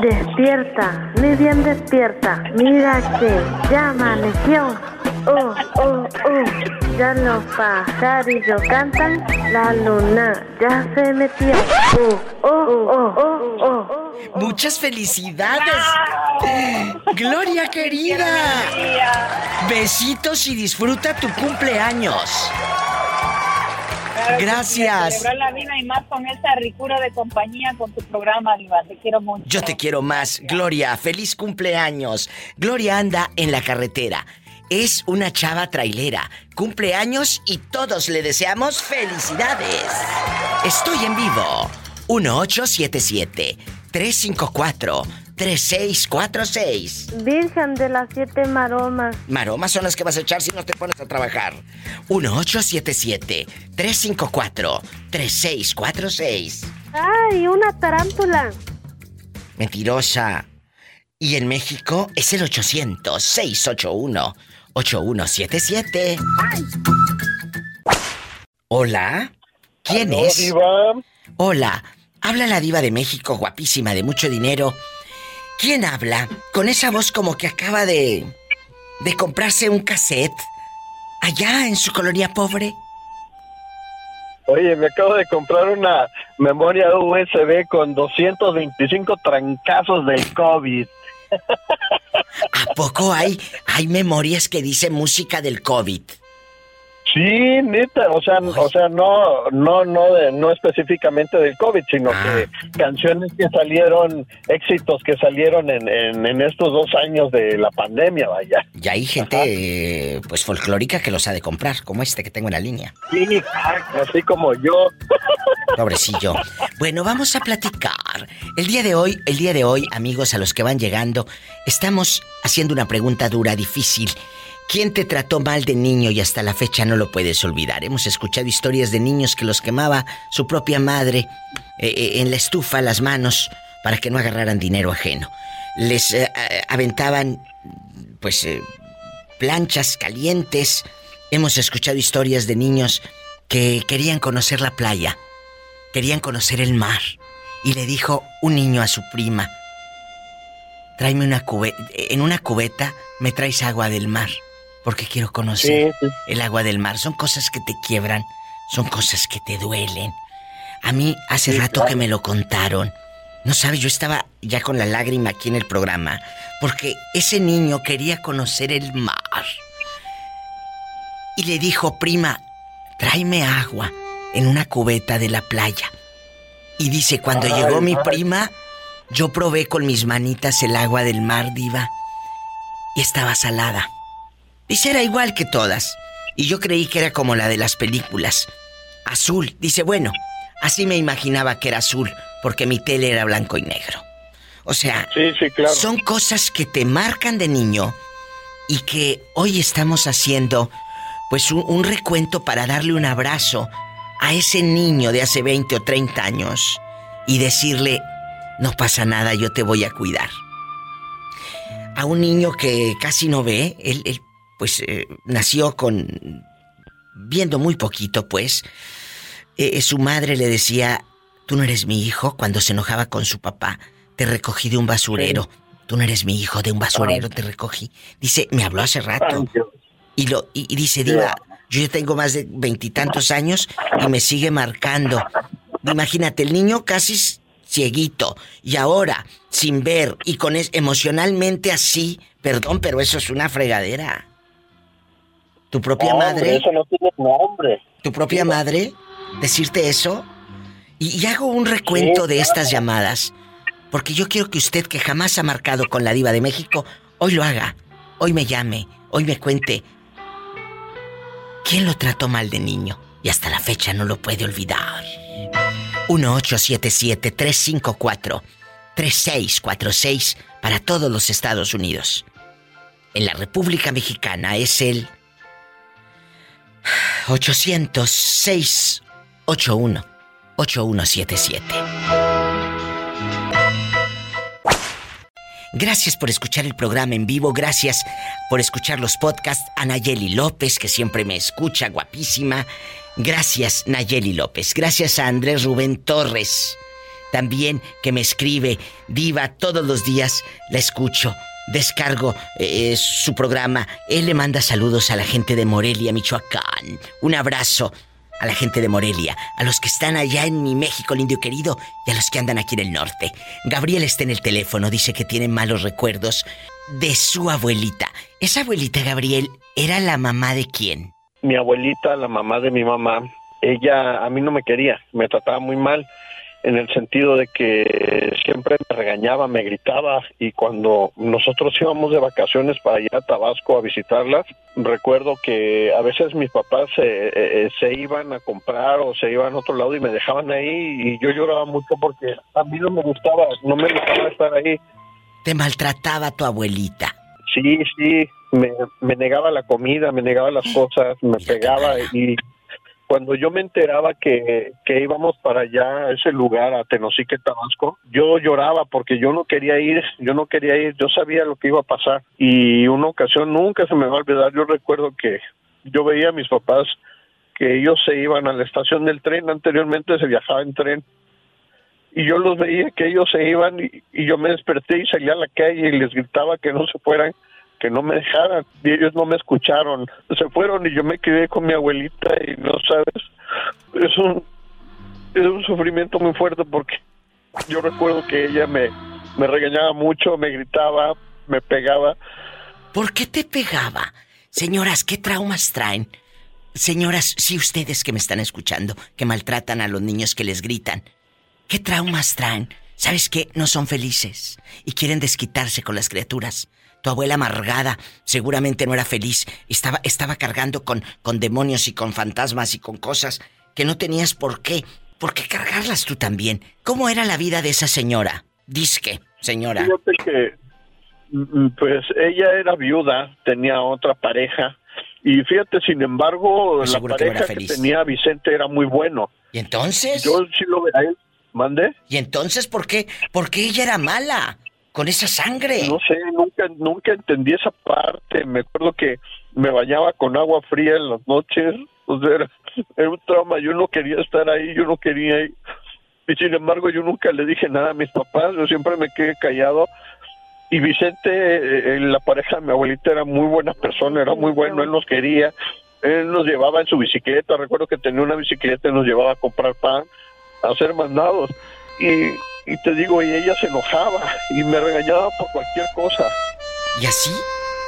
Despierta, mi bien despierta. Mira que ya amaneció. Oh, oh, oh. Ya los pajarillos cantan. La luna ya se metió. Oh, oh, oh, oh, oh.
Muchas felicidades. Gloria querida. Besitos y disfruta tu cumpleaños. Gracias.
la vida y más con esta ricura de compañía con tu programa, Diva. Te quiero mucho.
Yo te quiero más. Gloria, feliz cumpleaños. Gloria anda en la carretera. Es una chava trailera. Cumpleaños y todos le deseamos felicidades. Estoy en vivo. 1877 354-3646.
Virgen de las siete maromas.
Maromas son las que vas a echar si no te pones a trabajar. 1877-354-3646.
¡Ay, una tarántula!
Mentirosa. Y en México es el 800-681-8177. Hola. ¿Quién es? Hola. Habla la diva de México, guapísima, de mucho dinero. ¿Quién habla? Con esa voz como que acaba de... de comprarse un cassette. Allá en su colonia pobre.
Oye, me acabo de comprar una memoria USB con 225 trancazos del COVID.
¿A poco hay, hay memorias que dicen música del COVID?
Sí, neta, o sea, o sea, no, no, no, no específicamente del COVID, sino que ah. canciones que salieron, éxitos que salieron en, en, estos dos años de la pandemia, vaya.
Y hay gente, pues folclórica que los ha de comprar, como este que tengo en la línea.
Sí, así como yo.
Pobrecillo. Bueno, vamos a platicar. El día de hoy, el día de hoy, amigos, a los que van llegando, estamos haciendo una pregunta dura, difícil. ¿Quién te trató mal de niño y hasta la fecha no lo puedes olvidar? Hemos escuchado historias de niños que los quemaba su propia madre eh, eh, en la estufa las manos para que no agarraran dinero ajeno. Les eh, aventaban, pues, planchas calientes. Hemos escuchado historias de niños que querían conocer la playa, querían conocer el mar. Y le dijo un niño a su prima, tráeme una cubeta, en una cubeta me traes agua del mar porque quiero conocer el agua del mar. Son cosas que te quiebran, son cosas que te duelen. A mí hace rato que me lo contaron. No sabes, yo estaba ya con la lágrima aquí en el programa, porque ese niño quería conocer el mar. Y le dijo, prima, tráeme agua en una cubeta de la playa. Y dice, cuando llegó mi prima, yo probé con mis manitas el agua del mar, diva, y estaba salada. Dice, era igual que todas. Y yo creí que era como la de las películas. Azul. Dice, bueno, así me imaginaba que era azul, porque mi tele era blanco y negro. O sea, son cosas que te marcan de niño y que hoy estamos haciendo, pues, un, un, recuento para darle un abrazo a ese niño de hace 20 o 30 años y decirle, no pasa nada, yo te voy a cuidar. A un niño que casi no ve, él, él pues eh, nació con viendo muy poquito, pues. Eh, su madre le decía, tú no eres mi hijo, cuando se enojaba con su papá, te recogí de un basurero. Tú no eres mi hijo, de un basurero te recogí. Dice, me habló hace rato. Y, lo, y, dice, Diva, yo ya tengo más de veintitantos años y me sigue marcando. Imagínate, el niño casi cieguito y ahora sin ver y con es, emocionalmente así, perdón, pero eso es una fregadera. Tu propia madre.
Eso no tiene nombre.
Tu propia madre decirte eso. Y, hago un recuento de estas llamadas. Porque yo quiero que usted, que jamás ha marcado con la Diva de México, hoy lo haga. Hoy me llame. Hoy me cuente. ¿Quién lo trató mal de niño? Y hasta la fecha no lo puede olvidar. 1877-354-3646 para todos los Estados Unidos. En la República Mexicana es el 806 81 8177. Gracias por escuchar el programa en vivo, gracias por escuchar los podcasts a Nayeli López, que siempre me escucha, guapísima. Gracias, Nayeli López. Gracias a Andrés Rubén Torres, también que me escribe, Diva, todos los días la escucho descargo eh, su programa. Él le manda saludos a la gente de Morelia, Michoacán. Un abrazo a la gente de Morelia, a los que están allá en mi México lindo y querido y a los que andan aquí en el norte. Gabriel está en el teléfono, dice que tiene malos recuerdos de su abuelita. Esa abuelita, Gabriel, ¿era la mamá de quién?
Mi abuelita, la mamá de mi mamá, ella a mí no me quería, me trataba muy mal en el sentido de que siempre me regañaba, me gritaba y cuando nosotros íbamos de vacaciones para ir a Tabasco a visitarlas, recuerdo que a veces mis papás se, eh, eh, se iban a comprar o se iban a otro lado y me dejaban ahí y yo lloraba mucho porque a mí no me gustaba, no me gustaba estar ahí.
¿Te maltrataba tu abuelita?
Sí, sí, me, me negaba la comida, me negaba las cosas, me pegaba y cuando yo me enteraba que, que íbamos para allá, a ese lugar, a Tenosique, Tabasco, yo lloraba porque yo no quería ir, yo no quería ir, yo sabía lo que iba a pasar. Y una ocasión nunca se me va a olvidar, yo recuerdo que yo veía a mis papás que ellos se iban a la estación del tren, anteriormente se viajaba en tren, y yo los veía que ellos se iban y, y yo me desperté y salí a la calle y les gritaba que no se fueran que no me dejaran y ellos no me escucharon. Se fueron y yo me quedé con mi abuelita y no sabes, es un es un sufrimiento muy fuerte porque yo recuerdo que ella me, me regañaba mucho, me gritaba, me pegaba.
¿Por qué te pegaba? Señoras, ¿qué traumas traen? Señoras, si ustedes que me están escuchando, que maltratan a los niños que les gritan, ¿qué traumas traen? ¿Sabes qué? No son felices y quieren desquitarse con las criaturas. Tu abuela amargada seguramente no era feliz. Estaba, estaba cargando con, con demonios y con fantasmas y con cosas que no tenías por qué. ¿Por qué cargarlas tú también? ¿Cómo era la vida de esa señora? Disque, señora.
Fíjate que, mm, pues ella era viuda, tenía otra pareja y fíjate, sin embargo, pues la pareja que, tenía Vicente era muy bueno.
¿Y entonces?
Yo sí lo veía. ¿Mande?
¿Y entonces por qué? ¿Por qué ella era mala? Con esa sangre.
No sé, nunca, nunca entendí esa parte. Me acuerdo que me bañaba con agua fría en las noches. O sea, era, un trauma. Yo no quería estar ahí, yo no quería. Y sin embargo, yo nunca le dije nada a mis papás. Yo siempre me quedé callado y Vicente, eh, la pareja de mi abuelita, era muy buena persona, era muy bueno, él nos quería, él nos llevaba en su bicicleta, recuerdo que tenía una bicicleta y nos llevaba a comprar pan, a hacer mandados. Y, y te digo, y ella se enojaba y me regañaba por cualquier cosa.
¿Y así?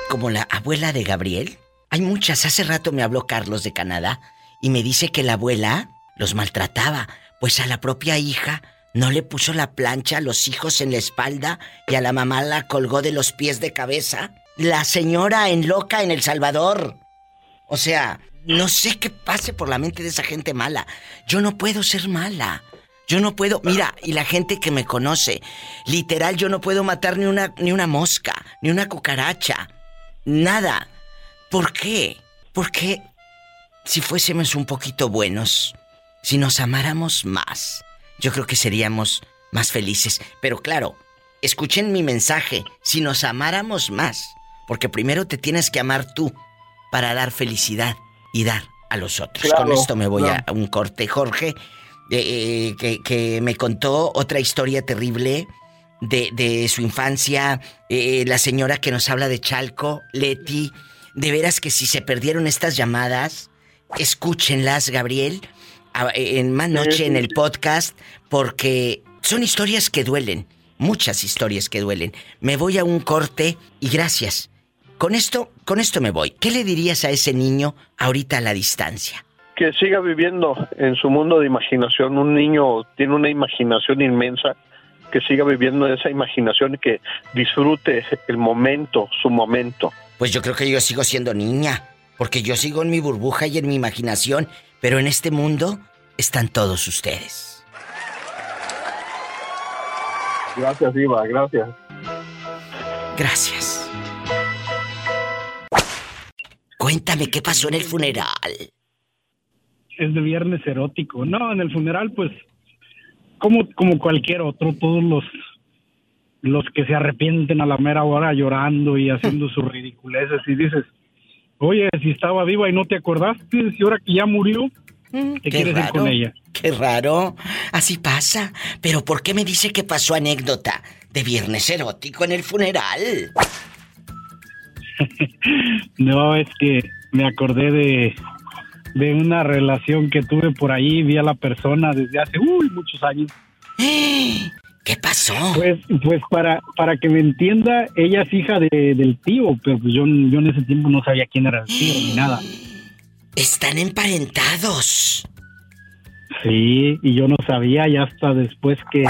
Como la abuela de Gabriel. Hay muchas. Hace rato me habló Carlos de Canadá y me dice que la abuela los maltrataba, pues a la propia hija no le puso la plancha a los hijos en la espalda y a la mamá la colgó de los pies de cabeza. La señora en loca en El Salvador. O sea, no sé qué pase por la mente de esa gente mala. Yo no puedo ser mala. Yo no puedo, mira, y la gente que me conoce, literal yo no puedo matar ni una ni una mosca, ni una cucaracha. Nada. ¿Por qué? Porque si fuésemos un poquito buenos, si nos amáramos más, yo creo que seríamos más felices. Pero claro, escuchen mi mensaje, si nos amáramos más, porque primero te tienes que amar tú para dar felicidad y dar a los otros. Con esto me voy a un corte, Jorge, eh, que, me contó otra historia terrible de, su infancia, eh, la señora que nos habla de Chalco, Leti. De veras que si se perdieron estas llamadas, escúchenlas, Gabriel, en más noche en el podcast porque son historias que duelen, muchas historias que duelen. Me voy a un corte y gracias. Con esto, con esto me voy. ¿Qué le dirías a ese niño ahorita a la distancia?
Que siga viviendo en su mundo de imaginación. Un niño tiene una imaginación inmensa. Que siga viviendo esa imaginación y que disfrute el momento, su momento.
Pues yo creo que yo sigo siendo niña, porque yo sigo en mi burbuja y en mi imaginación pero en este mundo están todos ustedes.
Gracias, Iva, gracias.
Gracias. Cuéntame qué pasó en el funeral.
Es de viernes erótico. No, en el funeral, pues, como, como cualquier otro, todos los, los que se arrepienten a la mera hora llorando y haciendo sus ridiculeces y dices, Oye, si estaba viva y no te acordaste, si ahora que ya murió, mm, ¿qué quieres raro, con ella?
Qué raro. Así pasa. Pero ¿por qué me dice que pasó anécdota de viernes erótico en el funeral?
no, es que me acordé de, de una relación que tuve por ahí, vi a la persona desde hace uy, muchos años.
¿Qué pasó?
Pues, pues para, para que me entienda, ella es hija de, del tío, pero pues yo, yo en ese tiempo no sabía quién era el tío ni nada.
Están emparentados.
Sí, y yo no sabía, y hasta después que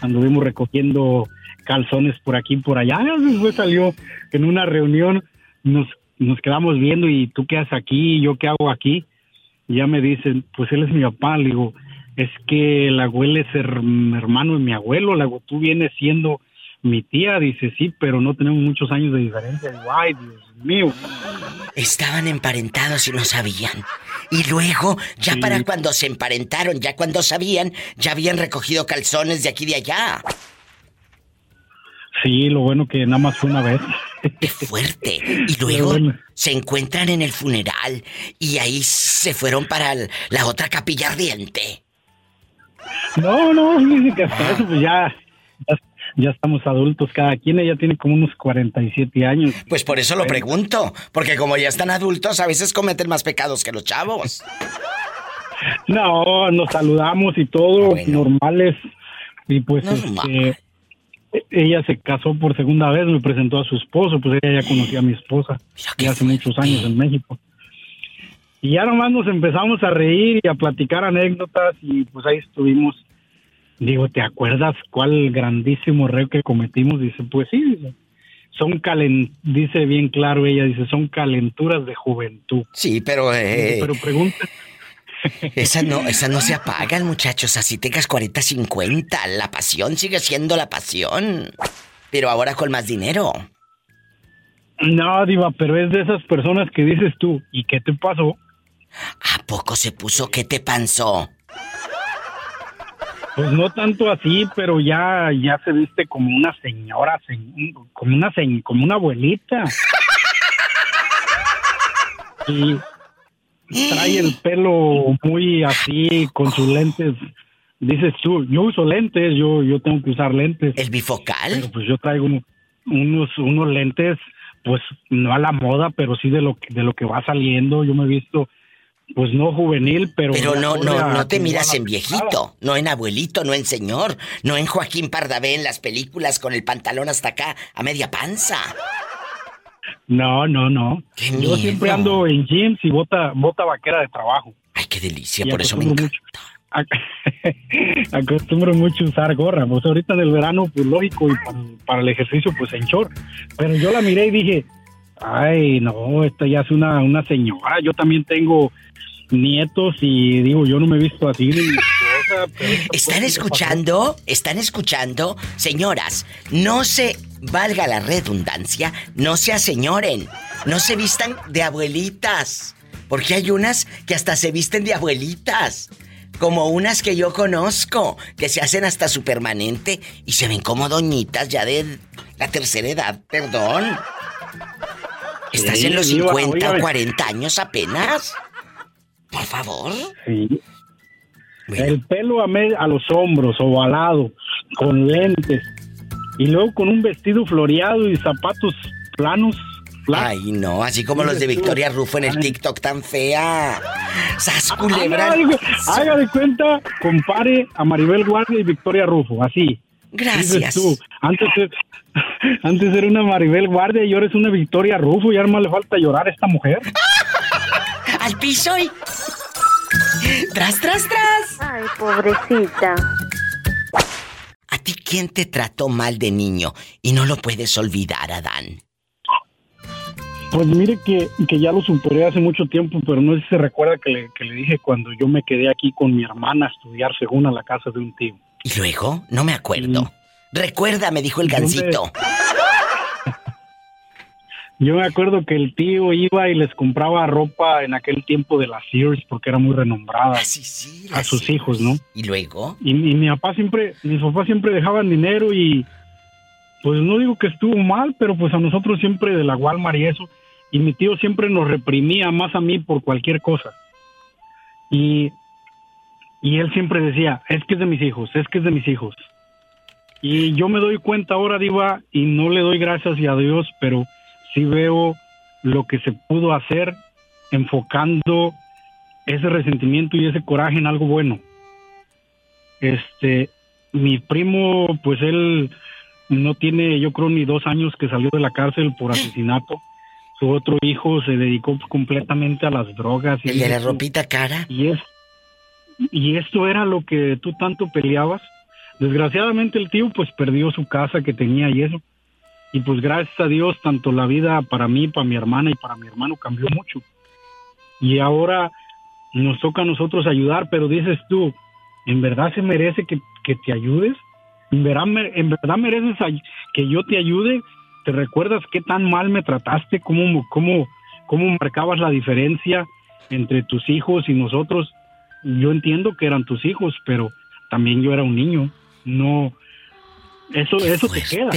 anduvimos recogiendo calzones por aquí y por allá, después salió en una reunión, nos, nos quedamos viendo y tú qué haces aquí, yo qué hago aquí. Y ya me dicen, pues él es mi papá, le digo, es que el abuelo es hermano de mi abuelo, la tú vienes siendo mi tía, dice, sí, pero no tenemos muchos años de diferencia. Ay, Dios mío.
Estaban emparentados y no sabían. Y luego, ya para cuando se emparentaron, ya cuando sabían, ya habían recogido calzones de aquí y de allá.
Sí, lo bueno que nada más fue una vez.
¡Qué fuerte! Y luego se encuentran en el funeral y ahí se fueron para la otra capilla ardiente.
No, no, dice que hasta eso pues ya, ya, estamos adultos, cada quien ella tiene como unos 47 años.
Pues por eso lo pregunto, porque como ya están adultos, a veces cometen más pecados que los chavos.
no, nos saludamos y todo, normales. Y pues este, ella se casó por segunda vez, me presentó a su esposo, pues ella ya conocía a mi esposa ya hace muchos años en México. Y ya nomás nos empezamos a reír y a platicar anécdotas y pues ahí estuvimos. Digo, ¿te acuerdas cuál grandísimo error que cometimos? Dice, pues sí, son calen, dice bien claro ella, dice, son calenturas de juventud.
Sí, pero... Eh,
pero pregunta...
Esas no, esas no se apagan, muchachos, así tengas 40, 50, la pasión sigue siendo la pasión, pero ahora con más dinero.
No, Diva, pero es de esas personas que dices tú, ¿y qué te pasó?
¿A poco se puso qué te pasó?
Pues no tanto así, pero ya, ya se viste como una señora, como una como una abuelita. y trae el pelo muy así, con sus lentes. Dices tú, yo uso lentes, yo, yo tengo que usar lentes.
¿El bifocal?
Pero pues yo traigo unos, unos lentes, pues no a la moda, pero sí de lo, de lo que va saliendo. Yo me he visto pues no juvenil, pero...
Pero no, no, no te miras en viejito, no en abuelito, no en señor, no en Joaquín Pardavé en las películas con el pantalón hasta acá, a media panza.
No, no, no. Yo siempre ando en jeans y bota, bota vaquera de trabajo.
Ay, qué delicia, por eso me encanta.
acostumbro mucho usar gorra, pues ahorita en el verano, pues lógico, y para, el ejercicio, pues en short. Pero yo la miré y dije, ay, no, esta ya es una, una señora, yo también tengo nietos y digo, yo no me he visto así
¿Están escuchando? ¿Están escuchando? Señoras, no se, valga la redundancia, no se aseñoren, no se vistan de abuelitas, porque hay unas que hasta se visten de abuelitas. Como unas que yo conozco, que se hacen hasta su permanente y se ven como doñitas ya de la tercera edad, perdón. ¿Estás en los 50 o 40 años apenas? Por favor.
Sí. El pelo a, a los hombros, ovalado, con lentes. Y luego con un vestido floreado y zapatos planos.
Ay, no, así como los de Victoria Rufo en el TikTok tan fea. ¡Sas culebra!
Haga, de cuenta, compare a Maribel Guardia y Victoria Rufo, así.
Gracias. Tú,
antes, antes era una Maribel Guardia y ahora es una Victoria Rufo y ahora más le falta llorar a esta mujer.
al piso y... ¡Tras, tras, tras!
Ay, pobrecita.
¿A ti quién te trató mal de niño y no lo puedes olvidar, Adán?
Pues mire que, que, ya lo superé hace mucho tiempo, pero no sé si se recuerda que le, que le, dije cuando yo me quedé aquí con mi hermana a estudiar según a la casa de un tío.
¿Y luego? No me acuerdo. Recuerda, me dijo el gancito.
Yo me acuerdo que el tío iba y les compraba ropa en aquel tiempo de la Sears porque era muy renombrada
ah, sí, sí,
a sus hijos, ¿no?
¿Y luego?
Y, mi papá siempre, mis papás siempre dejaban dinero y pues no digo que estuvo mal, pero pues a nosotros siempre de la Walmart y eso, y mi tío siempre nos reprimía más a mí por cualquier cosa. Y, y él siempre decía, es que es de mis hijos, es que es de mis hijos. Y yo me doy cuenta ahora, Diva, y no le doy gracias y a Dios, pero sí veo lo que se pudo hacer enfocando ese resentimiento y ese coraje en algo bueno. Este, mi primo, pues él no tiene, yo creo, ni dos años que salió de la cárcel por asesinato. Su otro hijo se dedicó completamente a las drogas.
Y de la ropita cara?
Y, es, y esto era lo que tú tanto peleabas. Desgraciadamente el tío pues perdió su casa que tenía y eso y pues gracias a Dios, tanto la vida para mí, para mi hermana y para mi hermano cambió mucho. Y ahora nos toca a nosotros ayudar, pero dices tú, ¿en verdad se merece que, te ayudes? ¿En verdad, ¿En verdad mereces que yo te ayude? ¿Te recuerdas qué tan mal me trataste? ¿Cómo, cómo, cómo marcabas la diferencia entre tus hijos y nosotros? Yo entiendo que eran tus hijos, pero también yo era un niño. No, eso, eso te queda.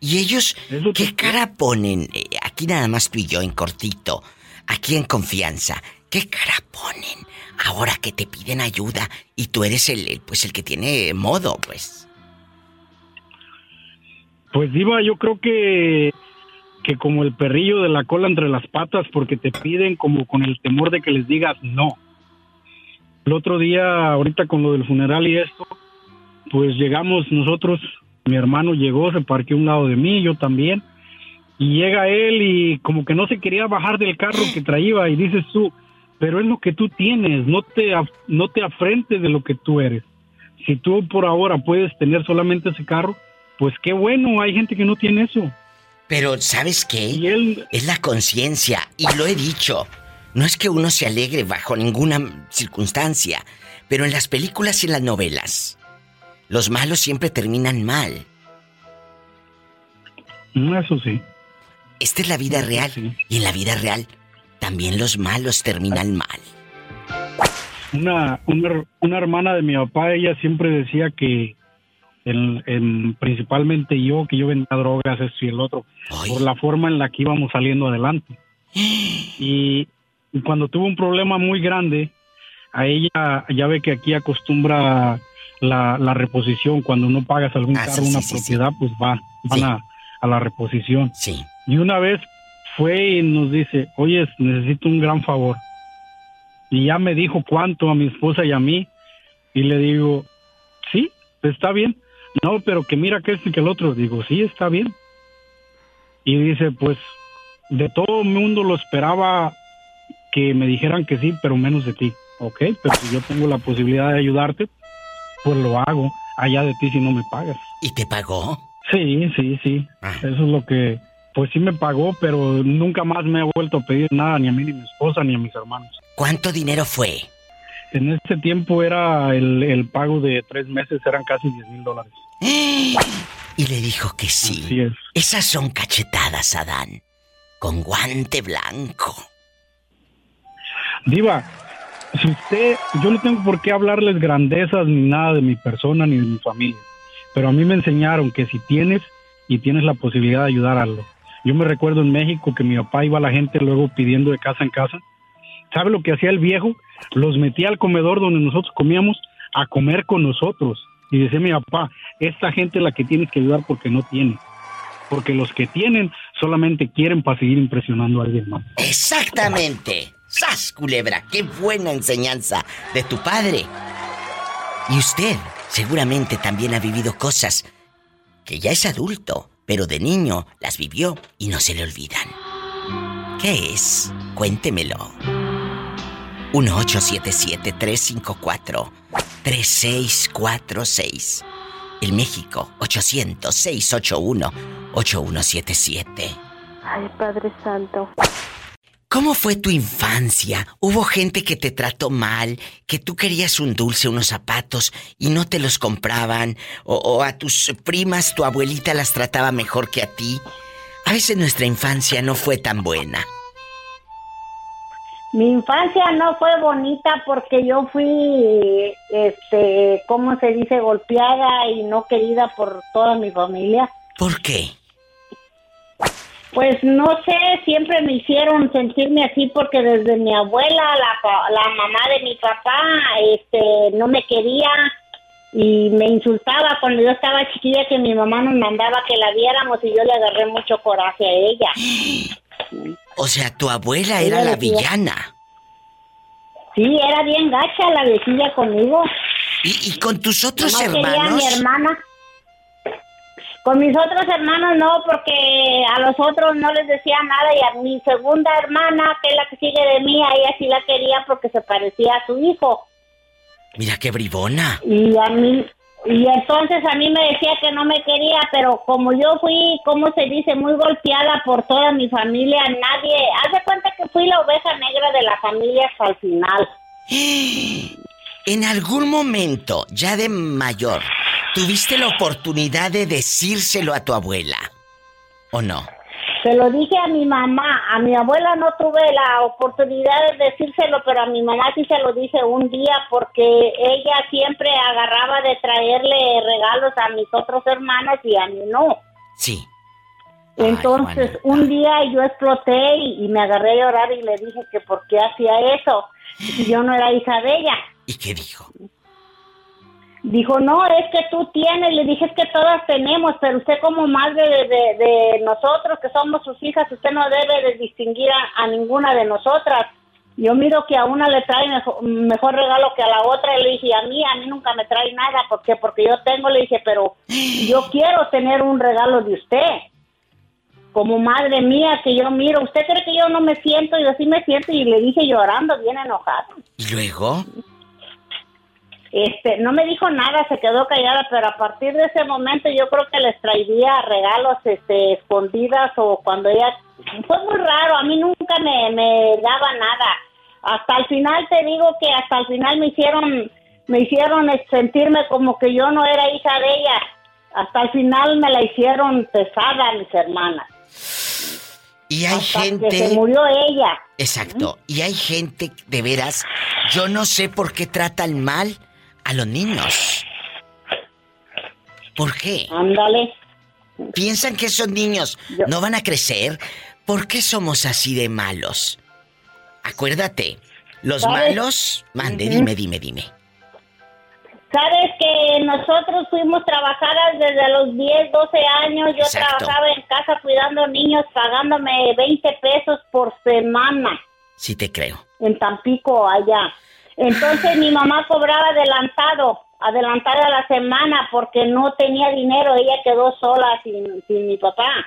¿Y ellos qué cara ponen? Eh, aquí nada más tú y yo en cortito, aquí en confianza. ¿Qué cara ponen ahora que te piden ayuda y tú eres el, pues el que tiene modo, pues?
Pues Diva, yo creo que que como el perrillo de la cola entre las patas porque te piden como con el temor de que les digas no. El otro día, ahorita con lo del funeral y esto, pues llegamos nosotros, mi hermano llegó, se parqueó a un lado de mí, yo también, y llega él y como que no se quería bajar del carro que traía y dices tú, pero es lo que tú tienes, no te, no te afrentes de lo que tú eres. Si tú por ahora puedes tener solamente ese carro, pues qué bueno, hay gente que no tiene eso.
Pero ¿sabes qué? Es la conciencia, y lo he dicho, no es que uno se alegre bajo ninguna circunstancia, pero en las películas y en las novelas, los malos siempre terminan mal.
Mm, eso sí.
Esta es la vida real. Y en la vida real también los malos terminan mal.
Una, una, hermana de mi papá, ella siempre decía que en, principalmente yo, que yo vendía drogas, esto y el otro, por la forma en la que íbamos saliendo adelante. Y cuando tuvo un problema muy grande, a ella, ya ve que aquí acostumbra la, la reposición, cuando no pagas algún ah, carro, una propiedad, pues va, van a, a, la reposición.
Sí.
Y una vez fue y nos dice, oye, necesito un gran favor. Y ya me dijo cuánto a mi esposa y a mí. Y le digo, sí, está bien. No, pero que mira que este y que el otro. Digo, sí, está bien. Y dice, pues, de todo el mundo lo esperaba que me dijeran que sí, pero menos de ti. Ok, pero si yo tengo la posibilidad de ayudarte, pues lo hago. Allá de ti si no me pagas.
¿Y te pagó?
Sí, sí, sí. Ah. Eso es lo que, pues sí me pagó, pero nunca más me ha vuelto a pedir nada, ni a mí, ni a mi esposa, ni a mis hermanos.
¿Cuánto dinero fue?
En ese tiempo era el, el pago de tres meses, eran casi 10 mil dólares.
Y le dijo que sí.
Así es.
Esas son cachetadas, Adán. Con guante blanco.
Diva, si usted, yo no tengo por qué hablarles grandezas ni nada de mi persona ni de mi familia, pero a mí me enseñaron que si tienes y tienes la posibilidad de ayudar a algo. Yo me recuerdo en México que mi papá iba a la gente luego pidiendo de casa en casa. ¿Sabe lo que hacía el viejo? Los metía al comedor donde nosotros comíamos a comer con nosotros. Y decía mi papá, esta gente es la que tienes que ayudar porque no tiene. Porque los que tienen solamente quieren para seguir impresionando a alguien más.
Exactamente. ¡Sas, culebra! ¡Qué buena enseñanza de tu padre! Y usted seguramente también ha vivido cosas que ya es adulto, pero de niño las vivió y no se le olvidan. ¿Qué es? Cuéntemelo. 1877-354-3646. El México, 800-681-8177.
Ay, Padre Santo.
¿Cómo fue tu infancia? ¿Hubo gente que te trató mal, que tú querías un dulce, unos zapatos y no te los compraban? ¿O, a tus primas tu abuelita las trataba mejor que a ti? A veces nuestra infancia no fue tan buena.
Mi infancia no fue bonita porque yo fui, este, ¿cómo se dice? Golpeada y no querida por toda mi familia.
¿Por qué?
Pues no sé, siempre me hicieron sentirme así porque desde mi abuela, la, la mamá de mi papá, este, no me quería y me insultaba cuando yo estaba chiquilla que mi mamá nos mandaba que la viéramos y yo le agarré mucho coraje a ella.
O sea, tu abuela era la villana.
Sí, era bien gacha la viejilla conmigo.
¿Y, y con tus otros hermanos?
mi hermana. Con mis otros hermanos no, porque a los otros no les decía nada y a mi segunda hermana, que es la que sigue de mí, a ella sí la quería porque se parecía a su hijo.
Mira qué bribona.
Y a mí, y entonces a mí me decía que no me quería, pero como yo fui, como se dice, muy golpeada por toda mi familia, nadie, haz de cuenta que fui la oveja negra de la familia hasta el final.
En algún momento, ya de mayor, ¿tuviste la oportunidad de decírselo a tu abuela? ¿O no?
Se lo dije a mi mamá, a mi abuela no tuve la oportunidad de decírselo, pero a mi mamá sí se lo dije un día porque ella siempre agarraba de traerle regalos a mis otros hermanos y a mí no.
Sí.
Entonces un día yo exploté y, y, me agarré a llorar y le dije que por qué hacía eso, yo no era hija de ella.
¿Y qué dijo?
Dijo, no, es que tú tienes, le dije, es que todas tenemos, pero usted como madre de, nosotros, que somos sus hijas, usted no debe de distinguir a, ninguna de nosotras. yo miro que a una le trae mejor, regalo que a la otra. Y le dije, a mí, a mí nunca me trae nada. ¿Por qué? Porque yo tengo, le dije, pero yo quiero tener un regalo de usted. Como madre mía, que yo miro. ¿Usted cree que yo no me siento? Y así me siento. Y le dije llorando, bien enojada.
¿Y luego?
Este, no me dijo nada, se quedó callada, pero a partir de ese momento yo creo que les traía regalos este, escondidas o cuando ella... Fue muy raro, a mí nunca me, me daba nada. Hasta el final te digo que hasta el final me hicieron, me hicieron sentirme como que yo no era hija de ella. Hasta el final me la hicieron pesada mis hermanas.
Y hay gente.
Que se murió ella.
Exacto. Y hay gente, de veras, yo no sé por qué tratan mal a los niños. ¿Por qué?
Ándale.
Piensan que esos niños no van a crecer. ¿Por qué somos así de malos? Acuérdate, los malos... Mande, dime, dime, dime.
Sabes que nosotros fuimos trabajadas desde los 10, 12 años. Yo trabajaba en casa cuidando niños, pagándome 20 pesos por semana.
Sí, te creo.
En Tampico, allá. Entonces mi mamá cobraba adelantado, adelantado a la semana porque no tenía dinero, ella quedó sola sin, sin mi papá.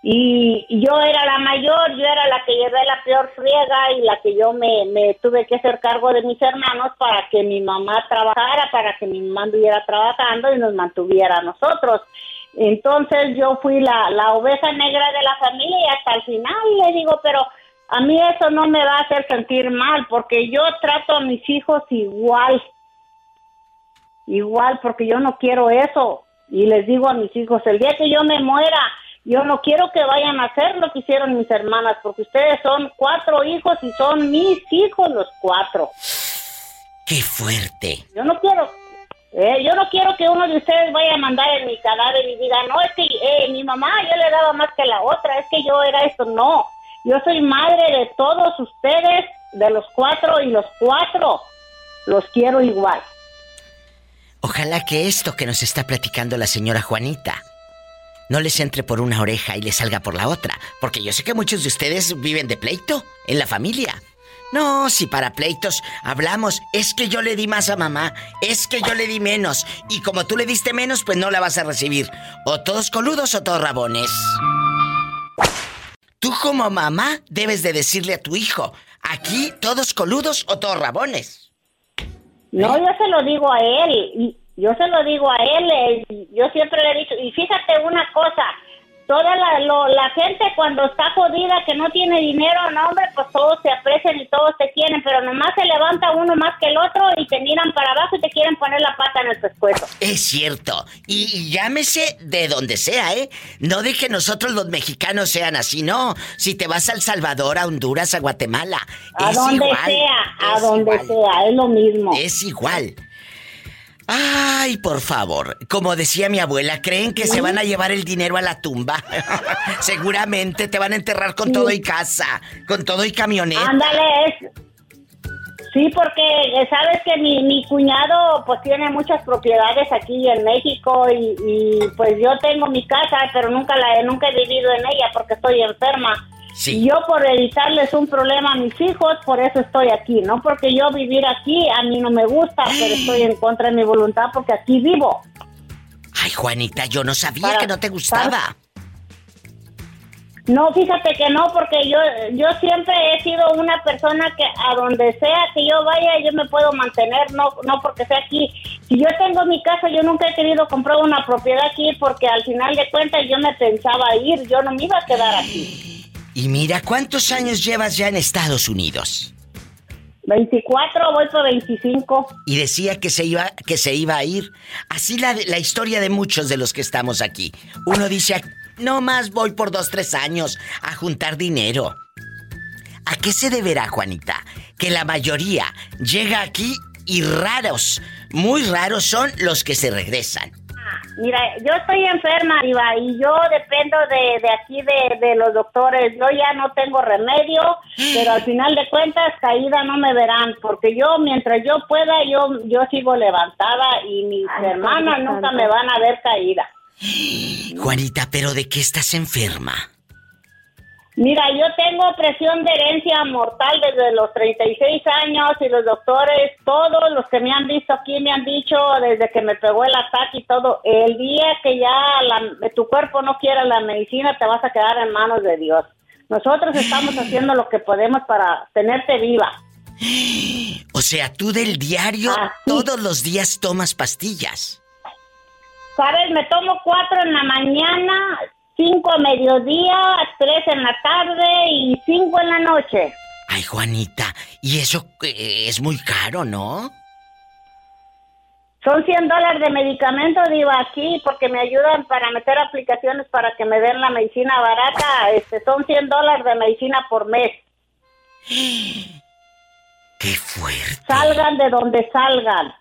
Y yo era la mayor, yo era la que llevé la peor friega y la que yo me, me tuve que hacer cargo de mis hermanos para que mi mamá trabajara, para que mi mamá estuviera trabajando y nos mantuviera a nosotros. Entonces yo fui la, la oveja negra de la familia y hasta el final le digo, pero a mí eso no me va a hacer sentir mal porque yo trato a mis hijos igual. Igual porque yo no quiero eso. Y les digo a mis hijos, el día que yo me muera, yo no quiero que vayan a hacer lo que hicieron mis hermanas, porque ustedes son cuatro hijos y son mis hijos los cuatro.
¡Qué fuerte!
Yo no quiero, eh, yo no quiero que uno de ustedes vaya a mandar en mi cadáver y diga, no, es que eh, mi mamá yo le daba más que la otra, es que yo era esto. No, yo soy madre de todos ustedes, de los cuatro y los cuatro los quiero igual.
Ojalá que esto que nos está platicando la señora Juanita no les entre por una oreja y les salga por la otra, porque yo sé que muchos de ustedes viven de pleito en la familia. No, si para pleitos hablamos, es que yo le di más a mamá, es que yo le di menos, y como tú le diste menos, pues no la vas a recibir. O todos coludos o todos rabones. Tú como mamá debes de decirle a tu hijo, aquí todos coludos o todos rabones.
No, yo se lo digo a él, yo se lo digo a él, eh, yo siempre le he dicho, y fíjate una cosa, toda la, la gente cuando está jodida, que no tiene dinero, no hombre, pues todos se aprecian y todos te quieren, pero nomás se levanta uno más que el otro y te miran para abajo y te quieren poner la pata en el pescuezo.
Es cierto, y, llámese de donde sea, ¿eh? No de que nosotros los mexicanos sean así, no. Si te vas a El Salvador, a Honduras, a Guatemala,
a donde sea, a donde sea, es lo mismo.
Es igual. Ay, por favor. Como decía mi abuela, ¿creen que se van a llevar el dinero a la tumba? Seguramente te van a enterrar con todo y casa, con todo y camioneta.
Ándale, es... Sí, porque eh, sabes que mi, mi cuñado pues tiene muchas propiedades aquí en México y, y, pues yo tengo mi casa, pero nunca la nunca he vivido en ella porque estoy enferma. Y yo por evitarles un problema a mis hijos, por eso estoy aquí, no porque yo vivir aquí a mí no me gusta, pero estoy en contra de mi voluntad porque aquí vivo.
Ay, Juanita, yo no sabía que no te gustaba.
No, fíjate que no, porque yo yo siempre he sido una persona que a donde sea que yo vaya yo me puedo mantener, no no porque sea aquí. Si yo tengo mi casa, yo nunca he querido comprar una propiedad aquí porque al final de cuentas yo me pensaba ir, yo no me iba a quedar aquí.
Y mira, ¿cuántos años llevas ya en Estados Unidos?
24, voy por 25.
Y decía que se iba, que se iba a ir. Así la, la historia de muchos de los que estamos aquí. Uno dice, no más voy por dos, tres años a juntar dinero. ¿A qué se deberá, Juanita? Que la mayoría llega aquí y raros, muy raros son los que se regresan.
Mira, yo estoy enferma, Iba, y yo dependo de, de aquí de, de, los doctores. Yo ya no tengo remedio, pero al final de cuentas, caída no me verán, porque yo, mientras yo pueda, yo, yo sigo levantada y mis hermanas nunca me van a ver caída.
Juanita, ¿pero de qué estás enferma?
Mira, yo tengo presión de herencia mortal desde los 36 años y los doctores, todos los que me han visto aquí me han dicho desde que me pegó el ataque y todo, el día que ya tu cuerpo no quiera la medicina te vas a quedar en manos de Dios. Nosotros estamos haciendo lo que podemos para tenerte viva.
O sea, tú del diario todos los días tomas pastillas.
Sabes, me tomo cuatro en la mañana, cinco a mediodía, tres en la tarde y cinco en la noche.
Ay, Juanita, y eso eh, es muy caro, ¿no?
Son 100 dólares de medicamento, digo, aquí, porque me ayudan para meter aplicaciones para que me den la medicina barata. Este, son 100 dólares de medicina por mes.
¡Qué fuerte!
Salgan de donde salgan.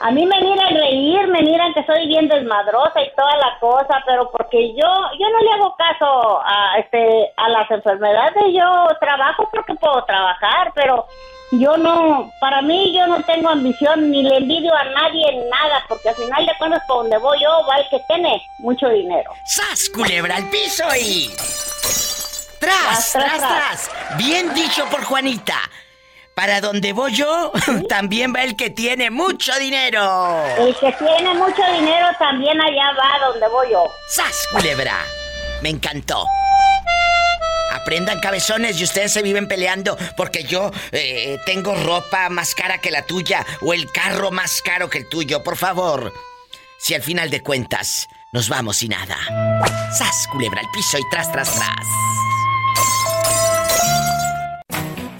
A mí me miran reír, me miran que soy bien desmadrosa y toda la cosa, pero porque yo yo no le hago caso a este a las enfermedades, yo trabajo porque puedo trabajar, pero yo no, para mí yo no tengo ambición ni le envidio a nadie en nada, porque al final de cuentas por donde voy yo va el que tiene mucho dinero.
¡Sas, culebra al piso y... tras, tras, tras. Bien dicho por Juanita. Para donde voy yo, también va el que tiene mucho dinero.
El que tiene mucho dinero también allá va donde voy yo.
¡Sas, culebra! Me encantó. Aprendan cabezones y ustedes se viven peleando porque yo eh, tengo ropa más cara que la tuya o el carro más caro que el tuyo. Por favor, si al final de cuentas nos vamos y nada. ¡Sas, culebra al piso y tras, tras, tras!